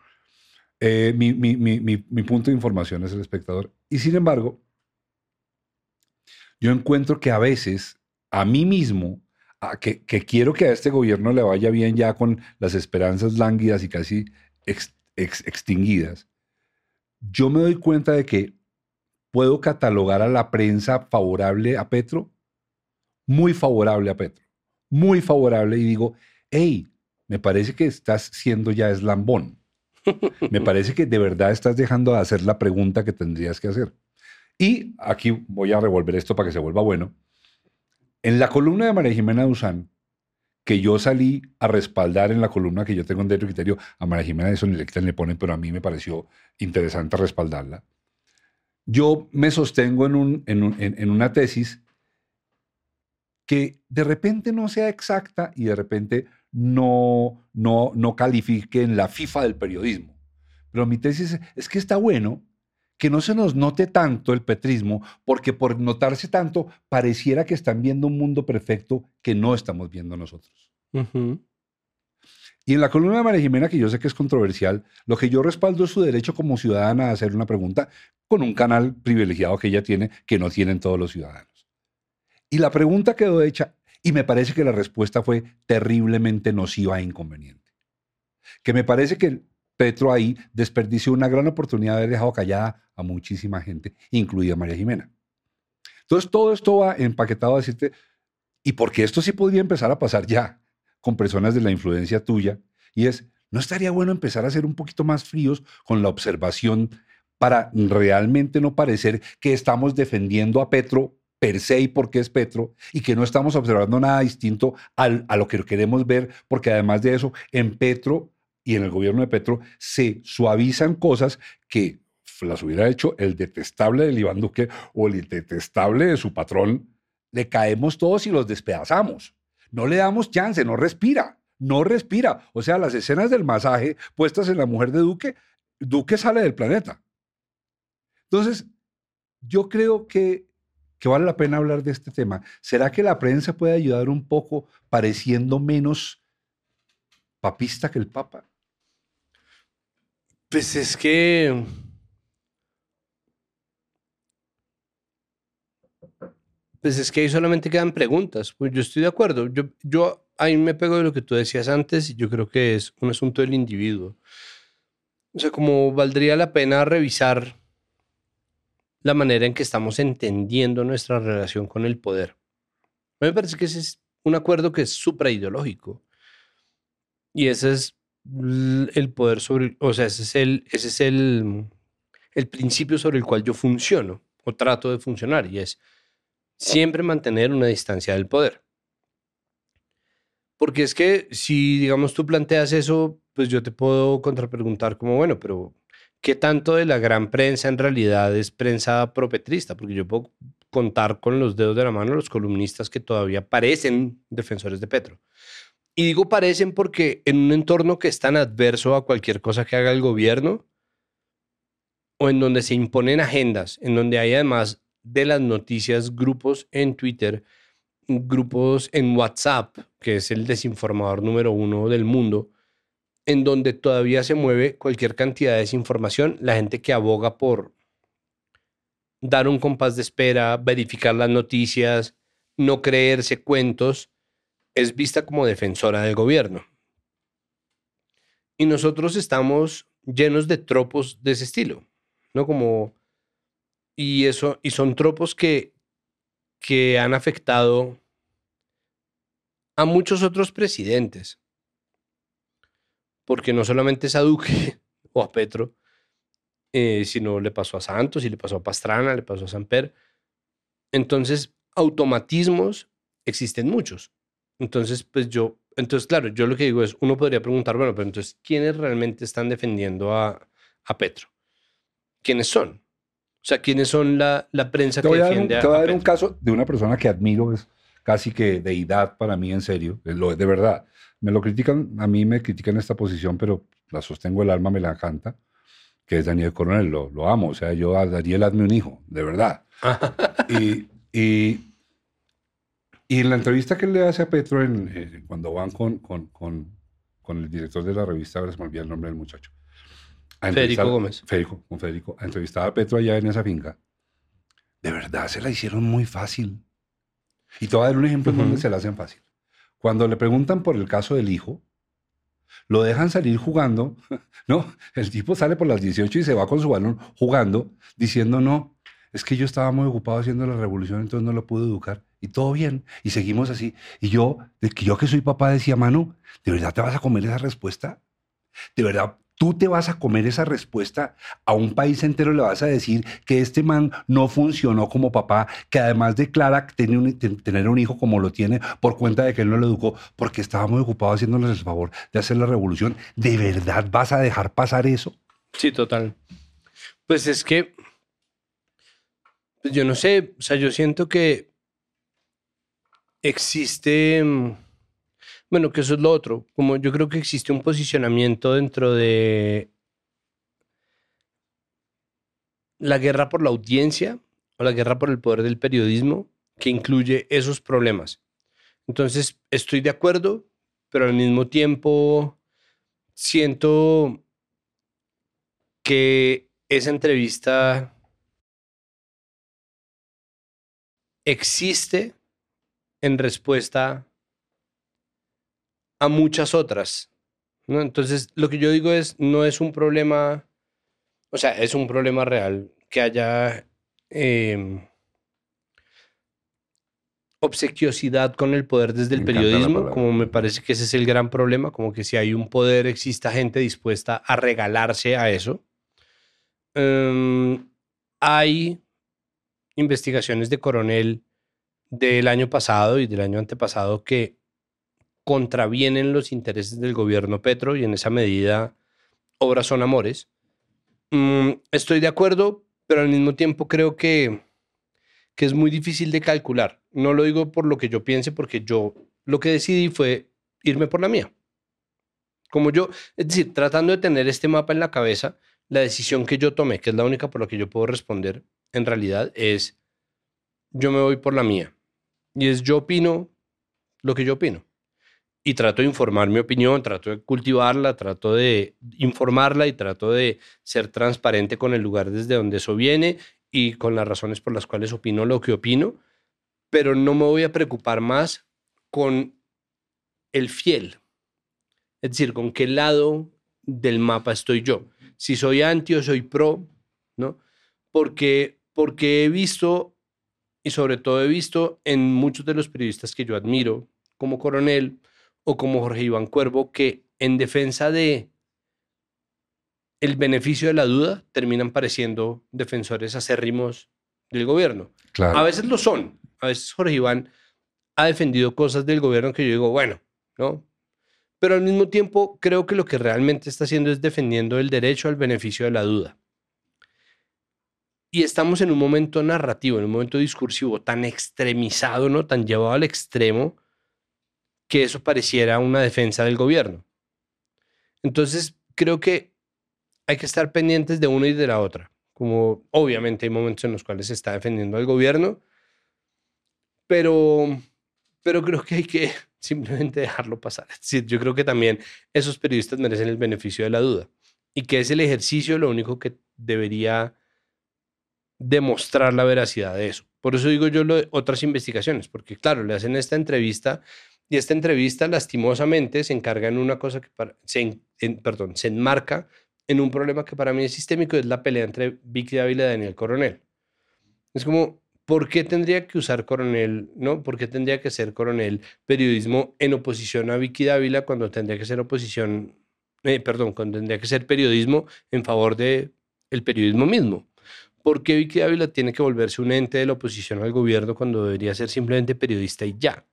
Eh, mi, mi- mi- mi- punto de información es el espectador. Y sin embargo, yo encuentro que a veces a mí mismo, que, quiero que a este gobierno le vaya bien ya con las esperanzas lánguidas y casi ex- ex- extinguidas, yo me doy cuenta de que puedo catalogar a la prensa favorable a Petro, muy favorable a Petro, muy favorable y digo, hey, me parece que estás siendo ya eslambón. Me parece que de verdad estás dejando de hacer la pregunta que tendrías que hacer. Y aquí voy a revolver esto para que se vuelva bueno. En la columna de María Jimena Duzán, que yo salí a respaldar en la columna que yo tengo en Derecho Criterio, a María Jimena eso ni le quitan ni le ponen, pero a mí me pareció interesante respaldarla. Yo me sostengo en, un- en un- en- en una tesis que de repente no sea exacta y de repente no, no, no califique en la FIFA del periodismo. Pero mi tesis es, que está bueno que no se nos note tanto el petrismo, porque por notarse tanto pareciera que están viendo un mundo perfecto que no estamos viendo nosotros. Y en la columna de María Jimena, que yo sé que es controversial, lo que yo respaldo es su derecho como ciudadana a hacer una pregunta con un canal privilegiado que ella tiene, que no tienen todos los ciudadanos. Y la pregunta quedó hecha y me parece que la respuesta fue terriblemente nociva e inconveniente. Que me parece que Petro ahí desperdició una gran oportunidad de haber dejado callada a muchísima gente, incluida María Jimena. Entonces todo esto va empaquetado a decirte, y porque esto sí podría empezar a pasar ya con personas de la influencia tuya, y es, ¿no estaría bueno empezar a ser un poquito más fríos con la observación para realmente no parecer que estamos defendiendo a Petro per se y porque es Petro, y que no estamos observando nada distinto a lo que queremos ver, porque además de eso, en Petro y en el gobierno de Petro se suavizan cosas que las hubiera hecho el detestable de Iván Duque o el detestable de su patrón, le caemos todos y los despedazamos. No le damos chance, no respira, no respira. O sea, las escenas del masaje puestas en la mujer de Duque, Duque sale del planeta. Entonces, yo creo que, que vale la pena hablar de este tema. ¿Será que la prensa puede ayudar un poco pareciendo menos papista que el Papa? Pues es que. Pues es que ahí solamente quedan preguntas. Pues yo estoy de acuerdo. Yo, yo ahí me pego de lo que tú decías antes y yo creo que es un asunto del individuo. O sea, como valdría la pena revisar la manera en que estamos entendiendo nuestra relación con el poder. A mí me parece que ese es un acuerdo que es supraideológico. Y ese es el poder sobre, o sea, ese es el, ese es el, el principio sobre el cual yo funciono o trato de funcionar y es siempre mantener una distancia del poder. Porque es que si, digamos, tú planteas eso, pues yo te puedo contrapreguntar como, bueno, pero ¿qué tanto de la gran prensa en realidad es prensa propetrista? Porque yo puedo contar con los dedos de la mano los columnistas que todavía parecen defensores de Petro. Y digo parecen porque en un entorno que es tan adverso a cualquier cosa que haga el gobierno, o en donde se imponen agendas, en donde hay además de las noticias grupos en Twitter, grupos en WhatsApp, que es el desinformador número uno del mundo, en donde todavía se mueve cualquier cantidad de desinformación, la gente que aboga por dar un compás de espera, verificar las noticias, no creerse cuentos, es vista como defensora del gobierno. Y nosotros estamos llenos de tropos de ese estilo, ¿no? Como y eso y son tropos que que han afectado a muchos otros presidentes. Porque no solamente es a Duque o a Petro, eh, sino le pasó a Santos y le pasó a Pastrana, le pasó a Samper. Entonces, automatismos existen muchos. Entonces, pues yo, entonces, claro, yo lo que digo es, uno podría preguntar, bueno, pero entonces, ¿quiénes realmente están defendiendo a, a Petro? quiénes son. O sea, quiénes son la, la prensa Te que voy a dar, un, defiende te voy a a dar un caso de una persona que admiro, es casi que deidad para mí, en serio, lo es de verdad. Me lo critican, a mí me critican esta posición, pero la sostengo el alma, me la encanta, que es Daniel Coronel, lo, lo amo, o sea, yo a Daniel hazme un hijo, de verdad. y, y, y en la entrevista que le hace a Petro, en, eh, cuando van con, con, con, con el director de la revista, ahora se me olvida el nombre del muchacho. Federico Gómez. Federico, con Federico, a entrevistar a Petro allá en esa finca. De verdad, se la hicieron muy fácil. Y te voy a dar un ejemplo donde se la hacen fácil. Cuando le preguntan por el caso del hijo, lo dejan salir jugando, ¿no? El tipo sale por las 18 y se va con su balón jugando, diciendo, no, es que yo estaba muy ocupado haciendo la revolución, entonces no lo pude educar. Y todo bien, y seguimos así. Y yo, yo que soy papá, decía, mano, ¿de verdad te vas a comer esa respuesta? ¿De verdad tú te vas a comer esa respuesta? A un país entero le vas a decir que este man no funcionó como papá, que además declara tiene un- ten- tener un hijo como lo tiene por cuenta de que él no lo educó, porque estaba muy ocupado haciéndoles el favor de hacer la revolución. ¿De verdad vas a dejar pasar eso? Sí, total. Pues es que, pues yo no sé, o sea, yo siento que existe, mm, bueno, que eso es lo otro, como yo creo que existe un posicionamiento dentro de la guerra por la audiencia o la guerra por el poder del periodismo que incluye esos problemas. Entonces, estoy de acuerdo, pero al mismo tiempo siento que esa entrevista existe en respuesta a muchas otras. ¿no? Entonces, lo que yo digo es, no es un problema, o sea, es un problema real que haya em, obsequiosidad con el poder desde el Me periodismo, como me parece que ese es el gran problema, como que si hay un poder exista gente dispuesta a regalarse a eso. Em, hay investigaciones de coronel del año pasado y del año antepasado que contravienen los intereses del gobierno Petro y en esa medida obras son amores. Mm, estoy de acuerdo, pero al mismo tiempo creo que, que es muy difícil de calcular. No lo digo por lo que yo piense, porque yo lo que decidí fue irme por la mía. Como yo, es decir, tratando de tener este mapa en la cabeza, la decisión que yo tomé, que es la única por la que yo puedo responder, en realidad es, yo me voy por la mía. Y es, yo opino lo que yo opino. Y trato de informar mi opinión, trato de cultivarla, trato de informarla y trato de ser transparente con el lugar desde donde eso viene y con las razones por las cuales opino lo que opino, pero no me voy a preocupar más con el fiel. Es decir, con qué lado del mapa estoy yo. Si soy anti o soy pro, ¿no? Porque, porque he visto, y sobre todo he visto en muchos de los periodistas que yo admiro, como Coronel o como Jorge Iván Cuervo, que en defensa de el beneficio de la duda terminan pareciendo defensores acérrimos del gobierno. Claro. A veces lo son. A veces Jorge Iván ha defendido cosas del gobierno que yo digo, bueno, ¿no? Pero al mismo tiempo creo que lo que realmente está haciendo es defendiendo el derecho al beneficio de la duda. Y estamos en un momento narrativo, en un momento discursivo tan extremizado, ¿no? Tan llevado al extremo que eso pareciera una defensa del gobierno. Entonces, creo que hay que estar pendientes de una y de la otra. Como obviamente hay momentos en los cuales se está defendiendo al gobierno, pero, pero creo que hay que simplemente dejarlo pasar. Es yo creo que también esos periodistas merecen el beneficio de la duda y que es el ejercicio lo único que debería demostrar la veracidad de eso. Por eso digo yo otras investigaciones, porque claro, le hacen esta entrevista y esta entrevista lastimosamente se encarga en una cosa que se, perdón, se enmarca en un problema que para mí es sistémico, es la pelea entre Vicky Dávila y Daniel Coronel. Es como, ¿por qué tendría que usar Coronel, no? ¿Por qué tendría que ser Coronel periodismo en oposición a Vicky Dávila cuando tendría que ser oposición, eh, perdón, cuando tendría que ser periodismo en favor de periodismo mismo? ¿Por qué Vicky Dávila tiene que volverse un ente de la oposición al gobierno cuando debería ser simplemente periodista y ya?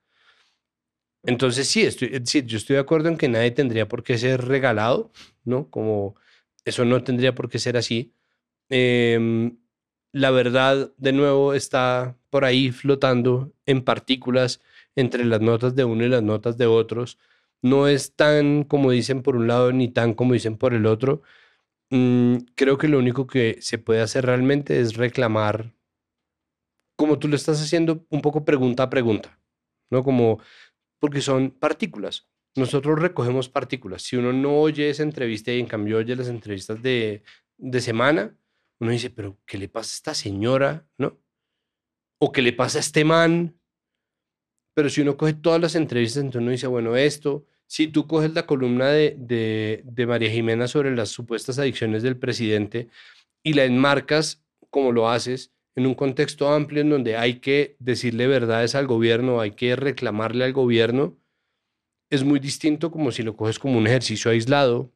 Entonces sí, estoy, es decir, yo estoy de acuerdo en que nadie tendría por qué ser regalado, ¿no? Como eso no tendría por qué ser así, Em, la verdad, de nuevo, está por ahí flotando en partículas entre las notas de uno y las notas de otros. No es tan como dicen por un lado ni tan como dicen por el otro. Mm, creo que lo único que se puede hacer realmente es reclamar, como tú lo estás haciendo, un poco pregunta a pregunta, ¿no? Como, porque son partículas. Nosotros recogemos partículas. Si uno no oye esa entrevista y en cambio oye las entrevistas de, de semana, uno dice, pero ¿qué le pasa a esta señora? ¿No? ¿O qué le pasa a este man? Pero si uno coge todas las entrevistas, entonces uno dice, bueno, esto, si tú coges la columna de, de, de María Jimena sobre las supuestas adicciones del presidente y la enmarcas como lo haces en un contexto amplio en donde hay que decirle verdades al gobierno, hay que reclamarle al gobierno, es muy distinto como si lo coges como un ejercicio aislado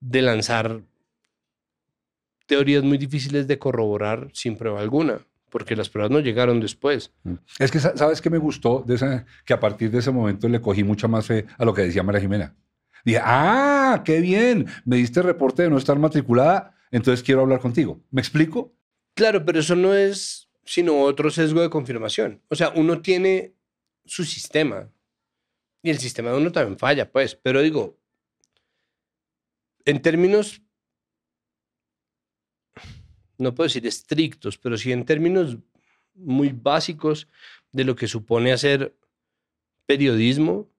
de lanzar teorías muy difíciles de corroborar sin prueba alguna, porque las pruebas no llegaron después. Es que, sa- ¿sabes qué me gustó? Que a partir de ese momento le cogí mucha más fe a lo que decía María Jimena. Dije, ah, qué bien, me diste reporte de no estar matriculada, entonces quiero hablar contigo. ¿Me explico? Claro, pero eso no es sino otro sesgo de confirmación. O sea, uno tiene su sistema y el sistema de uno también falla, pues, pero digo, en términos, no puedo decir estrictos, pero sí en términos muy básicos de lo que supone hacer periodismo,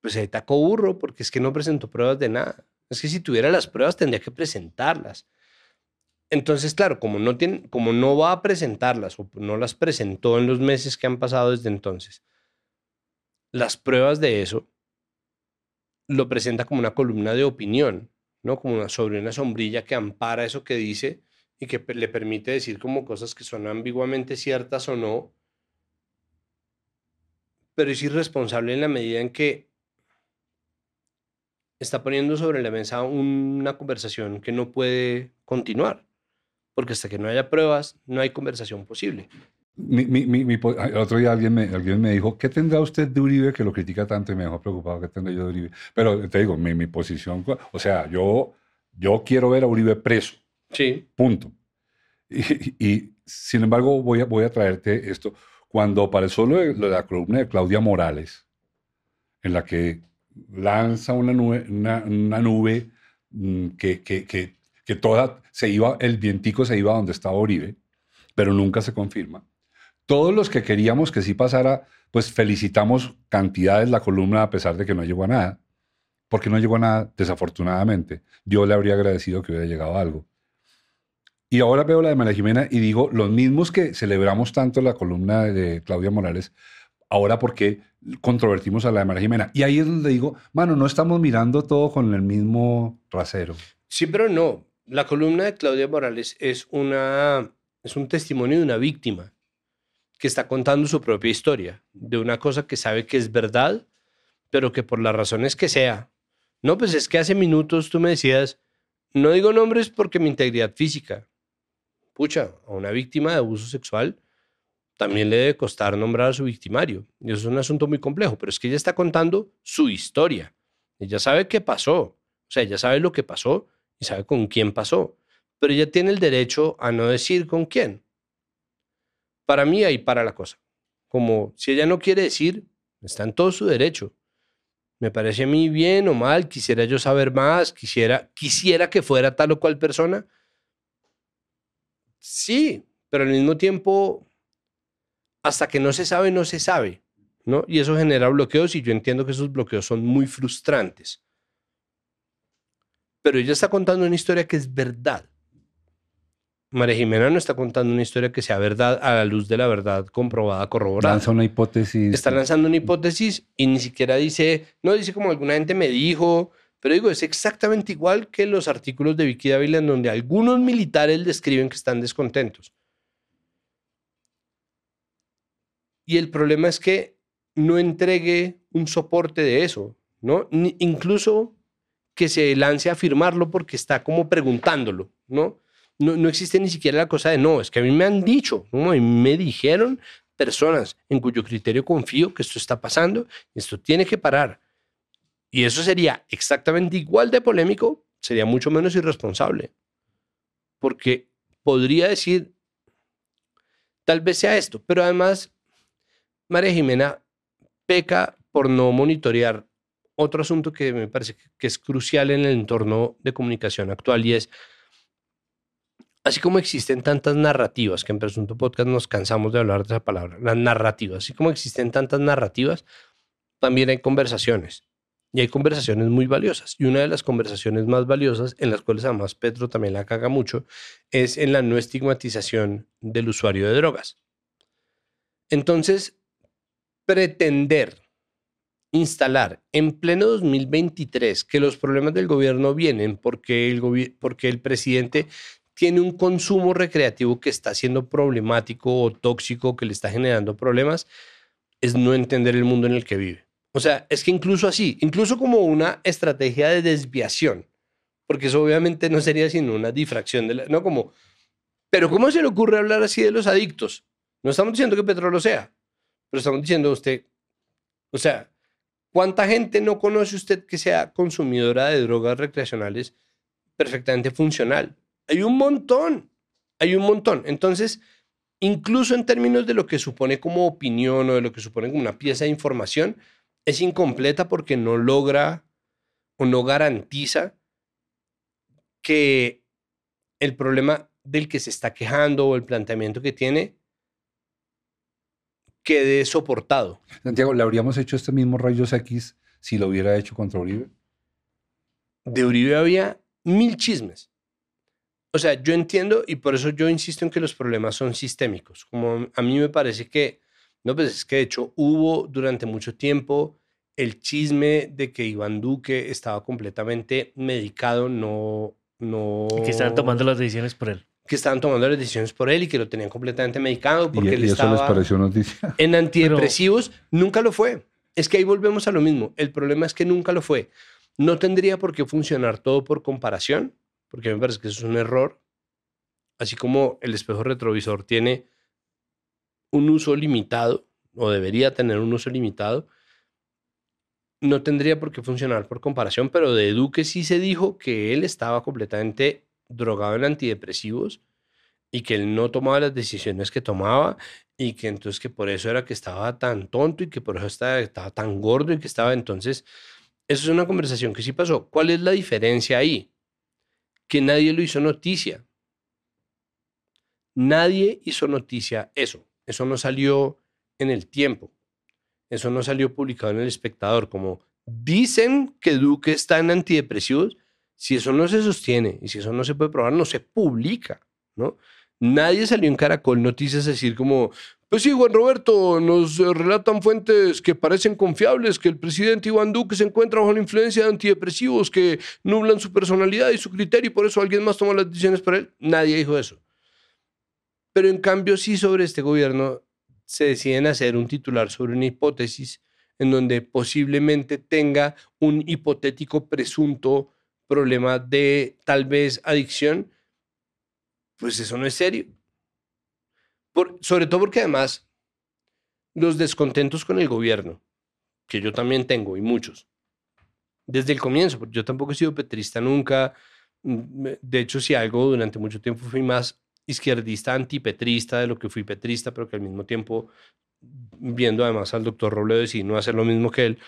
pues se tacó burro porque es que no presentó pruebas de nada. Es que si tuviera las pruebas tendría que presentarlas. Entonces, claro, como no, tiene, como no va a presentarlas o no las presentó en los meses que han pasado desde entonces, las pruebas de eso lo presenta como una columna de opinión, ¿no? Como una, sobre una sombrilla que ampara eso que dice y que le permite decir como cosas que son ambiguamente ciertas o no, pero es irresponsable en la medida en que está poniendo sobre la mesa una conversación que no puede continuar, porque hasta que no haya pruebas, no hay conversación posible. Mi, mi- mi- otro día alguien me, alguien me dijo, ¿qué tendrá usted de Uribe que lo critica tanto? Y me dejó preocupado, ¿qué tendré yo de Uribe? Pero te digo, mi, mi posición, o sea, yo, yo quiero ver a Uribe preso, Sí, punto. Y, y, sin embargo, voy a, voy a traerte esto. Cuando apareció lo de, lo de la columna de Claudia Morales, en la que lanza una nube, una, nube mm, que, que, que, que toda se iba, el vientico se iba donde estaba Uribe, pero nunca se confirma. Todos los que queríamos que sí pasara, pues felicitamos cantidades la columna a pesar de que no llegó a nada. Porque no llegó a nada, desafortunadamente. Yo le habría agradecido que hubiera llegado algo. Y ahora veo la de María Jimena y digo, los mismos que celebramos tanto la columna de Claudia Morales, ahora por qué controvertimos a la de María Jimena. Y ahí es donde digo, mano, no estamos mirando todo con el mismo rasero. sí, pero no. La columna de Claudia Morales es, una, es un testimonio de una víctima que está contando su propia historia, de una cosa que sabe que es verdad, pero que por las razones que sea. No, pues es que hace minutos tú me decías, no digo nombres porque mi integridad física. Pucha, a una víctima de abuso sexual también le debe costar nombrar a su victimario. Y eso es un asunto muy complejo, pero es que ella está contando su historia. Ella sabe qué pasó. O sea, ella sabe lo que pasó y sabe con quién pasó. Pero ella tiene el derecho a no decir con quién. Para mí ahí para la cosa. Como si ella no quiere decir, está en todo su derecho. Me parece a mí bien o mal, quisiera yo saber más, quisiera, quisiera que fuera tal o cual persona. Sí, pero al mismo tiempo, hasta que no se sabe, no se sabe, ¿no? Y eso genera bloqueos y yo entiendo que esos bloqueos son muy frustrantes. Pero ella está contando una historia que es verdad. María Jimena no está contando una historia que sea verdad a la luz de la verdad comprobada, corroborada. Lanza una hipótesis. Está lanzando una hipótesis y ni siquiera dice, no dice como alguna gente me dijo, pero digo, es exactamente igual que los artículos de Vicky Dávila en donde algunos militares describen que están descontentos. Y el problema es que no entregue un soporte de eso, ¿no? Incluso que se lance a afirmarlo porque está como preguntándolo, ¿no? No, existe ni siquiera la cosa de no, es que a mí me han dicho, ¿no? Mí me dijeron personas en cuyo criterio confío que esto está pasando, esto tiene que parar. Y eso sería exactamente igual de polémico sería mucho menos irresponsable. Porque podría decir, tal vez sea esto, pero además, María Jimena peca por no monitorear otro asunto que me parece que es crucial en el entorno de comunicación actual y es, así como existen tantas narrativas, que en Presunto Podcast nos cansamos de hablar de esa palabra, las narrativas, así como existen tantas narrativas, también hay conversaciones. Y hay conversaciones muy valiosas. Y una de las conversaciones más valiosas, en las cuales además Petro también la caga mucho, es en la no estigmatización del usuario de drogas. Entonces, pretender instalar en pleno 2023 que los problemas del gobierno vienen porque el, porque el presidente tiene un consumo recreativo que está siendo problemático o tóxico, que le está generando problemas, es no entender el mundo en el que vive. O sea, es que incluso así, incluso como una estrategia de desviación, porque eso obviamente no sería sino una difracción de la, no como, pero ¿cómo se le ocurre hablar así de los adictos? No estamos diciendo que Petro lo sea, pero estamos diciendo usted, o sea, ¿cuánta gente no conoce usted que sea consumidora de drogas recreacionales perfectamente funcional? Hay un montón, hay un montón. Entonces, incluso en términos de lo que supone como opinión o de lo que supone como una pieza de información, es incompleta porque no logra o no garantiza que el problema del que se está quejando o el planteamiento que tiene quede soportado. Santiago, ¿le habríamos hecho este mismo rayos X si lo hubiera hecho contra Uribe? De Uribe había mil chismes. O sea, yo entiendo y por eso yo insisto en que los problemas son sistémicos. Como a mí me parece que no, pues es que de hecho hubo durante mucho tiempo el chisme de que Iván Duque estaba completamente medicado, no... no que estaban tomando las decisiones por él. Que estaban tomando las decisiones por él y que lo tenían completamente medicado porque ¿Y, él y eso estaba les pareció noticia? en antidepresivos. Nunca lo fue. Es que ahí volvemos a lo mismo. El problema es que nunca lo fue. No tendría por qué funcionar todo por comparación, porque me parece que eso es un error. Así como el espejo retrovisor tiene un uso limitado, o debería tener un uso limitado, no tendría por qué funcionar por comparación, pero de Duque sí se dijo que él estaba completamente drogado en antidepresivos y que él no tomaba las decisiones que tomaba y que entonces que por eso era que estaba tan tonto y que por eso estaba, estaba tan gordo y que estaba entonces... Eso es una conversación que sí pasó. ¿Cuál es la diferencia ahí? Que nadie lo hizo noticia. Nadie hizo noticia eso. Eso no salió en el tiempo. Eso no salió publicado en el espectador. Como dicen que Duque está en antidepresivos, si eso no se sostiene y si eso no se puede probar, no se publica, ¿no? Nadie salió en Caracol Noticias a decir como, pues sí, Juan Roberto, nos eh, relatan fuentes que parecen confiables que el presidente Iván Duque se encuentra bajo la influencia de antidepresivos que nublan su personalidad y su criterio y por eso alguien más toma las decisiones por él. Nadie dijo eso. Pero en cambio sí sobre este gobierno se deciden hacer un titular sobre una hipótesis en donde posiblemente tenga un hipotético presunto problema de tal vez adicción, pues eso no es serio. Por, sobre todo porque además los descontentos con el gobierno, que yo también tengo y muchos, desde el comienzo, porque yo tampoco he sido petrista nunca, mm, de hecho si algo durante mucho tiempo fui más izquierdista antipetrista de lo que fui petrista, pero que al mismo tiempo, viendo además al doctor Robledo y no hacer lo mismo que él,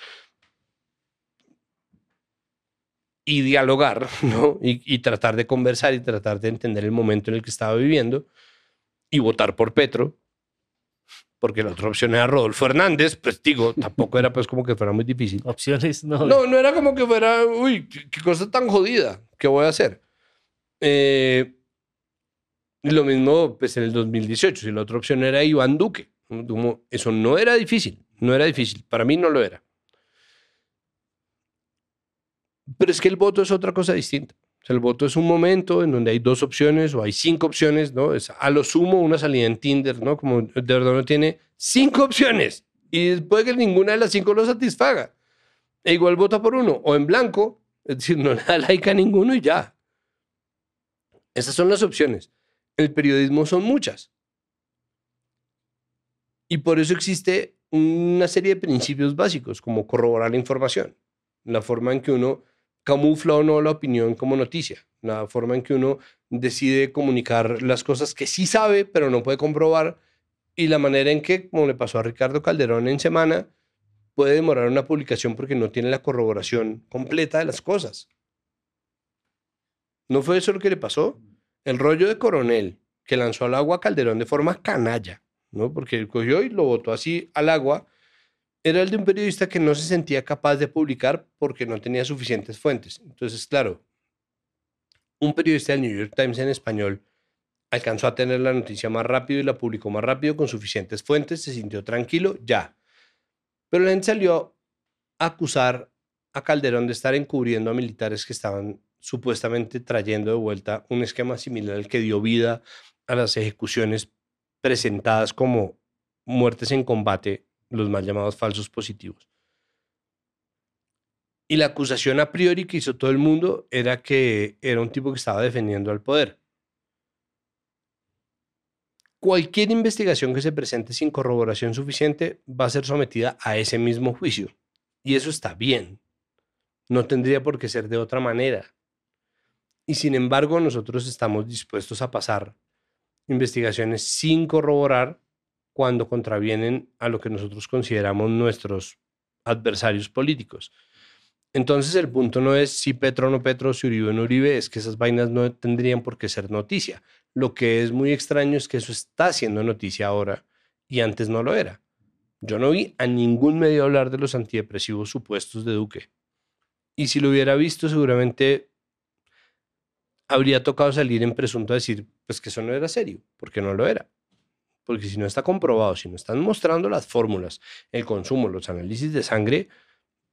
y dialogar, ¿no? Y, y, tratar de conversar y tratar de entender el momento en el que estaba viviendo y votar por Petro, porque la otra opción era Rodolfo Hernández, pues digo, tampoco era pues como que fuera muy difícil. Opciones, no. No, no era como que fuera, uy, qué, qué cosa tan jodida, ¿qué voy a hacer? Eh, lo mismo pues en el 2018, si la otra opción era Iván Duque. Eso no era difícil, no era difícil, para mí no lo era. Pero es que el voto es otra cosa distinta. El voto es un momento en donde hay dos opciones o hay cinco opciones, ¿no? A lo sumo una salida en Tinder, ¿no? Como de verdad no tiene cinco opciones y puede que ninguna de las cinco lo satisfaga. E igual vota por uno o en blanco, es decir, no le da like a ninguno y ya. Esas son las opciones el periodismo son muchas. Y por eso existe una serie de principios básicos, como corroborar la información, la forma en que uno camufla o no la opinión como noticia. La forma en que uno decide comunicar las cosas que sí sabe, pero no puede comprobar. Y la manera en que, como le pasó a Ricardo Calderón en semana, puede demorar una publicación porque no tiene la corroboración completa de las cosas. ¿No fue eso lo que le pasó? El rollo de coronel que lanzó al agua Calderón de forma canalla, ¿no? Porque él cogió y lo botó así al agua, era el de un periodista que no se sentía capaz de publicar porque no tenía suficientes fuentes. Entonces, claro, un periodista del New York Times en español alcanzó a tener la noticia más rápido y la publicó más rápido con suficientes fuentes, se sintió tranquilo, ya. Pero la gente salió a acusar a Calderón de estar encubriendo a militares que estaban supuestamente trayendo de vuelta un esquema similar al que dio vida a las ejecuciones presentadas como muertes en combate, los mal llamados falsos positivos. Y la acusación a priori que hizo todo el mundo era que era un tipo que estaba defendiendo al poder. Cualquier investigación que se presente sin corroboración suficiente va a ser sometida a ese mismo juicio. Y eso está bien. No tendría por qué ser de otra manera. Y sin embargo, nosotros estamos dispuestos a pasar investigaciones sin corroborar cuando contravienen a lo que nosotros consideramos nuestros adversarios políticos. Entonces el punto no es si Petro o no Petro, si Uribe o no Uribe, es que esas vainas no tendrían por qué ser noticia. Lo que es muy extraño es que eso está siendo noticia ahora y antes no lo era. Yo no vi a ningún medio hablar de los antidepresivos supuestos de Duque. Y si lo hubiera visto, seguramente habría tocado salir en presunto a decir, pues que eso no era serio, porque no lo era. Porque si no está comprobado, si no están mostrando las fórmulas, el consumo, los análisis de sangre,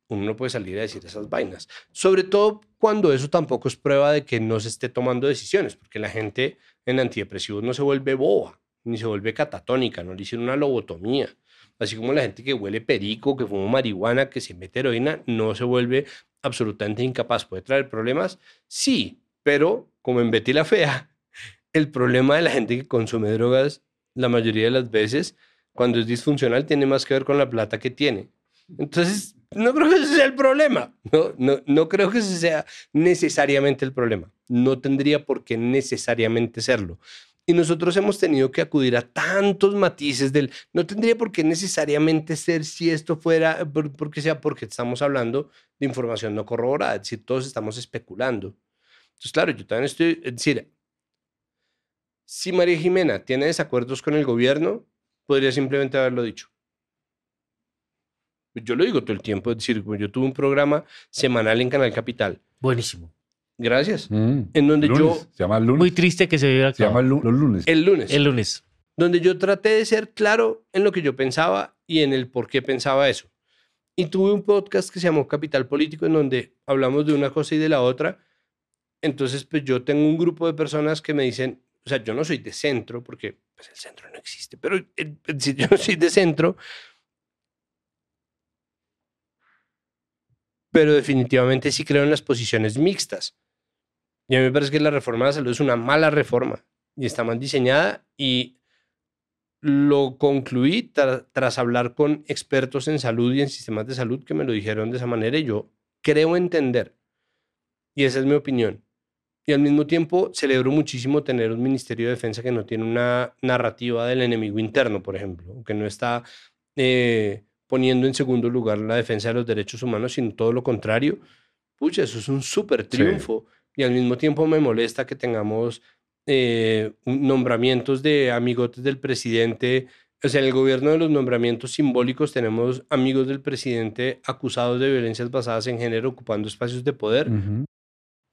uno no puede salir a decir esas vainas. Sobre todo cuando eso tampoco es prueba de que no se esté tomando decisiones, porque la gente en antidepresivos no se vuelve boba, ni se vuelve catatónica, no le hicieron una lobotomía. Así como la gente que huele perico, que fuma marihuana, que se mete heroína, no se vuelve absolutamente incapaz. ¿Puede traer problemas? Sí, pero como en Betty la Fea, el problema de la gente que consume drogas, la mayoría de las veces, cuando es disfuncional, tiene más que ver con la plata que tiene. Entonces, no creo que ese sea el problema. No, no, no creo que ese sea necesariamente el problema. No tendría por qué necesariamente serlo. Y nosotros hemos tenido que acudir a tantos matices del, no tendría por qué necesariamente ser si esto fuera, porque sea porque estamos hablando de información no corroborada, es decir, todos estamos especulando. Entonces, claro, yo también estoy, es decir, si María Jimena tiene desacuerdos con el gobierno, podría simplemente haberlo dicho. Yo lo digo todo el tiempo, es decir, yo tuve un programa semanal en Canal Capital. Buenísimo. Gracias. Mm. En donde Lunes, yo, Se llama lunes. Muy triste que se viera se llama los lunes. el lunes, el lunes. donde yo traté de ser claro en lo que yo pensaba y en el por qué pensaba eso. Y tuve un podcast que se llamó Capital Político, en donde hablamos de una cosa y de la otra. Entonces, pues yo tengo un grupo de personas que me dicen, o sea, yo no soy de centro, porque pues, el centro no existe, pero si yo soy de centro, pero definitivamente sí creo en las posiciones mixtas. Y a mí me parece que la reforma de la salud es una mala reforma y está mal diseñada y lo concluí tra- tras hablar con expertos en salud y en sistemas de salud que me lo dijeron de esa manera y yo creo entender. Y esa es mi opinión. Y al mismo tiempo celebro muchísimo tener un Ministerio de Defensa que no tiene una narrativa del enemigo interno, por ejemplo, que no está eh, poniendo en segundo lugar la defensa de los derechos humanos, sino todo lo contrario. Pucha, eso es un súper triunfo. Y al mismo tiempo me molesta que tengamos eh, nombramientos de amigotes del presidente. O sea, en el gobierno de los nombramientos simbólicos tenemos amigos del presidente acusados de violencias basadas en género ocupando espacios de poder Ujú.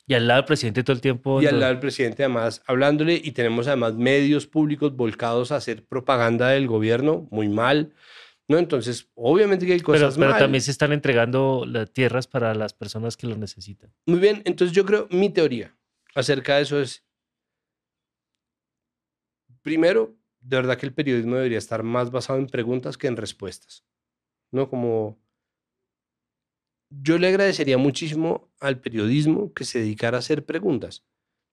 Y al lado del presidente todo el tiempo. y al lado del presidente además hablándole y tenemos además medios públicos volcados a hacer propaganda del gobierno, muy mal, ¿no? Entonces, obviamente que hay pero, cosas pero mal. también se están entregando las tierras para las personas que lo necesitan. Muy bien, entonces yo creo, mi teoría acerca de eso es, primero, de verdad que el periodismo debería estar más basado en preguntas que en respuestas, ¿no? Como yo le agradecería muchísimo al periodismo que se dedicara a hacer preguntas.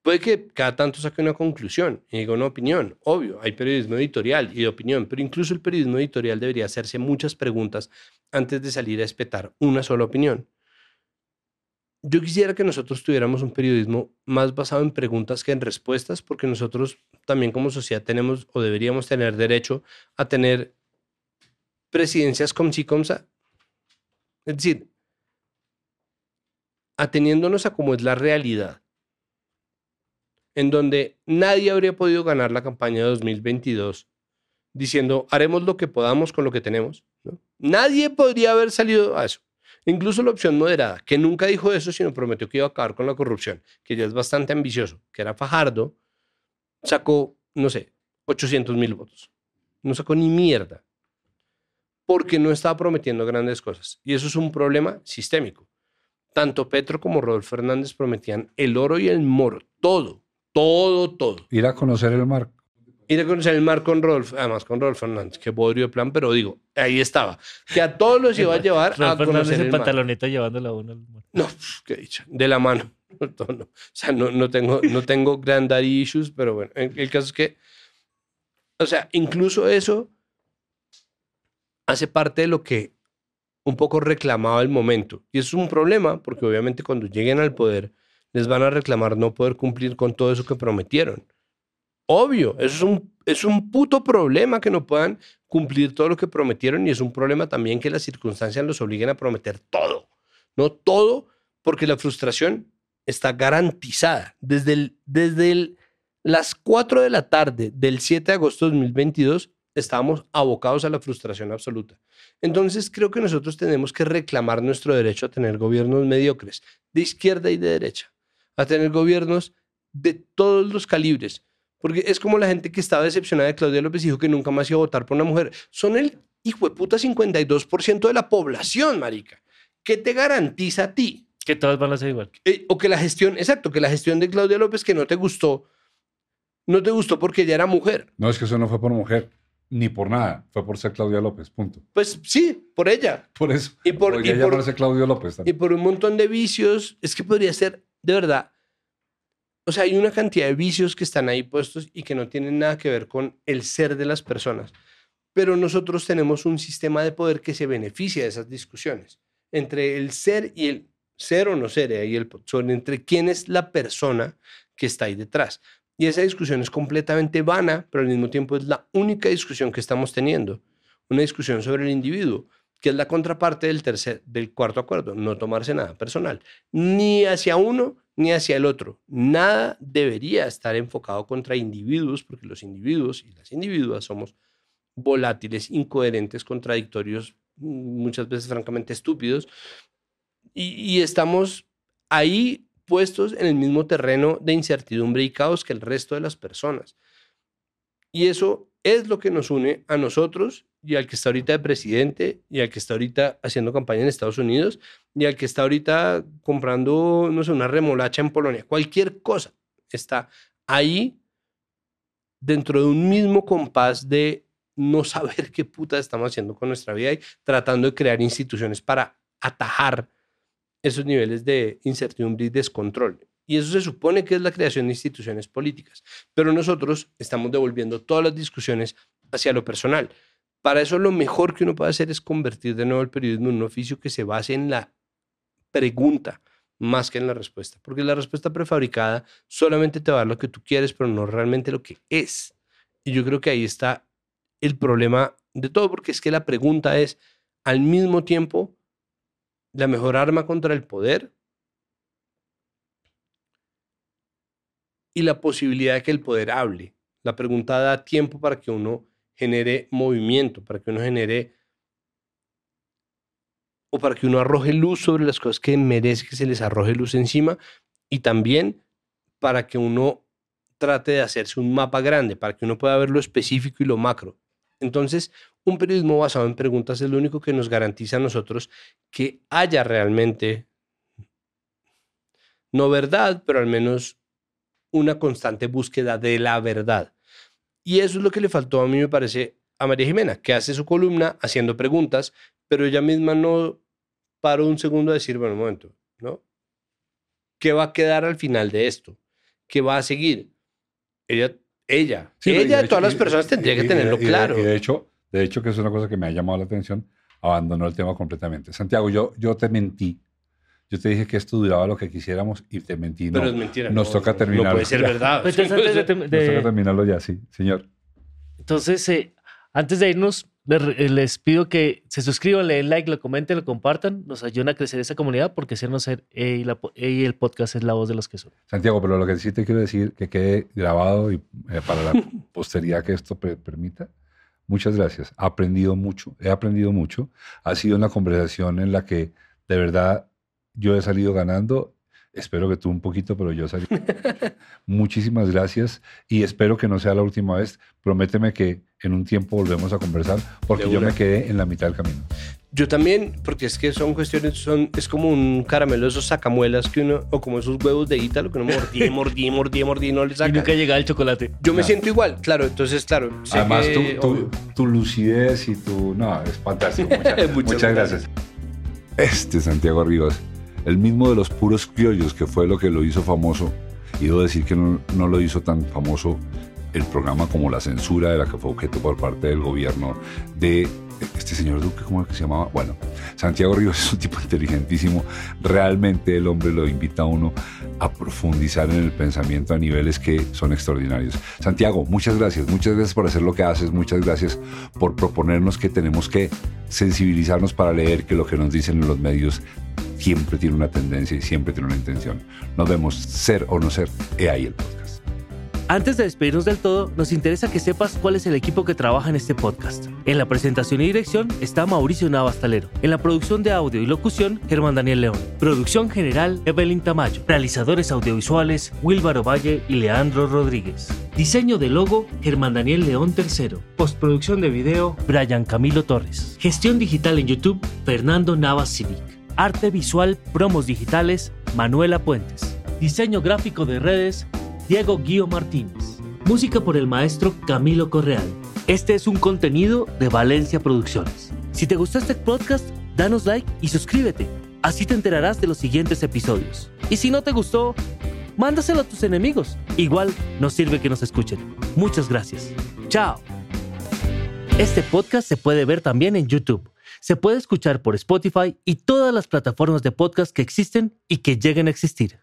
Puede que cada tanto saque una conclusión y diga una opinión, obvio, hay periodismo editorial y de opinión, pero incluso el periodismo editorial debería hacerse muchas preguntas antes de salir a espetar una sola opinión. yo quisiera que nosotros tuviéramos un periodismo más basado en preguntas que en respuestas, porque nosotros también como sociedad tenemos o deberíamos tener derecho a tener presidencias como si como sa. Es decir, ateniéndonos a cómo es la realidad, en donde nadie habría podido ganar la campaña de 2022 diciendo haremos lo que podamos con lo que tenemos. Nadie podría haber salido a eso. Incluso la opción moderada, que nunca dijo eso, sino prometió que iba a acabar con la corrupción, que ya es bastante ambicioso, que era Fajardo, sacó, no sé, 800 mil votos. No sacó ni mierda. Porque no estaba prometiendo grandes cosas. Y eso es un problema sistémico. Tanto Petro como Rodolfo Fernández prometían el oro y el moro. Todo, todo, todo. Ir a conocer el mar. Ir a conocer el mar con Rodolfo, además con Rodolfo Fernández, que podrio de plan, pero digo, ahí estaba. Que a todos los iba a llevar a conocer el mar. pantaloneta llevándola a uno al mar. No, qué dicha. De la mano. No, no. O sea, no, no tengo, no tengo grand daddy issues, pero bueno, el, el caso es que, o sea, incluso eso hace parte de lo que un poco reclamaba el momento. Y es un problema, porque obviamente cuando lleguen al poder, les van a reclamar no poder cumplir con todo eso que prometieron. Obvio, eso es un, es un puto problema que no puedan cumplir todo lo que prometieron y es un problema también que las circunstancias los obliguen a prometer todo. No todo, porque la frustración está garantizada. Desde, el- desde el- las 4 de la tarde del 7 de agosto de 2022 estábamos abocados a la frustración absoluta. Entonces creo que nosotros tenemos que reclamar nuestro derecho a tener gobiernos mediocres, de izquierda y de derecha, a tener gobiernos de todos los calibres. Porque es como la gente que estaba decepcionada de Claudia López y dijo que nunca más iba a votar por una mujer. Son el hijo de puta 52% de la población, marica. ¿Qué te garantiza a ti? Que todas van a ser igual. Eh, o que la gestión, exacto, que la gestión de Claudia López que no te gustó, no te gustó porque ella era mujer. No es que eso no fue por mujer, ni por nada. Fue por ser Claudia López, punto. Pues sí, por ella. Por eso. Y por, y por, Claudio López y por un montón de vicios. Es que podría ser, de verdad. O sea, hay una cantidad de vicios que están ahí puestos y que no tienen nada que ver con el ser de las personas. Pero nosotros tenemos un sistema de poder que se beneficia de esas discusiones entre el ser y el ser o no ser, y ahí el, son entre quién es la persona que está ahí detrás. Y esa discusión es completamente vana, pero al mismo tiempo es la única discusión que estamos teniendo. Una discusión sobre el individuo, que es la contraparte del, tercer, del cuarto acuerdo, no tomarse nada personal, ni hacia uno ni hacia el otro. Nada debería estar enfocado contra individuos, porque los individuos y las individuas somos volátiles, incoherentes, contradictorios, muchas veces francamente estúpidos, y, y estamos ahí puestos en el mismo terreno de incertidumbre y caos que el resto de las personas. Y eso es lo que nos une a nosotros y al que está ahorita de presidente y al que está ahorita haciendo campaña en Estados Unidos y al que está ahorita comprando, no sé, una remolacha en Polonia. Cualquier cosa está ahí dentro de un mismo compás de no saber qué puta estamos haciendo con nuestra vida y tratando de crear instituciones para atajar esos niveles de incertidumbre y descontrol. Y eso se supone que es la creación de instituciones políticas. Pero nosotros estamos devolviendo todas las discusiones hacia lo personal. Para eso lo mejor que uno puede hacer es convertir de nuevo el periodismo en un oficio que se base en la pregunta más que en la respuesta. Porque la respuesta prefabricada solamente te va a dar lo que tú quieres, pero no realmente lo que es. Y yo creo que ahí está el problema de todo, porque es que la pregunta es al mismo tiempo la mejor arma contra el poder y la posibilidad de que el poder hable. La pregunta da tiempo para que uno genere movimiento, para que uno genere o para que uno arroje luz sobre las cosas que merece que se les arroje luz encima y también para que uno trate de hacerse un mapa grande, para que uno pueda ver lo específico y lo macro. Entonces, un periodismo basado en preguntas es lo único que nos garantiza a nosotros que haya realmente, no verdad, pero al menos una constante búsqueda de la verdad. Y eso es lo que le faltó a mí, me parece, a María Jimena, que hace su columna haciendo preguntas, pero ella misma no paró un segundo a decir, bueno, un momento, ¿no? ¿Qué va a quedar al final de esto? ¿Qué va a seguir? Ella, ella, Sí, pero ella de todas las y- personas tendría y- que y- tenerlo y de- claro. Y de hecho, de hecho, que es una cosa que me ha llamado la atención, abandonó el tema completamente. Santiago, yo, yo te mentí. Yo te dije que esto duraba lo que quisiéramos y te mentí. Pero no. es mentira. Nos no, toca terminarlo. No puede ser ya. verdad. Pues entonces, antes de tem- Nos toca terminarlo ya, sí, señor. entonces, eh, antes de irnos, les, re- les pido que se suscriban, le den like, lo comenten, lo compartan. Nos ayudan a crecer esa comunidad porque ser no ser eh, y, eh, el podcast es la voz de los que son. Santiago, pero lo que sí te quiero decir, que quede grabado y eh, para la posteridad que esto pe- permita. Muchas gracias. He aprendido mucho, he aprendido mucho. Ha sido una conversación en la que de verdad yo he salido ganando. Espero que tú un poquito, pero yo salí. Muchísimas gracias y espero que no sea la última vez. Prométeme que en un tiempo volvemos a conversar porque yo me quedé en la mitad del camino. Yo también, porque es que son cuestiones, son, es como un caramelo, esos sacamuelas que uno, o como esos huevos de ítalo que uno mordí, mordí, mordí, mordí y no le Y saca. nunca llega el chocolate. Yo me siento igual, claro, entonces, claro. sé Además, que- tu, tu- tu lucidez y tu... No, es fantástico. Muchas, Muchas muchas gracias. Este Santiago Rivas, el mismo de los puros criollos que fue lo que lo hizo famoso, y debo decir que no, no lo hizo tan famoso el programa como la censura de la que fue objeto por parte del gobierno de este señor Duque, ¿cómo es que se llamaba? Bueno, Santiago Rivas es un tipo inteligentísimo. Realmente el hombre lo invita a uno a profundizar en el pensamiento a niveles que son extraordinarios. Santiago, muchas gracias. Muchas gracias por hacer lo que haces. Muchas gracias por proponernos que tenemos que sensibilizarnos para leer que lo que nos dicen en los medios siempre tiene una tendencia y siempre tiene una intención. Nos vemos, ser o no ser. He ahí el podcast. Antes de despedirnos del todo, nos interesa que sepas cuál es el equipo que trabaja en este podcast. En la presentación y dirección está Mauricio Navastalero. En la producción de audio y locución, Germán Daniel León. Producción general, Evelyn Tamayo. Realizadores audiovisuales, Wilbaro Valle y Leandro Rodríguez. Diseño de logo, Germán Daniel León III. Postproducción de video, Brian Camilo Torres. Gestión digital en YouTube, Fernando Navas Civic. Arte visual, promos digitales, Manuela Puentes. Diseño gráfico de redes, Diego Guío Martínez. Música por el maestro Camilo Correal. Este es un contenido de Valencia Producciones. Si te gustó este podcast, danos like y suscríbete. Así te enterarás de los siguientes episodios. Y si no te gustó, mándaselo a tus enemigos. Igual nos sirve que nos escuchen. Muchas gracias. Chao. Este podcast se puede ver también en YouTube. Se puede escuchar por Spotify y todas las plataformas de podcast que existen y que lleguen a existir.